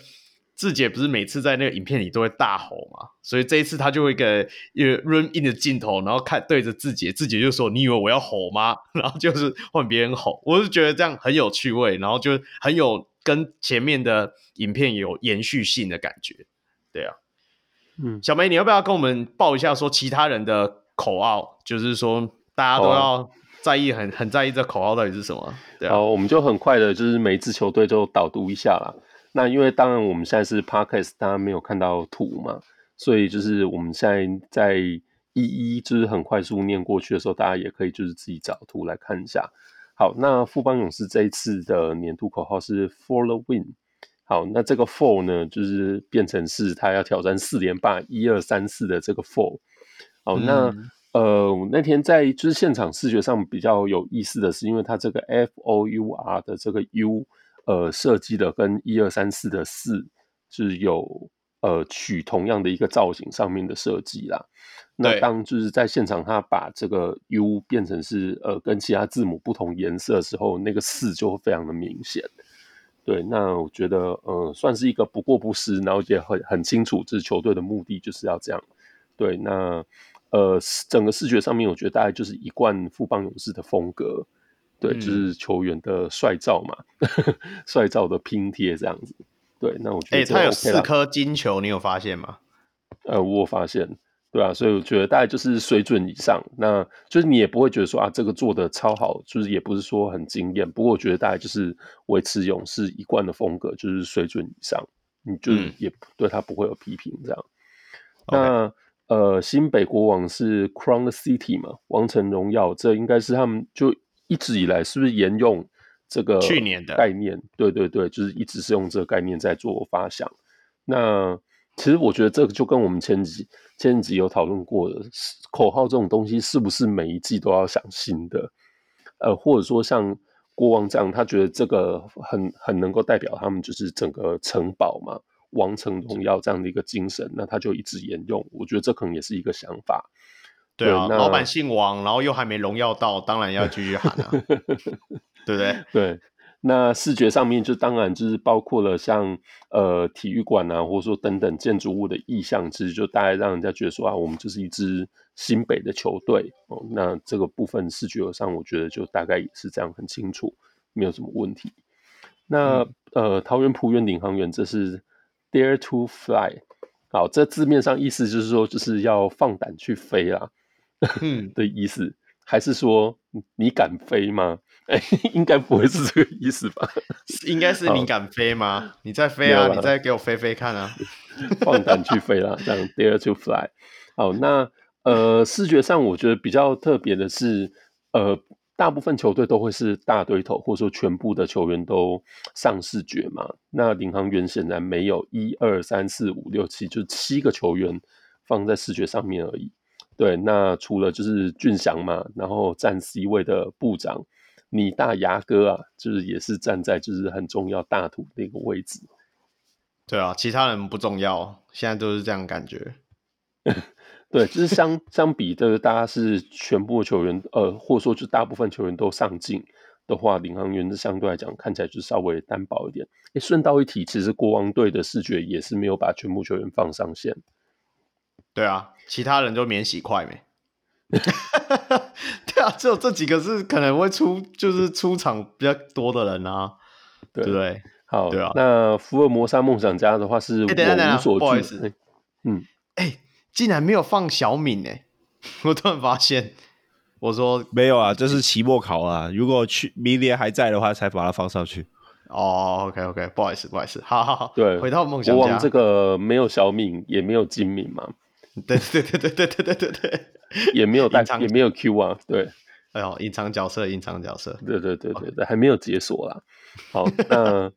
志杰，不是每次在那个影片里都会大吼嘛？所以这一次他就会给一个 run in 的镜头，然后看对着志杰，志杰就说：“你以为我要吼吗？” 然后就是换别人吼，我是觉得这样很有趣味，然后就很有跟前面的影片有延续性的感觉。对啊，嗯，小梅，你要不要跟我们报一下说其他人的口号？就是说大家都要。在意很很在意这口号到底是什么？对啊，好，我们就很快的，就是每一支球队就导读一下啦。那因为当然我们现在是 Podcast，大家没有看到图嘛，所以就是我们现在在一一就是很快速念过去的时候，大家也可以就是自己找图来看一下。好，那富邦勇士这一次的年度口号是 For the Win。好，那这个 For 呢，就是变成是他要挑战四连霸，一二三四的这个 For。好，那。嗯呃，那天在就是现场视觉上比较有意思的是，因为它这个 F O U R 的这个 U，呃，设计的跟一二三四的四是有呃取同样的一个造型上面的设计啦。那当就是在现场，他把这个 U 变成是呃跟其他字母不同颜色的时候，那个四就会非常的明显。对，那我觉得呃算是一个不过不失，然后也很很清楚，这支球队的目的就是要这样。对，那。呃，整个视觉上面，我觉得大概就是一贯富邦勇士的风格，对，嗯、就是球员的帅照嘛，帅照的拼贴这样子。对，那我觉得、OK 欸，他有四颗金球，你有发现吗？呃，我有发现，对啊，所以我觉得大概就是水准以上，那就是你也不会觉得说啊，这个做的超好，就是也不是说很惊艳。不过我觉得大概就是维持勇士一贯的风格，就是水准以上，你就也对他不会有批评这样。嗯、那。呃，新北国王是 Crown City 嘛，王城荣耀，这应该是他们就一直以来是不是沿用这个去年的概念？对对对，就是一直是用这个概念在做发想。那其实我觉得这个就跟我们前几前几集有讨论过的口号这种东西，是不是每一季都要想新的？呃，或者说像国王这样，他觉得这个很很能够代表他们就是整个城堡嘛。王城荣耀这样的一个精神，那他就一直沿用。我觉得这可能也是一个想法。对啊，对，老板姓王，然后又还没荣耀到，当然要继续喊啊，对不对？对。那视觉上面就当然就是包括了像呃体育馆啊，或者说等等建筑物的意象，其实就大概让人家觉得说啊，我们就是一支新北的球队哦。那这个部分视觉上，我觉得就大概也是这样，很清楚，没有什么问题。那、嗯、呃，桃园璞园领航员，这是。Dare to fly，好，这字面上意思就是说，就是要放胆去飞啦，嗯 的意思，还是说你敢飞吗？哎、欸，应该不会是这个意思吧？应该是你敢飞吗？你再飞啊，你再给我飞飞看啊！放胆去飞啦，这样 Dare to fly。好，那呃，视觉上我觉得比较特别的是，呃，大部分球队都会是大堆头，或者说全部的球员都上视觉嘛。那领航员显然没有一二三四五六七，就七个球员放在视觉上面而已。对，那除了就是俊祥嘛，然后站 C 位的部长，你大牙哥啊，就是也是站在就是很重要大图那个位置。对啊，其他人不重要，现在都是这样感觉。对，就是相相比的，大家是全部球员，呃，或者说就大部分球员都上进的话，领航员是相对来讲看起来就稍微单薄一点。诶，顺道一提，其实国王队的视觉也是没有把全部球员放上线。对啊，其他人就免洗快没。对啊，只有这几个是可能会出，就是出场比较多的人啊，对。不对，好，对啊。那福尔摩沙梦想家的话是我无所惧，不好意思，嗯，哎，竟然没有放小敏哎，我突然发现，我说没有啊，这是期末考啊，如果去明年还在的话，才把它放上去。哦，OK OK，不好意思，不好意思，好好好，对，回到梦想家，国王这个没有小敏，也没有金敏嘛，对对对对对对对对对，也没有带，也没有 Q 啊，对，哎呦，隐藏角色，隐藏角色，对对对对对，还没有解锁啦。好，那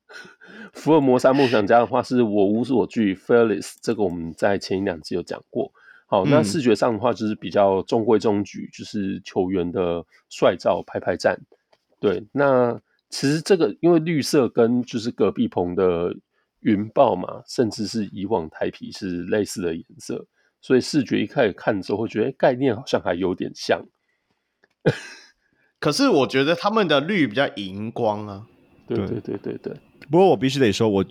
福尔摩沙梦想家的话是我无所惧，Fearless 这个我们在前一两集有讲过。好，那视觉上的话就是比较中规中矩，就是球员的帅照拍拍战。对，那其实这个因为绿色跟就是隔壁棚的云豹嘛，甚至是以往台皮是类似的颜色，所以视觉一开始看的时候会觉得概念好像还有点像。可是我觉得他们的绿比较荧光啊。对对对对对，不过我必须得说，我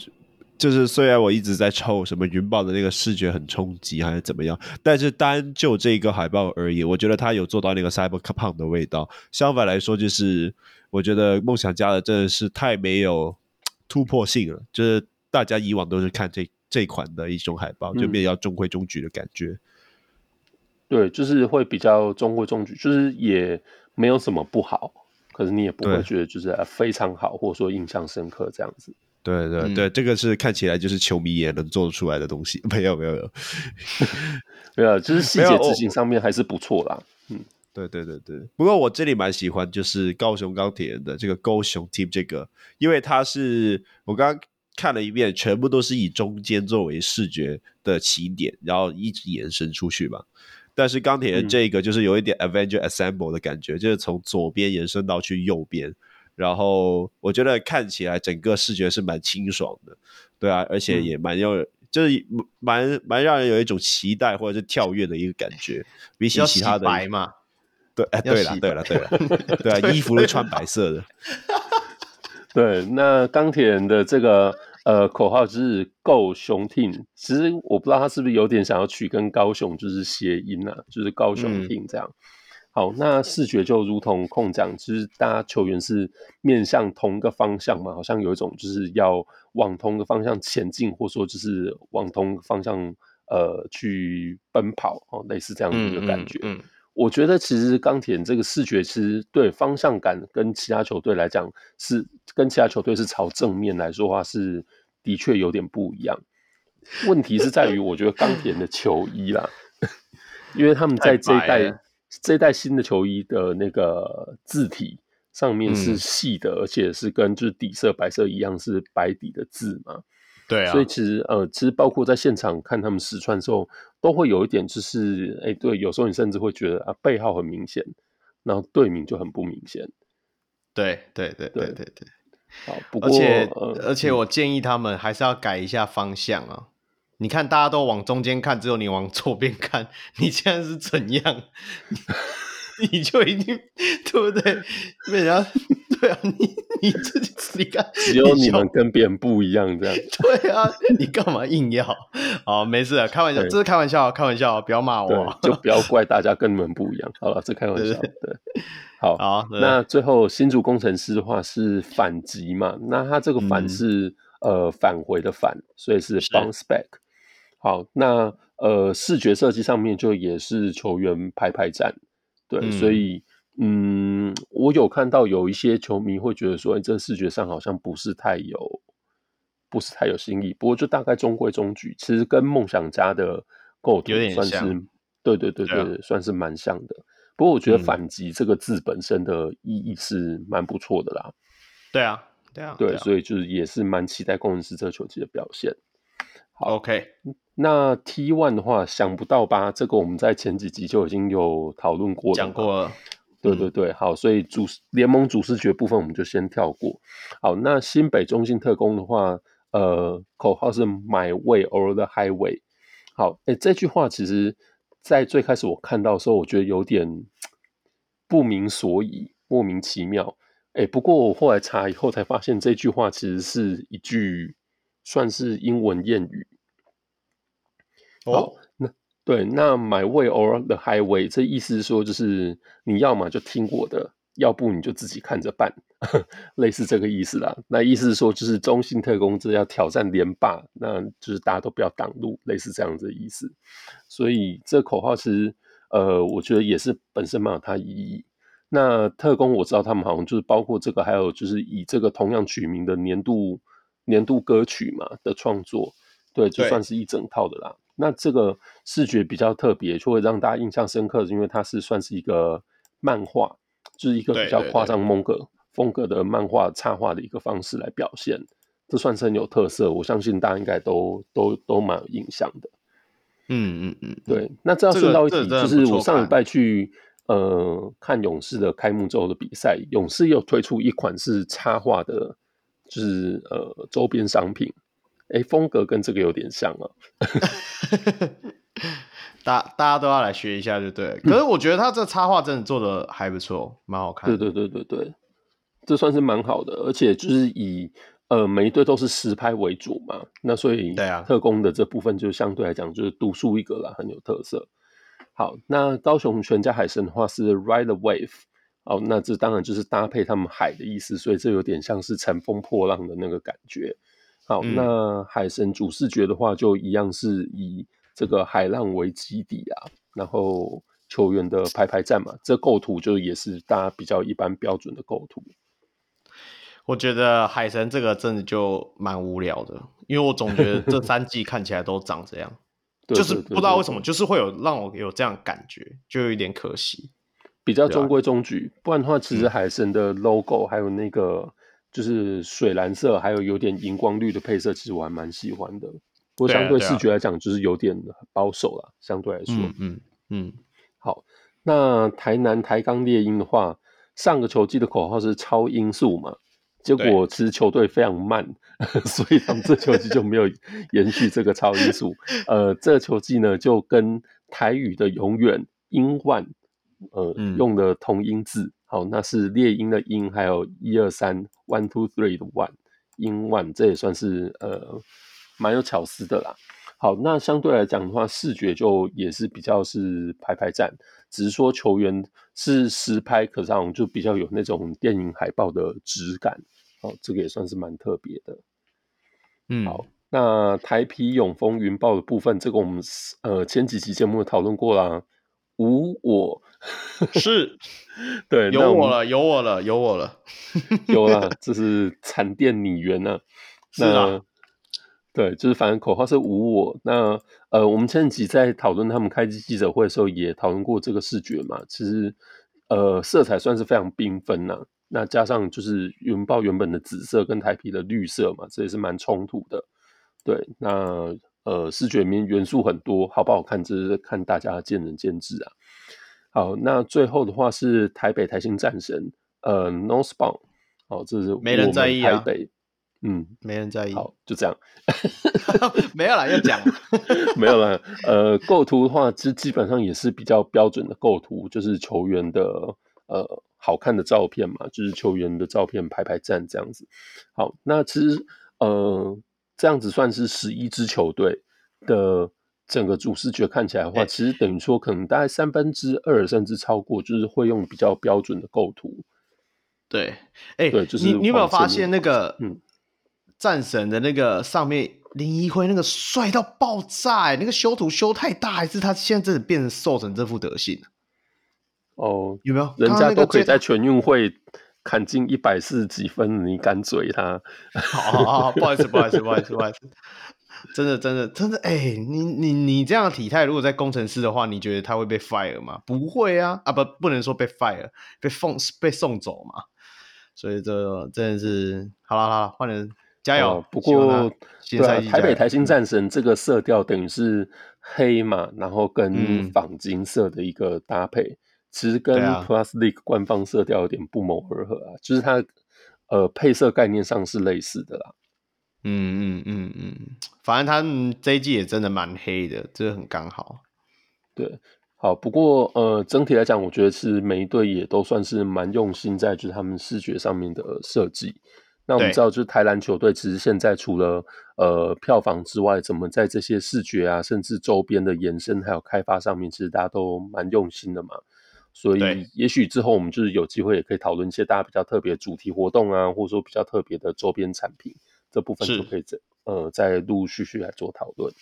就是虽然我一直在抽什么云豹的那个视觉很冲击还是怎么样，但是单就这个海报而言，我觉得他有做到那个 Cyberpunk 的味道。相反来说，就是我觉得梦想家的真的是太没有突破性了，就是大家以往都是看这这款的一种海报，就比较中规中矩的感觉。嗯。对，就是会比较中规中矩，就是也没有什么不好。可是你也不会觉得就是非常好，或者说印象深刻这样子。对对对，嗯、这个是看起来就是球迷也能做出来的东西。没有没有没有，没有，就是细节执行上面还是不错啦。嗯，对对对对。不过我这里蛮喜欢就是高雄钢铁人的这个高雄 Team 这个，因为它是我刚刚看了一遍，全部都是以中间作为视觉的起点，然后一直延伸出去嘛。但是钢铁人这个就是有一点 Avenger Assemble 的感觉，嗯、就是从左边延伸到去右边，然后我觉得看起来整个视觉是蛮清爽的，对啊，而且也蛮有，嗯、就是蛮蛮让人有一种期待或者是跳跃的一个感觉，比起其他的白嘛，对，哎，对了，对了，对了，对啊，衣服都穿白色的，对，那钢铁人的这个。呃，口号就是 Go 雄 Team，其实我不知道他是不是有点想要取跟高雄就是谐音啊，就是高雄 Team 这样。嗯、好，那视觉就如同控讲，就是大家球员是面向同一个方向嘛，好像有一种就是要往同一个方向前进，或说就是往同一个方向呃去奔跑哦，类似这样的一个感觉。嗯我觉得其实钢铁人这个视觉其实对方向感跟其他球队来讲是跟其他球队是朝正面来说的话是的确有点不一样。问题是在于我觉得钢铁的球衣啦，因为他们在这一代这一代新的球衣的那个字体上面是细的，嗯、而且是跟就是底色白色一样是白底的字嘛。对啊，所以其实呃，其实包括在现场看他们试穿的时候，都会有一点就是，哎，对，有时候你甚至会觉得啊，背号很明显，然后队名就很不明显。对对对对对对。好，不过而且、呃、而且我建议他们还是要改一下方向啊！嗯、你看大家都往中间看，只有你往左边看，你现在是怎样？你就已经对不对？被人家对啊，你你自己你看，只有你们跟别人不一样这样。对啊，你干嘛硬要？好，没事啊，开玩笑，这是开玩笑，开玩笑，不要骂我，就 不要怪大家跟你们不一样。好了，这开玩笑。对，对，好，好，那最后新竹工程师的话是反击嘛？那他这个反是、嗯、呃返回的返，所以是 bounce back。好，那呃视觉设计上面就也是球员排排站。对，嗯、所以嗯，我有看到有一些球迷会觉得说，哎，这视觉上好像不是太有，不是太有新意。不过就大概中规中矩，其实跟梦想家的构图算是对对对对，啊、算是蛮像的。不过我觉得反击这个字本身的意义是蛮不错的啦。对啊，对啊，对，所以就是也是蛮期待工程师这球季的表现。好，OK，那 T one 的话，想不到吧？这个我们在前几集就已经有讨论过了，讲过了。对对对，好，所以主联盟主视觉部分我们就先跳过。好，那新北中信特工的话，呃，口号是 My Way or the Highway。好，哎，这句话其实，在最开始我看到的时候，我觉得有点不明所以，莫名其妙。哎，不过我后来查以后才发现，这句话其实是一句。算是英文谚语。哦，那对，那 My way or the highway，这意思是说，就是你要么就听我的，要不你就自己看着办，类似这个意思啦。那意思是说，就是中信特工这要挑战连霸，那就是大家都不要挡路，类似这样子的意思。所以这口号其实，呃，我觉得也是本身蛮有它意义。那特工我知道他们好像就是包括这个，还有就是以这个同样取名的年度。年度歌曲嘛的创作，对，就算是一整套的啦。对那这个视觉比较特别，就会让大家印象深刻，因为它是算是一个漫画，就是一个比较夸张风格风格的漫画插画的一个方式来表现，这算是很有特色。我相信大家应该都都都蛮有印象的。嗯嗯嗯，对。那这要顺道一提，就是我上礼拜去呃看勇士的开幕周的比赛，勇士又推出一款是插画的。就是呃，周边商品，哎、欸，风格跟这个有点像啊。大大家都要来学一下，就对。可是我觉得他这插画真的做的还不错，蛮好看。对对对对对，这算是蛮好的，而且就是以呃每一队都是实拍为主嘛，那所以对啊，特工的这部分就相对来讲就是独树一格了，很有特色。好，那高雄全家海神的话是 Ride the Wave。哦，那这当然就是搭配他们海的意思，所以这有点像是乘风破浪的那个感觉。好，嗯、那海神主视觉的话，就一样是以这个海浪为基底啊，然后球员的排排站嘛，这构图就也是大家比较一般标准的构图。我觉得海神这个真的就蛮无聊的，因为我总觉得这三季看起来都长这样，就是不知道为什么，就是会有让我有这样感觉，就有一点可惜。比较中规中矩，啊、不然的话，其实海神的 logo 还有那个就是水蓝色，还有有点荧光绿的配色，其实我还蛮喜欢的。不过相对视觉来讲，就是有点保守了。相对来说，嗯嗯，嗯好。那台南台钢猎鹰的话，上个球季的口号是超音速嘛，结果其实球队非常慢，所以他们这球季就没有延续这个超音速。呃，这个球季呢，就跟台语的永远英万。呃，嗯、用的同音字，好，那是猎鹰的鹰，还有一二三，one two three 的 one，鹰 one，这也算是呃蛮有巧思的啦。好，那相对来讲的话，视觉就也是比较是排排站，只是说球员是实拍，可是好像就比较有那种电影海报的质感，好，这个也算是蛮特别的。嗯，好，那台皮永丰云豹的部分，这个我们呃前几期节目讨论过啦。无我 是，对，有我了，有我了，有我了，有了，这是惨电拟员呢。是啊，对，就是反正口号是无我。那呃，我们前几集在讨论他们开机记者会的时候，也讨论过这个视觉嘛。其实呃，色彩算是非常缤纷呐。那加上就是云豹原本的紫色跟台皮的绿色嘛，这也是蛮冲突的。对，那。呃，视觉里面元素很多，好不好看，这是看大家见仁见智啊。好，那最后的话是台北台新战神，呃，Northbound，好，这是没人在意啊。台北，嗯，没人在意。好，就这样，没有了，要讲，没有了。呃，构图的话，其实基本上也是比较标准的构图，就是球员的呃好看的照片嘛，就是球员的照片排排站这样子。好，那其实呃。这样子算是十一支球队的整个主视觉看起来的话，欸、其实等于说可能大概三分之二甚至超过，就是会用比较标准的构图。对，哎、欸，对，就是你你有没有发现那个嗯，战神的那个上面林一辉那个帅到爆炸、欸，那个修图修太大，还是他现在真的变成瘦成这副德行？哦，有没有？人家都可以在全运会。砍进一百四十几分，你敢嘴他？好好好，不好意思，不好意思，不好意思，不好意思。真的，真的，真的，哎、欸，你你你这样的体态，如果在工程师的话，你觉得他会被 fire 吗？不会啊，啊不，不能说被 fire，被送被送走嘛。所以这真的是，好了好了，换人加油。哦、不过，对啊，台北台新战神这个色调等于是黑嘛，然后跟仿金色的一个搭配，嗯、其实跟 Plus League 官方色调有点不谋而合啊，就是它呃配色概念上是类似的啦。嗯嗯嗯嗯，反正他们这一季也真的蛮黑的，这个很刚好。对，好，不过呃，整体来讲，我觉得是每一队也都算是蛮用心在就是他们视觉上面的设计。那我们知道，就是台篮球队其实现在除了呃票房之外，怎么在这些视觉啊，甚至周边的延伸还有开发上面，其实大家都蛮用心的嘛。所以也许之后我们就是有机会也可以讨论一些大家比较特别的主题活动啊，或者说比较特别的周边产品。这部分就可以再呃再陆陆续续来做讨论。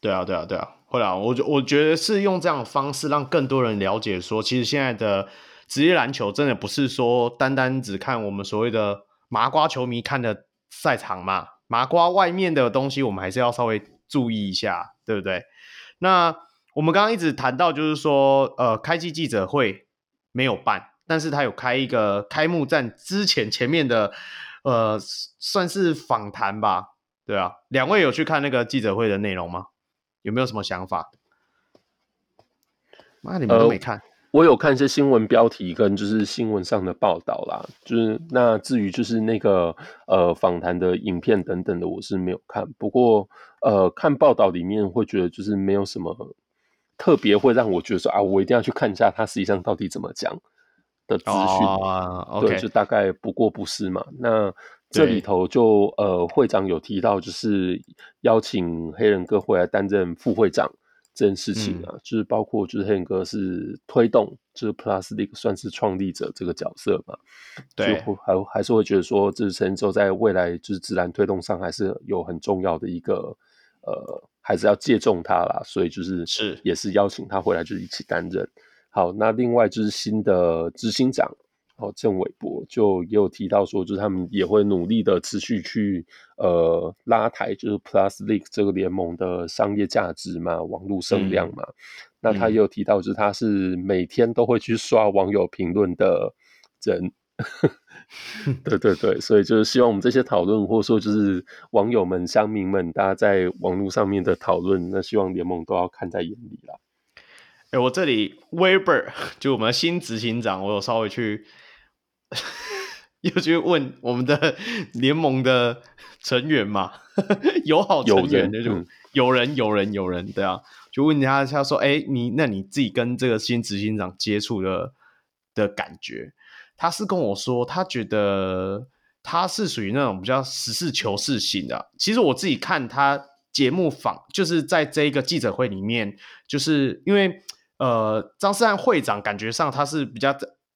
对啊，对啊，对啊，会啊，我觉我觉得是用这样的方式让更多人了解说，其实现在的职业篮球真的不是说单单只看我们所谓的麻瓜球迷看的赛场嘛，麻瓜外面的东西我们还是要稍微注意一下，对不对？那我们刚刚一直谈到就是说，呃，开季记者会没有办，但是他有开一个开幕战之前前面的。呃，算是访谈吧，对啊。两位有去看那个记者会的内容吗？有没有什么想法？那你们都没看？呃，我有看一些新闻标题跟就是新闻上的报道啦。就是那至于就是那个呃访谈的影片等等的，我是没有看。不过呃，看报道里面会觉得就是没有什么特别会让我觉得说啊，我一定要去看一下他实际上到底怎么讲。的资讯、oh, okay. 对，就大概不过不失嘛。那这里头就呃，会长有提到，就是邀请黑人哥回来担任副会长这件事情啊，嗯、就是包括就是黑人哥是推动，就是 Plus League 算是创立者这个角色嘛。对，就还还是会觉得说，这是陈州在未来就是自然推动上还是有很重要的一个呃，还是要借重他啦。所以就是是也是邀请他回来，就是一起担任。好，那另外就是新的执行长哦，郑伟博就也有提到说，就是他们也会努力的持续去呃拉抬，就是 Plus League 这个联盟的商业价值嘛，网络声量嘛。嗯、那他也有提到，就是他是每天都会去刷网友评论的人。对对对，所以就是希望我们这些讨论，或者说就是网友们、乡民们，大家在网络上面的讨论，那希望联盟都要看在眼里啦。哎，我这里 Weber 就我们的新执行长，我有稍微去 又去问我们的 联盟的成员嘛，友好成员那种有人有人有人对啊，就问他他说，哎，你那你自己跟这个新执行长接触的的感觉，他是跟我说，他觉得他是属于那种比较实事求是型的。其实我自己看他节目访，就是在这一个记者会里面，就是因为。呃，张思翰会长感觉上他是比较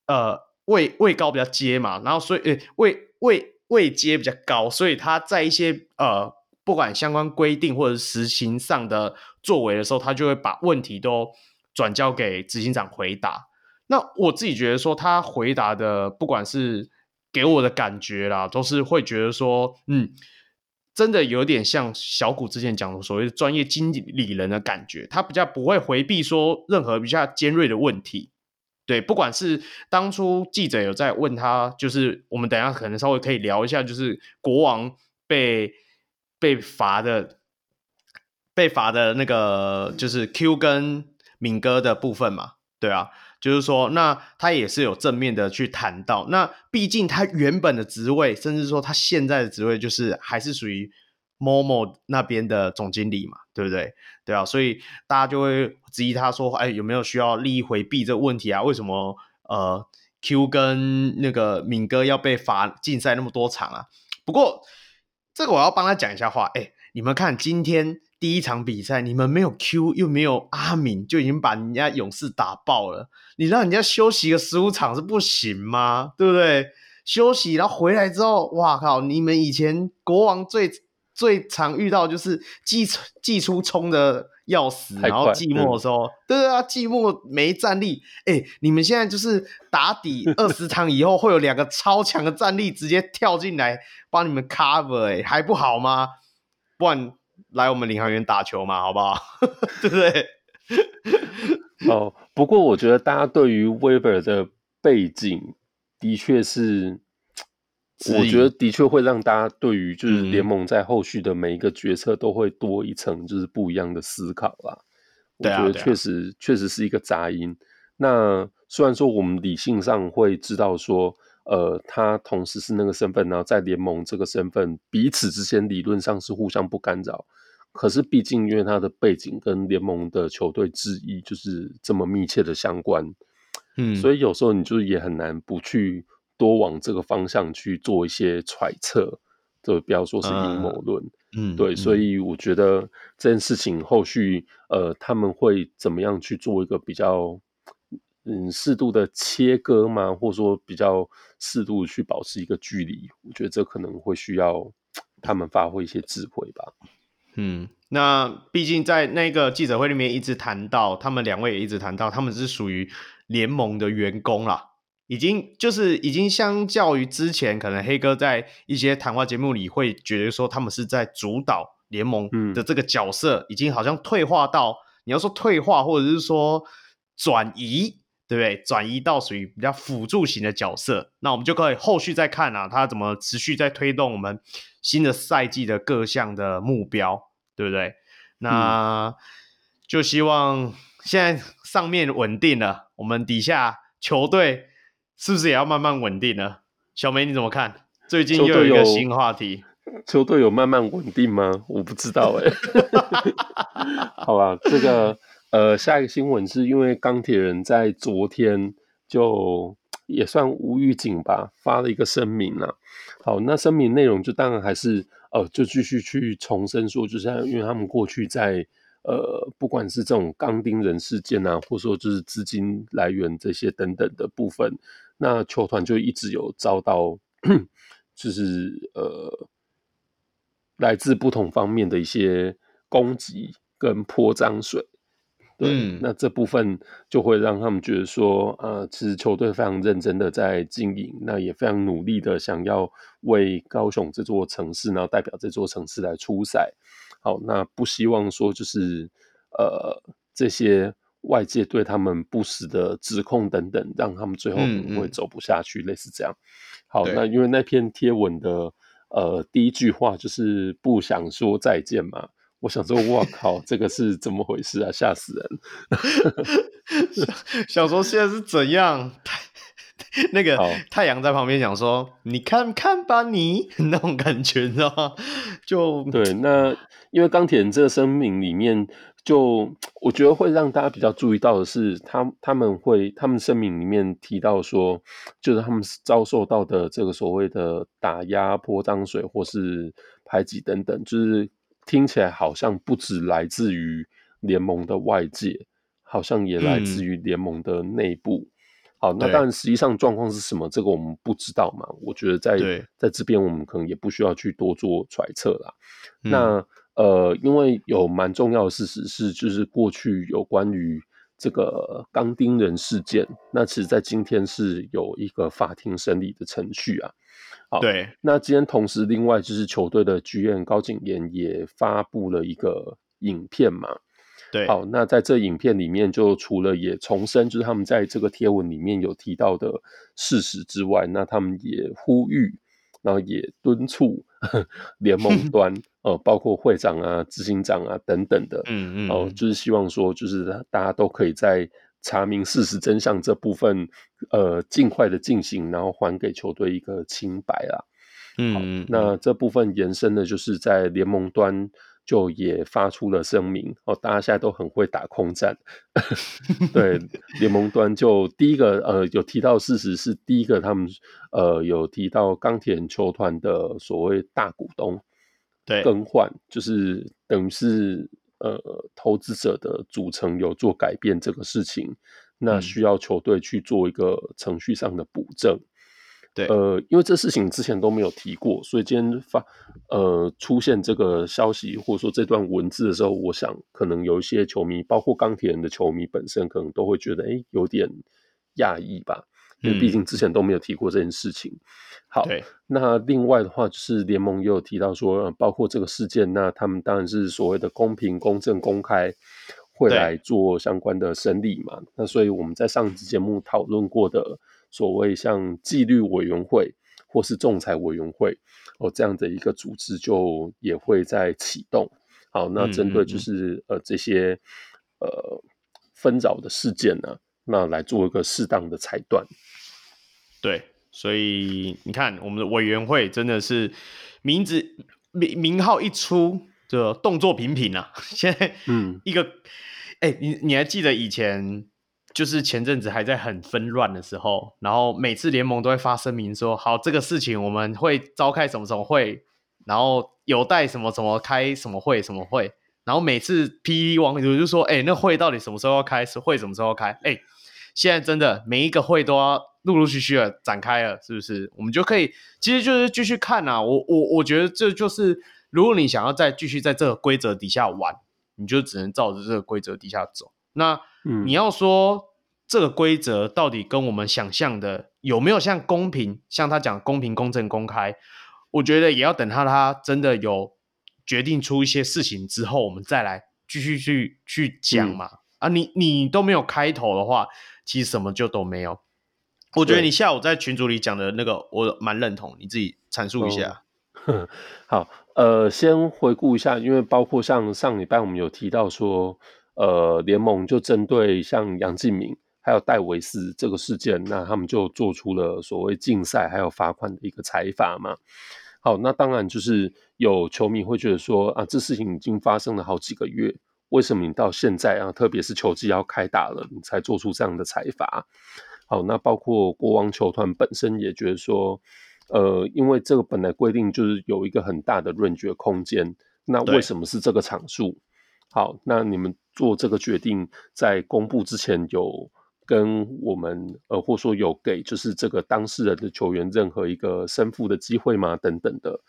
呃位位高比较阶嘛，然后所以位位位阶比较高，所以他在一些呃不管相关规定或者实行上的作为的时候，他就会把问题都转交给执行长回答。那我自己觉得说他回答的不管是给我的感觉啦，都是会觉得说嗯。真的有点像小古之前讲的所谓的专业经理人的感觉，他比较不会回避说任何比较尖锐的问题。对，不管是当初记者有在问他，就是我们等下可能稍微可以聊一下，就是国王被被罚的被罚的那个就是 Q 跟敏哥的部分嘛，对啊。就是说，那他也是有正面的去谈到。那毕竟他原本的职位，甚至说他现在的职位，就是还是属于 Momo 那边的总经理嘛，对不对？对啊，所以大家就会质疑他说，哎，有没有需要利益回避这个问题啊？为什么呃 Q 跟那个敏哥要被罚禁赛那么多场啊？不过这个我要帮他讲一下话，哎，你们看今天。第一场比赛，你们没有 Q 又没有阿敏，就已经把人家勇士打爆了。你让人家休息个十五场是不行吗？对不对？休息，然后回来之后，哇靠！你们以前国王最最常遇到就是季季初冲的要死，然后季末的时候，对啊，季末没战力。哎，你们现在就是打底 二十场以后，会有两个超强的战力直接跳进来帮你们 cover，哎，还不好吗？不然。来我们领航员打球嘛，好不好？对不对？哦，不过我觉得大家对于 Weber 的背景的确是，我觉得的确会让大家对于就是联盟在后续的每一个决策都会多一层就是不一样的思考啦。我觉得确实确实是一个杂音。那虽然说我们理性上会知道说，呃，他同时是那个身份，然后在联盟这个身份彼此之间理论上是互相不干扰。可是毕竟因为他的背景跟联盟的球队之一就是这么密切的相关，嗯，所以有时候你就也很难不去多往这个方向去做一些揣测，就不要说是阴谋论，嗯，对，嗯，所以我觉得这件事情后续呃他们会怎么样去做一个比较。嗯，适度的切割吗？或者说比较适度去保持一个距离，我觉得这可能会需要 他们发挥一些智慧吧。嗯，那毕竟在那个记者会里面一直谈到，他们两位也一直谈到，他们是属于联盟的员工啦，已经就是已经相较于之前，可能黑哥在一些谈话节目里会觉得说他们是在主导联盟的这个角色，嗯、已经好像退化到你要说退化，或者是说转移。对不对？转移到属于比较辅助型的角色，那我们就可以后续再看啊，他怎么持续在推动我们新的赛季的各项的目标，对不对？那、嗯、就希望现在上面稳定了，我们底下球队是不是也要慢慢稳定了？小梅你怎么看？最近又有一个新话题，球队有，有慢慢稳定吗？我不知道哎、欸。好吧，这个。呃，下一个新闻是因为钢铁人在昨天就也算无预警吧，发了一个声明啊。好，那声明内容就当然还是呃，就继续去重申说，就是因为他们过去在呃，不管是这种钢钉人事件啊，或者说就是资金来源这些等等的部分，那球团就一直有遭到 就是呃，来自不同方面的一些攻击跟泼脏水。对，嗯，那这部分就会让他们觉得说，呃，其实球队非常认真的在经营，那也非常努力的想要为高雄这座城市，然后代表这座城市来出赛。好，那不希望说就是呃这些外界对他们不实的指控等等，让他们最后可能会走不下去，嗯嗯，类似这样。好，那因为那篇贴文的呃第一句话就是不想说再见嘛。我想说，哇靠，这个是怎么回事啊？吓死人！想说现在是怎样？那个太阳在旁边想说：“你看看吧你，你 那种感觉，你知道吗？”就对，那因为钢铁人这个声明里面，就我觉得会让大家比较注意到的是，他他们会他们声明里面提到说，就是他们遭受到的这个所谓的打压、泼脏水或是排挤等等，就是。听起来好像不止来自于联盟的外界，好像也来自于联盟的内部。嗯、好，那当然实际上状况是什么，这个我们不知道嘛。我觉得在在这边我们可能也不需要去多做揣测啦。嗯、那呃，因为有蛮重要的事实是，就是过去有关于这个钢钉人事件，那其实在今天是有一个法庭审理的程序啊。好，对，那今天同时，另外就是球队的 GM 高景言也发布了一个影片嘛。对，好，那在这影片里面，就除了也重申，就是他们在这个贴文里面有提到的事实之外，那他们也呼吁，然后也敦促 联盟 端，呃，包括会长啊、执行长啊等等的，嗯嗯，哦，就是希望说，就是大家都可以在。查明事实真相这部分，呃，尽快的进行，然后还给球队一个清白啦。嗯，那这部分延伸的，就是在联盟端就也发出了声明哦。大家现在都很会打空战，对，联盟端就第一个呃有提到事实是第一个，他们呃有提到钢铁球团的所谓大股东对更换，就是等于是。呃，投资者的组成有做改变这个事情，那需要球队去做一个程序上的补正。对，呃，因为这事情之前都没有提过，所以今天发呃出现这个消息或者说这段文字的时候，我想可能有一些球迷，包括钢铁人的球迷本身，可能都会觉得哎有点讶异吧。因为毕竟之前都没有提过这件事情。好，那另外的话就是联盟也有提到说，包括这个事件，那他们当然是所谓的公平、公正、公开，会来做相关的审理嘛。那所以我们在上集节目讨论过的所谓像纪律委员会或是仲裁委员会哦这样的一个组织，就也会在启动。好，那针对就是嗯嗯嗯呃这些呃纷扰的事件呢，那来做一个适当的裁断。对。所以你看，我们的委员会真的是名字名名号一出，就动作频频啊。现在，嗯，一个，哎、你你还记得以前，就是前阵子还在很纷乱的时候，然后每次联盟都会发声明说，好，这个事情我们会召开什么什么会，然后有待什么什么开什么会什么会，然后每次 PTT 网友就说，哎、欸，那会到底什么时候要开？是会什么时候要开？哎、欸，现在真的每一个会都要。陆陆续续的展开了，是不是？我们就可以，其实就是继续看啊。我我我觉得这就是，如果你想要再继续在这个规则底下玩，你就只能照着这个规则底下走。那你要说这个规则到底跟我们想象的有没有像公平，像他讲公平、公正、公开，我觉得也要等他他真的有决定出一些事情之后，我们再来继续去去讲嘛。嗯、啊你，你你都没有开头的话，其实什么就都没有。我觉得你下午在群组里讲的那个，我蛮认同，你自己阐述一下。哦、好，呃，先回顾一下，因为包括像上礼拜我们有提到说，呃，联盟就针对像杨敬敏还有戴维斯这个事件，那他们就做出了所谓禁赛还有罚款的一个裁罚嘛。好，那当然就是有球迷会觉得说啊，这事情已经发生了好几个月，为什么你到现在啊，特别是球季要开打了，你才做出这样的裁罚？好，那包括国王球团本身也觉得说，呃，因为这个本来规定就是有一个很大的 range 空间，那为什么是这个场数？好，那你们做这个决定在公布之前有跟我们，呃，或说有给就是这个当事人的球员任何一个申复的机会吗？等等的。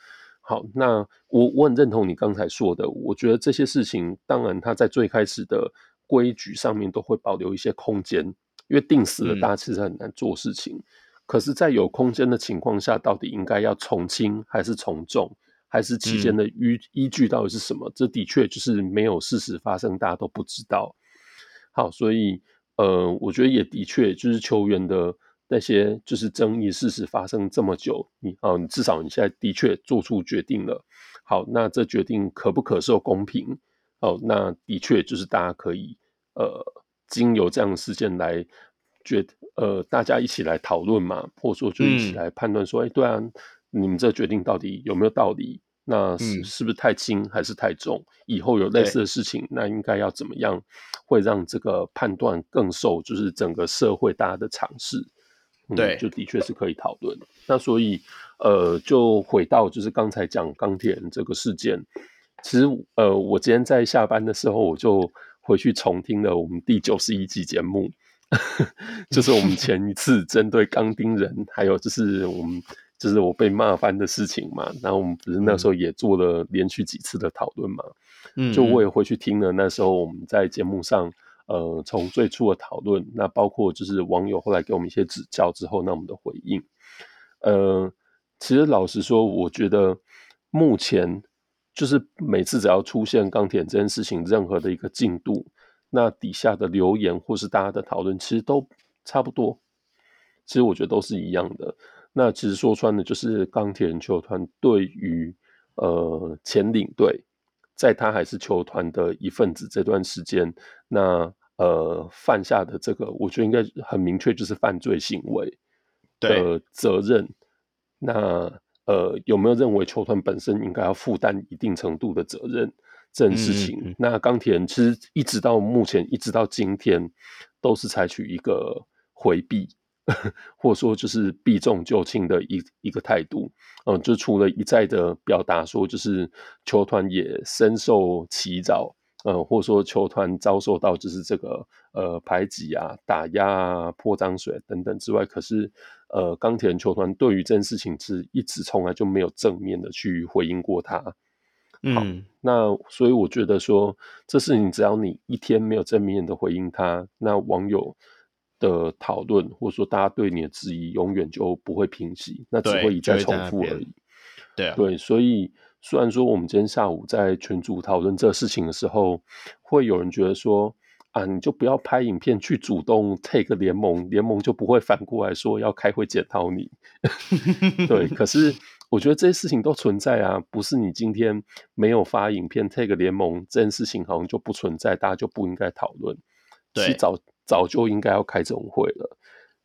好，那我我很认同你刚才说的，我觉得这些事情当然它在最开始的规矩上面都会保留一些空间。因为定死了，大家其实很难做事情。嗯、可是，在有空间的情况下，到底应该要从轻还是从重，还是期间的依、嗯、依据到底是什么？这的确就是没有事实发生，大家都不知道。好，所以呃，我觉得也的确就是球员的那些就是争议事实发生这么久，你啊、呃，你至少你现在的确做出决定了。好，那这决定可不可受公平？哦，那的确就是大家可以呃。经由这样的事件来决，呃，大家一起来讨论嘛，或者说就一起来判断说，哎、对啊，你们这决定到底有没有道理？那是、嗯、是不是太轻还是太重？以后有类似的事情，那应该要怎么样，会让这个判断更受就是整个社会大家的尝试？对、嗯，就的确是可以讨论。那所以，呃，就回到就是刚才讲钢铁人这个事件，其实，呃，我今天在下班的时候我就。回去重听了我们第九十一集节目，就是我们前一次针对钢钉人，还有就是我们就是我被骂翻的事情嘛。然后我们不是那时候也做了连续几次的讨论嘛。嗯，就我也回去听了那时候我们在节目上，呃，从最初的讨论，那包括就是网友后来给我们一些指教之后，那我们的回应，呃，其实老实说，我觉得目前。就是每次只要出现钢铁这件事情，任何的一个进度，那底下的留言或是大家的讨论，其实都差不多。其实我觉得都是一样的。那其实说穿了，就是钢铁人球团对于呃前领队，在他还是球团的一份子这段时间，那呃犯下的这个，我觉得应该很明确，就是犯罪行为的责任。那呃，有没有认为球团本身应该要负担一定程度的责任这件事情？嗯嗯、那钢铁人其实一直到目前，一直到今天，都是采取一个回避，或者说就是避重就轻的一一个态度。嗯、呃，就除了一再的表达说，就是球团也深受其扰。呃，或者说球团遭受到就是这个呃排挤啊、打压啊、泼脏水等等之外，可是呃钢铁人球团对于这件事情是一直从来就没有正面的去回应过他。嗯，那所以我觉得说，这事情只要你一天没有正面的回应他，那网友的讨论，或者说大家对你的质疑，永远就不会平息，那只会一再重复而已。对啊，对，所以虽然说我们今天下午在群组讨论这个事情的时候，会有人觉得说啊，你就不要拍影片去主动 take 联盟，联盟就不会反过来说要开会检讨你。对，可是我觉得这些事情都存在啊，不是你今天没有发影片 take 联盟这件事情好像就不存在，大家就不应该讨论。对，早早就应该要开这种会了。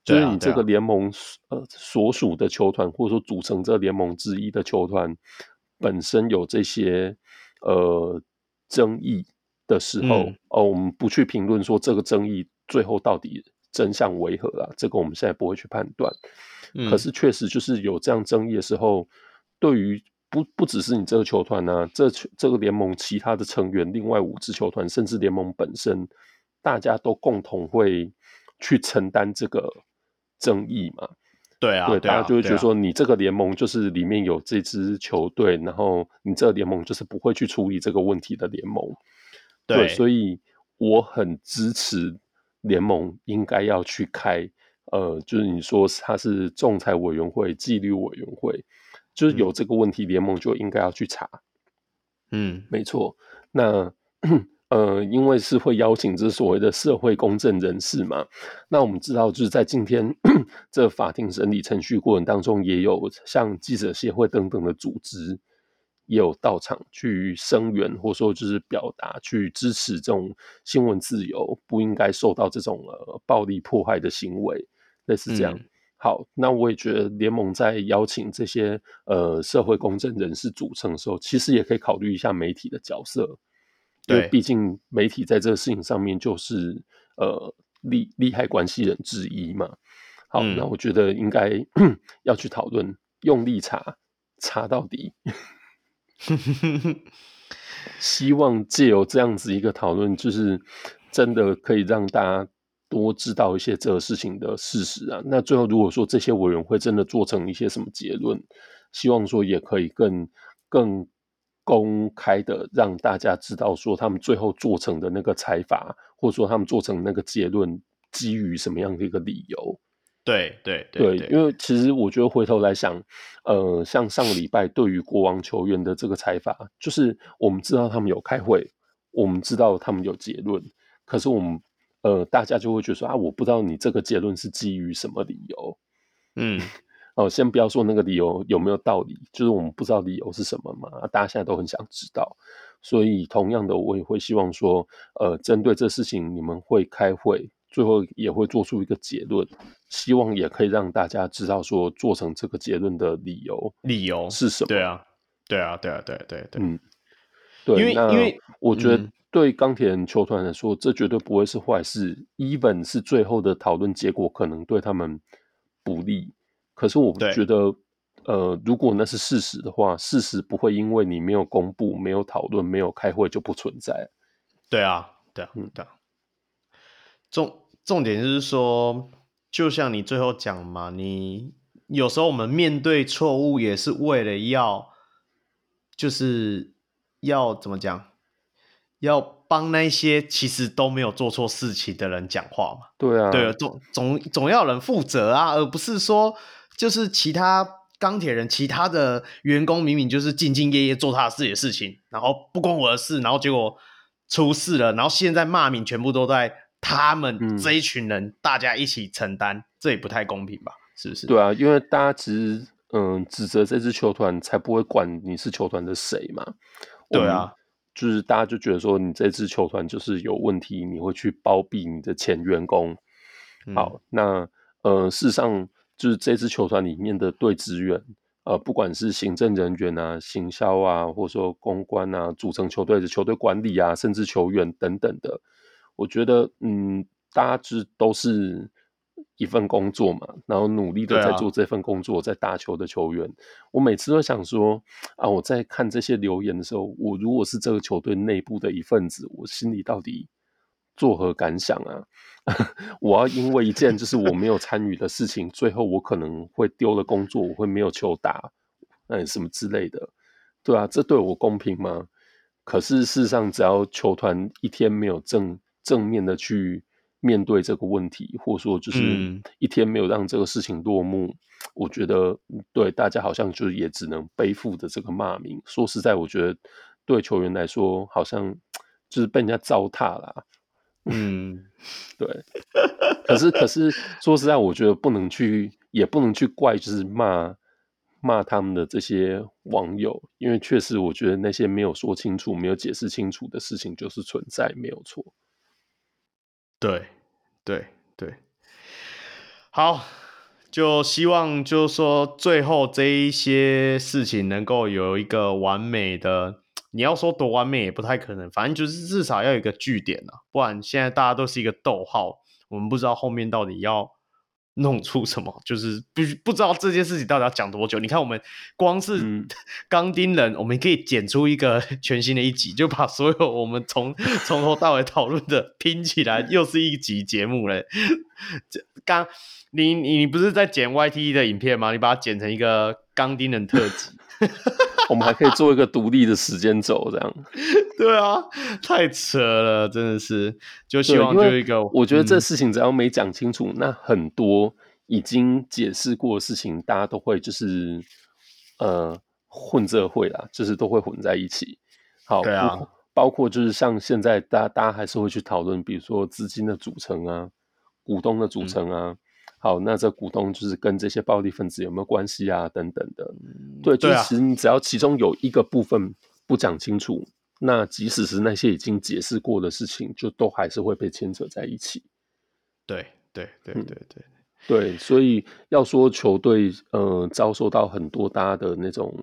就是你这个联盟，啊啊、呃所属的球团，或者说组成这联盟之一的球团，本身有这些呃争议的时候，嗯、哦，我们不去评论说这个争议最后到底真相为何啊？这个我们现在不会去判断。嗯、可是确实就是有这样争议的时候，对于不不只是你这个球团呢、啊，这这个联盟其他的成员，另外五支球团，甚至联盟本身，大家都共同会去承担这个。争议嘛，对啊，对，大家就会觉得说，你这个联盟就是里面有这支球队，然后你这个联盟就是不会去处理这个问题的联盟，对，所以我很支持联盟应该要去开，呃，就是你说他是仲裁委员会、纪律委员会，就是有这个问题，联盟就应该要去查，嗯，没错，那。呃，因为是会邀请这所谓的社会公正人士嘛，那我们知道就是在今天 这法庭审理程序过程当中，也有像记者协会等等的组织也有到场去声援，或者说就是表达去支持这种新闻自由不应该受到这种呃暴力迫害的行为，类似这样。嗯、好，那我也觉得联盟在邀请这些呃社会公正人士组成的时候，其实也可以考虑一下媒体的角色。因为毕竟媒体在这个事情上面就是呃利利害关系人之一嘛。好，嗯、那我觉得应该 要去讨论，用力查查到底。希望借由这样子一个讨论，就是真的可以让大家多知道一些这个事情的事实啊。那最后如果说这些委员会真的做成一些什么结论，希望说也可以更更。公开的让大家知道说他们最后做成的那个裁罚，或者说他们做成那个结论基于什么样的一个理由？对对对，对，因为其实我觉得回头来想，呃，像上个礼拜对于国王球员的这个裁罚，就是我们知道他们有开会，我们知道他们有结论，可是我们呃大家就会觉得说啊，我不知道你这个结论是基于什么理由？嗯。哦，先不要说那个理由有没有道理，就是我们不知道理由是什么嘛，大家现在都很想知道，所以同样的，我也会希望说，呃，针对这事情，你们会开会，最后也会做出一个结论，希望也可以让大家知道说，做成这个结论的理由，理由是什么？对啊，对啊，对啊，对对对，嗯，对，因为因为我觉得对钢铁人球团来说，嗯、这绝对不会是坏事，even 是最后的讨论结果可能对他们不利。可是我觉得，呃，如果那是事实的话，事实不会因为你没有公布、没有讨论、没有开会就不存在。对啊，对啊，嗯，对啊。重重点就是说，就像你最后讲嘛，你有时候我们面对错误也是为了要，就是要怎么讲，要帮那些其实都没有做错事情的人讲话嘛。对啊，对啊，总总总要有人负责啊，而不是说。就是其他钢铁人，其他的员工明明就是兢兢业业做他自己的事情，然后不关我的事，然后结果出事了，然后现在骂名全部都在他们这一群人，嗯、大家一起承担，这也不太公平吧？是不是？对啊，因为大家其实嗯指责这支球团，才不会管你是球团的谁嘛。对啊，就是大家就觉得说你这支球团就是有问题，你会去包庇你的前员工。嗯、好，那呃事实上。就是这支球团里面的队职员，呃，不管是行政人员啊、行销啊，或者说公关啊，组成球队的球队管理啊，甚至球员等等的，我觉得，嗯，大家就都是一份工作嘛，然后努力的在做这份工作，在打球的球员，我每次都想说，啊，我在看这些留言的时候，我如果是这个球队内部的一份子，我心里到底作何感想啊？我要因为一件就是我没有参与的事情，最后我可能会丢了工作，我会没有球打，嗯，什么之类的，对啊，这对我公平吗？可是事实上，只要球团一天没有正正面的去面对这个问题，或者说就是一天没有让这个事情落幕，嗯、我觉得对大家好像就也只能背负着这个骂名。说实在，我觉得对球员来说，好像 就是被人家糟蹋了。嗯，对。可是，可是说实在，我觉得不能去，也不能去怪，就是骂骂他们的这些网友，因为确实，我觉得那些没有说清楚、没有解释清楚的事情，就是存在，没有错。对，对，对，好，就希望就是说最后这一些事情能够有一个完美的，你要说多完美也不太可能，反正就是至少要有一个句点啊，不然现在大家都是一个逗号，我们不知道后面到底要。弄出什么？就是不不知道这件事情到底要讲多久。你看，我们光是 钢钉人，我们可以剪出一个 全新的一集，就把所有我们从从头到尾讨论的拼起来，又是一集节目嘞。刚你你你不是在剪 YT 的影片吗？你把它剪成一个钢钉人特辑。我们还可以做一个独立的时间轴，这样。对啊，太扯了，真的是。就希望就一个，我觉得这事情只要没讲清楚，嗯、那很多已经解释过的事情，大家都会就是呃混这会啦，就是都会混在一起。好，对啊，包括就是像现在大家大家还是会去讨论，比如说资金的组成啊，股东的组成啊。嗯好，那这股东就是跟这些暴力分子有没有关系啊？等等的，对，就是，其实你只要其中有一个部分不讲清楚，那即使是那些已经解释过的事情，就都还是会被牵扯在一起。对，对，对，对，对，对，对，所以要说球队呃遭受到很多大家的那种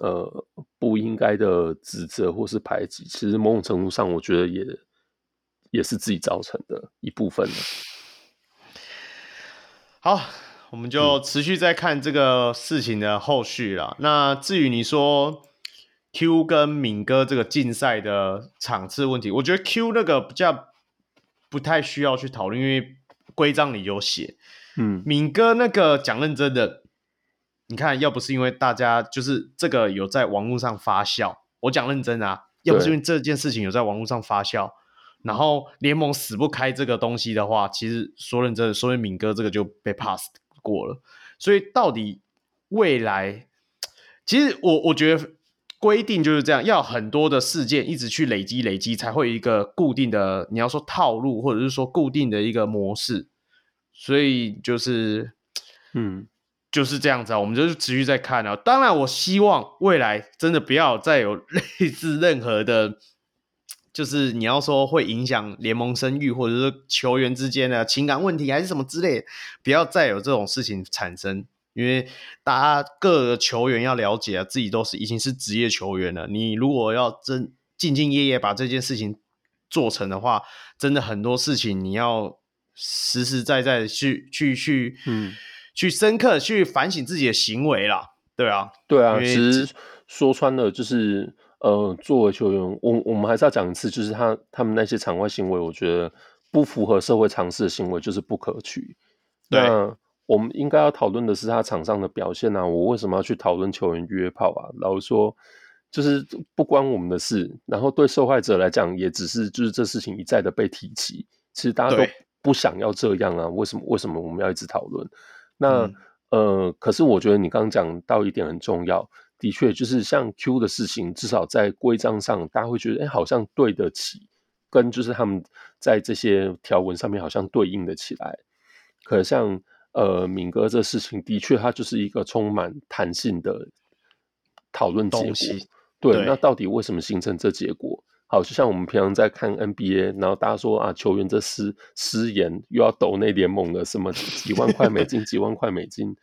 呃不应该的指责或是排挤，其实某种程度上，我觉得也也是自己造成的一部分。好，我们就持续在看这个事情的后续了。嗯、那至于你说 Q 跟敏哥这个竞赛的场次问题，我觉得 Q 那个比较不太需要去讨论，因为规章里有写。嗯，敏哥那个讲认真的，你看，要不是因为大家就是这个有在网络上发酵，我讲认真啊，要不是因为这件事情有在网络上发酵。然后联盟死不开这个东西的话，其实说认真的，说明敏哥这个就被 pass 过了。所以到底未来，其实我我觉得规定就是这样，要很多的事件一直去累积累积，才会有一个固定的，你要说套路，或者是说固定的一个模式。所以就是，嗯，就是这样子啊。我们就是持续在看啊。当然，我希望未来真的不要再有 类似任何的。就是你要说会影响联盟声誉，或者是球员之间的情感问题，还是什么之类，不要再有这种事情产生。因为大家各个球员要了解啊，自己都是已经是职业球员了。你如果要真兢兢业业把这件事情做成的话，真的很多事情你要实实在在的去去去，嗯，去深刻去反省自己的行为啦。对啊，对啊，其实说穿了就是。呃，作为球员，我我们还是要讲一次，就是他他们那些场外行为，我觉得不符合社会常识的行为，就是不可取。对，那我们应该要讨论的是他场上的表现啊。我为什么要去讨论球员约炮啊？老实说，就是不关我们的事。然后对受害者来讲，也只是就是这事情一再的被提起，其实大家都不想要这样啊。为什么？为什么我们要一直讨论？那、嗯、呃，可是我觉得你刚刚讲到一点很重要。的确，就是像 Q 的事情，至少在规章上，大家会觉得，哎、欸，好像对得起，跟就是他们在这些条文上面好像对应的起来。可像呃，敏哥这事情，的确，它就是一个充满弹性的讨论结果。对，对，那到底为什么形成这结果？好，就像我们平常在看 NBA，然后大家说啊，球员这失失言又要抖那联盟的什么几万块美金，几万块美金。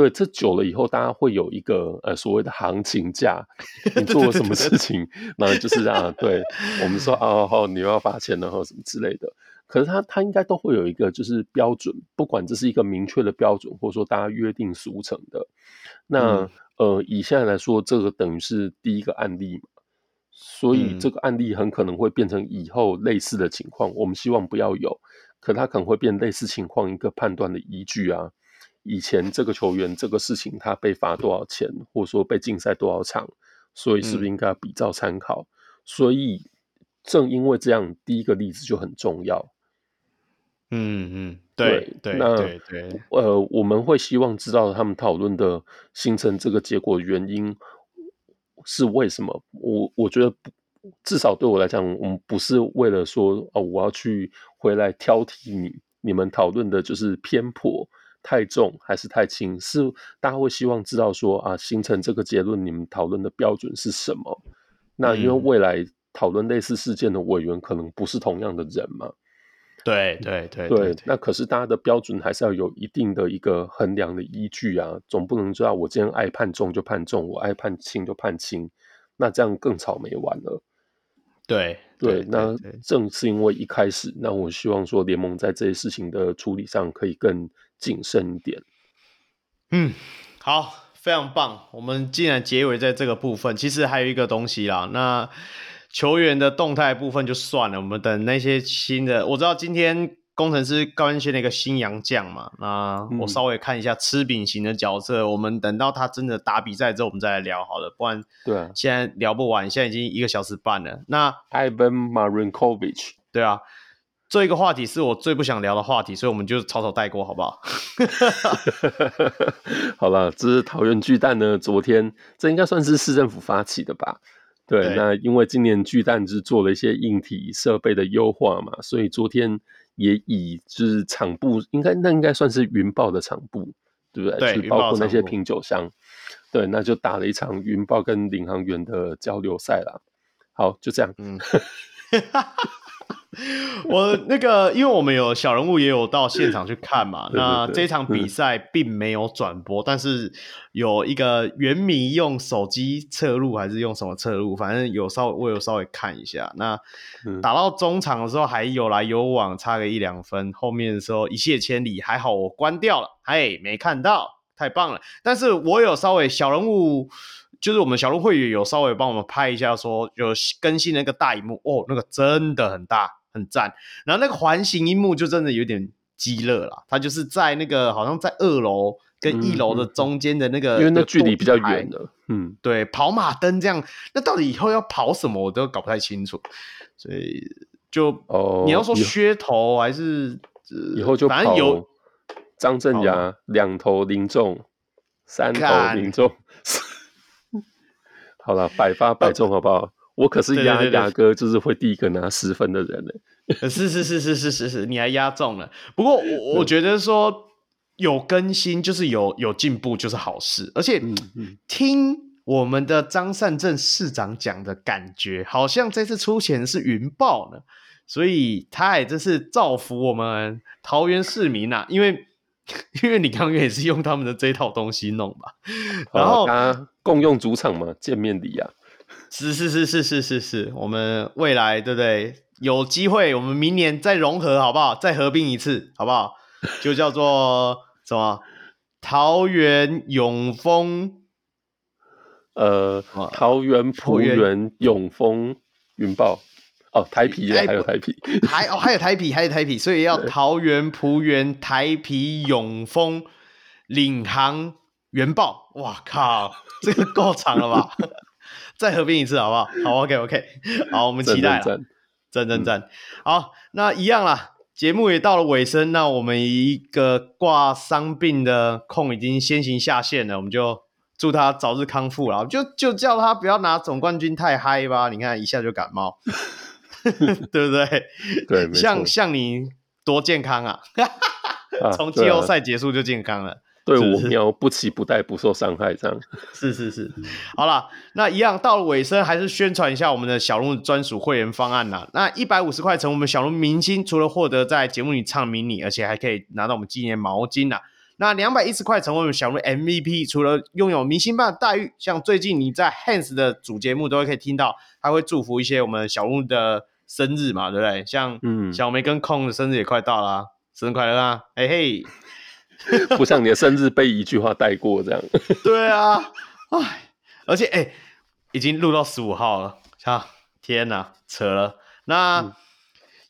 对，这久了以后，大家会有一个呃所谓的行情价，你做了什么事情，那就是啊，对我们说啊，好，你要罚钱了或什么之类的。可是他他应该都会有一个就是标准，不管这是一个明确的标准，或者说大家约定俗成的。那、嗯、呃，以现在来说，这个等于是第一个案例嘛，所以这个案例很可能会变成以后类似的情况。我们希望不要有，可它可能会变类似情况一个判断的依据啊。以前这个球员这个事情他被罚多少钱，或者说被禁赛多少场，所以是不是应该比照参考？嗯。所以正因为这样，第一个例子就很重要。嗯嗯，对对那对对，呃，我们会希望知道他们讨论的形成这个结果的原因是为什么。我我觉得至少对我来讲，我们不是为了说哦，我要去回来挑剔你，你们讨论的就是偏颇太重还是太轻，是大家会希望知道说啊，形成这个结论，你们讨论的标准是什么？那因为未来讨论类似事件的委员可能不是同样的人嘛。对对对对，那可是大家的标准还是要有一定的一个衡量的依据啊，总不能知道我今天爱判重就判重，我爱判轻就判轻，那这样更草莓完了。对对，对，那正是因为一开始，那我希望说联盟在这些事情的处理上可以更谨慎一点。嗯，好，非常棒。我们既然结尾在这个部分，其实还有一个东西啦，那。球员的动态部分就算了，我们等那些新的。我知道今天工程师高恩献了一个新洋将嘛，那我稍微看一下吃饼型的角色。嗯、我们等到他真的打比赛之后，我们再来聊好了，不然对，现在聊不完。现在已经一个小时半了。那 Ivan Marinkovic，对啊，这一个话题是我最不想聊的话题，所以我们就草草带过，好不好？好了，这是桃园巨蛋呢。昨天这应该算是市政府发起的吧？对，对，那因为今年巨蛋是做了一些硬体设备的优化嘛，所以昨天也以就是场部应该那应该算是云豹的场部，对不对？对，就包括那些品酒商，对，那就打了一场云豹跟领航员的交流赛啦。好，就这样。嗯。我那个，因为我们有小人物也有到现场去看嘛，对对对，那这场比赛并没有转播，嗯，但是有一个原迷用手机侧录还是用什么侧录，反正有稍微我有稍微看一下。那打到中场的时候还有来有往，差个一两分，后面的时候一泻千里，还好我关掉了，嘿，没看到，太棒了。但是我有稍微小人物。就是我们小鹿会员有稍微帮我们拍一下，说有更新那个大荧幕哦，那个真的很大，很赞。然后那个环形一幕就真的有点激热了，它就是在那个好像在二楼跟一楼的中间的那个，因为那距离比较远的，嗯，对，跑马灯这样，那到底以后要跑什么我都搞不太清楚，所以就哦，你要说噱头还是以后就反正有张镇雅两头零中，三头零中。好了，百发百中，好不好？我可是压压哥，就是会第一个拿十分的人呢。是是是是是是是，你还压中了。不过我我觉得说有更新就是有有进步就是好事，而且听我们的张善政市长讲的感觉，好像这次出钱是云豹呢，所以他也真是造福我们桃园市民呐，因为。因为你刚刚也是用他们的这套东西弄吧，然后啊共用主场嘛，见面礼啊，是是是是是是是，我们未来对不对？有机会我们明年再融合好不好？再合并一次好不好？就叫做什么？桃园永丰，呃，桃园浦园永丰云豹。哦，台啤还有台啤，还哦还有台啤，还有台啤，所以要桃园浦园台啤永丰领航员豹，哇靠，这个够长了吧？再合并一次好不好？好，OK OK，好，我们期待了，赞赞赞赞，好，那一样啦，节目也到了尾声，那我们一个挂伤病的控已经先行下线了，我们就祝他早日康复了，就就叫他不要拿总冠军太嗨吧，你看一下就感冒。对不对？对，像像你多健康啊！从季后赛结束就健康了，对我喵不期不待，不受伤害，这样 是是是。好了，那一样到了尾声，还是宣传一下我们的小鹿专属会员方案啦。那一百五十块成我们小鹿明星，除了获得在节目里唱迷你，而且还可以拿到我们纪念毛巾呐。那两百一十块成为我们小鹿 MVP，除了拥有明星般的待遇，像最近你在 Hands 的主节目都会可以听到，还会祝福一些我们小鹿的。生日嘛，对不对？像嗯小梅跟空的生日也快到啦，啊，生日快乐啊！嘿嘿，不像你的生日被一句话带过这样。对啊，哎，而且哎，已经录到十五号了，啊，天哪，扯了。那。嗯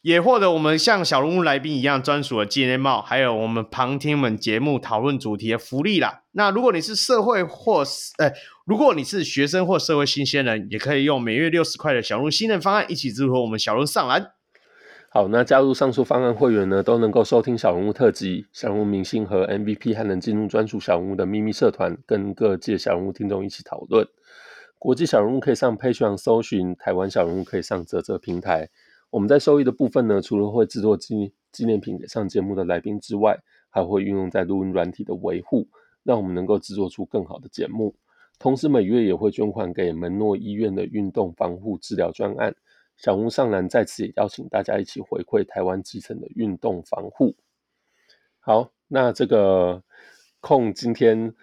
也获得我们像小人物来宾一样专属的纪念帽，还有我们旁听我们节目讨论主题的福利啦。那如果你是社会或是呃，如果你是学生或社会新鲜人，也可以用每月六十块的小鹿新人方案一起支持我们小鹿上篮。好，那加入上述方案会员呢，都能够收听小人物特辑、小人物明星和 MVP，还能进入专属小人物的秘密社团，跟各界小人物听众一起讨论。国际小人物可以上 p a t r o n 搜寻，台湾小人物可以上啧啧平台。我们在收益的部分呢，除了会制作纪纪念品给上节目的来宾之外，还会运用在录音软体的维护，让我们能够制作出更好的节目。同时每月也会捐款给门诺医院的运动防护治疗专案。小人物上篮在此也邀请大家一起回馈台湾基层的运动防护。好，那这个空今天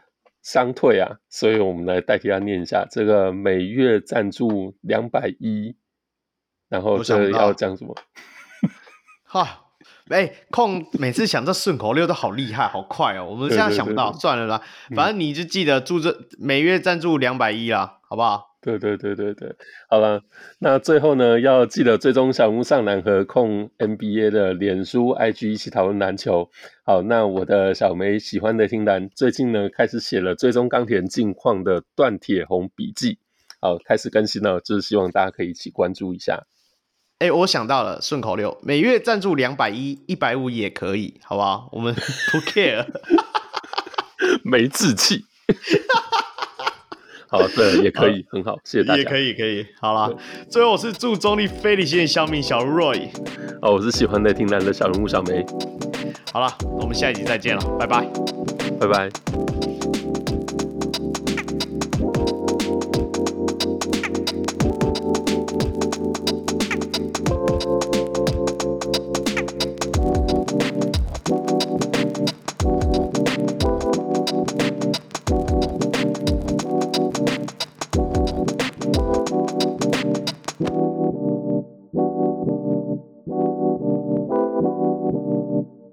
伤退啊，所以我们来代替他念一下这个每月赞助两百一，然后这要讲什么？哈，哎、欸，空每次想这顺口溜都好厉害，好快哦。我们现在想不到，算了啦，反正你就记得助这每月赞助两百一啦，好不好？对对对对对，好了，那最后呢，要记得追踪小人物上篮和控 NBA 的脸书、IG 一起讨论篮球。好，那我的小梅喜欢的听篮最近呢，开始写了追踪钢铁人近况的断铁红笔记，好，开始更新了，就是希望大家可以一起关注一下。哎，我想到了顺口溜，每月赞助两百一、一百五也可以，好不好？我们不 care，没志气。好，对，也可以，很好，谢谢大家。也可以，可以，好了。最后，我是祝中立非理性的小米小 Roy。哦，我是喜欢的听男的小人物小梅。好了，我们下一集再见了，拜拜，拜拜。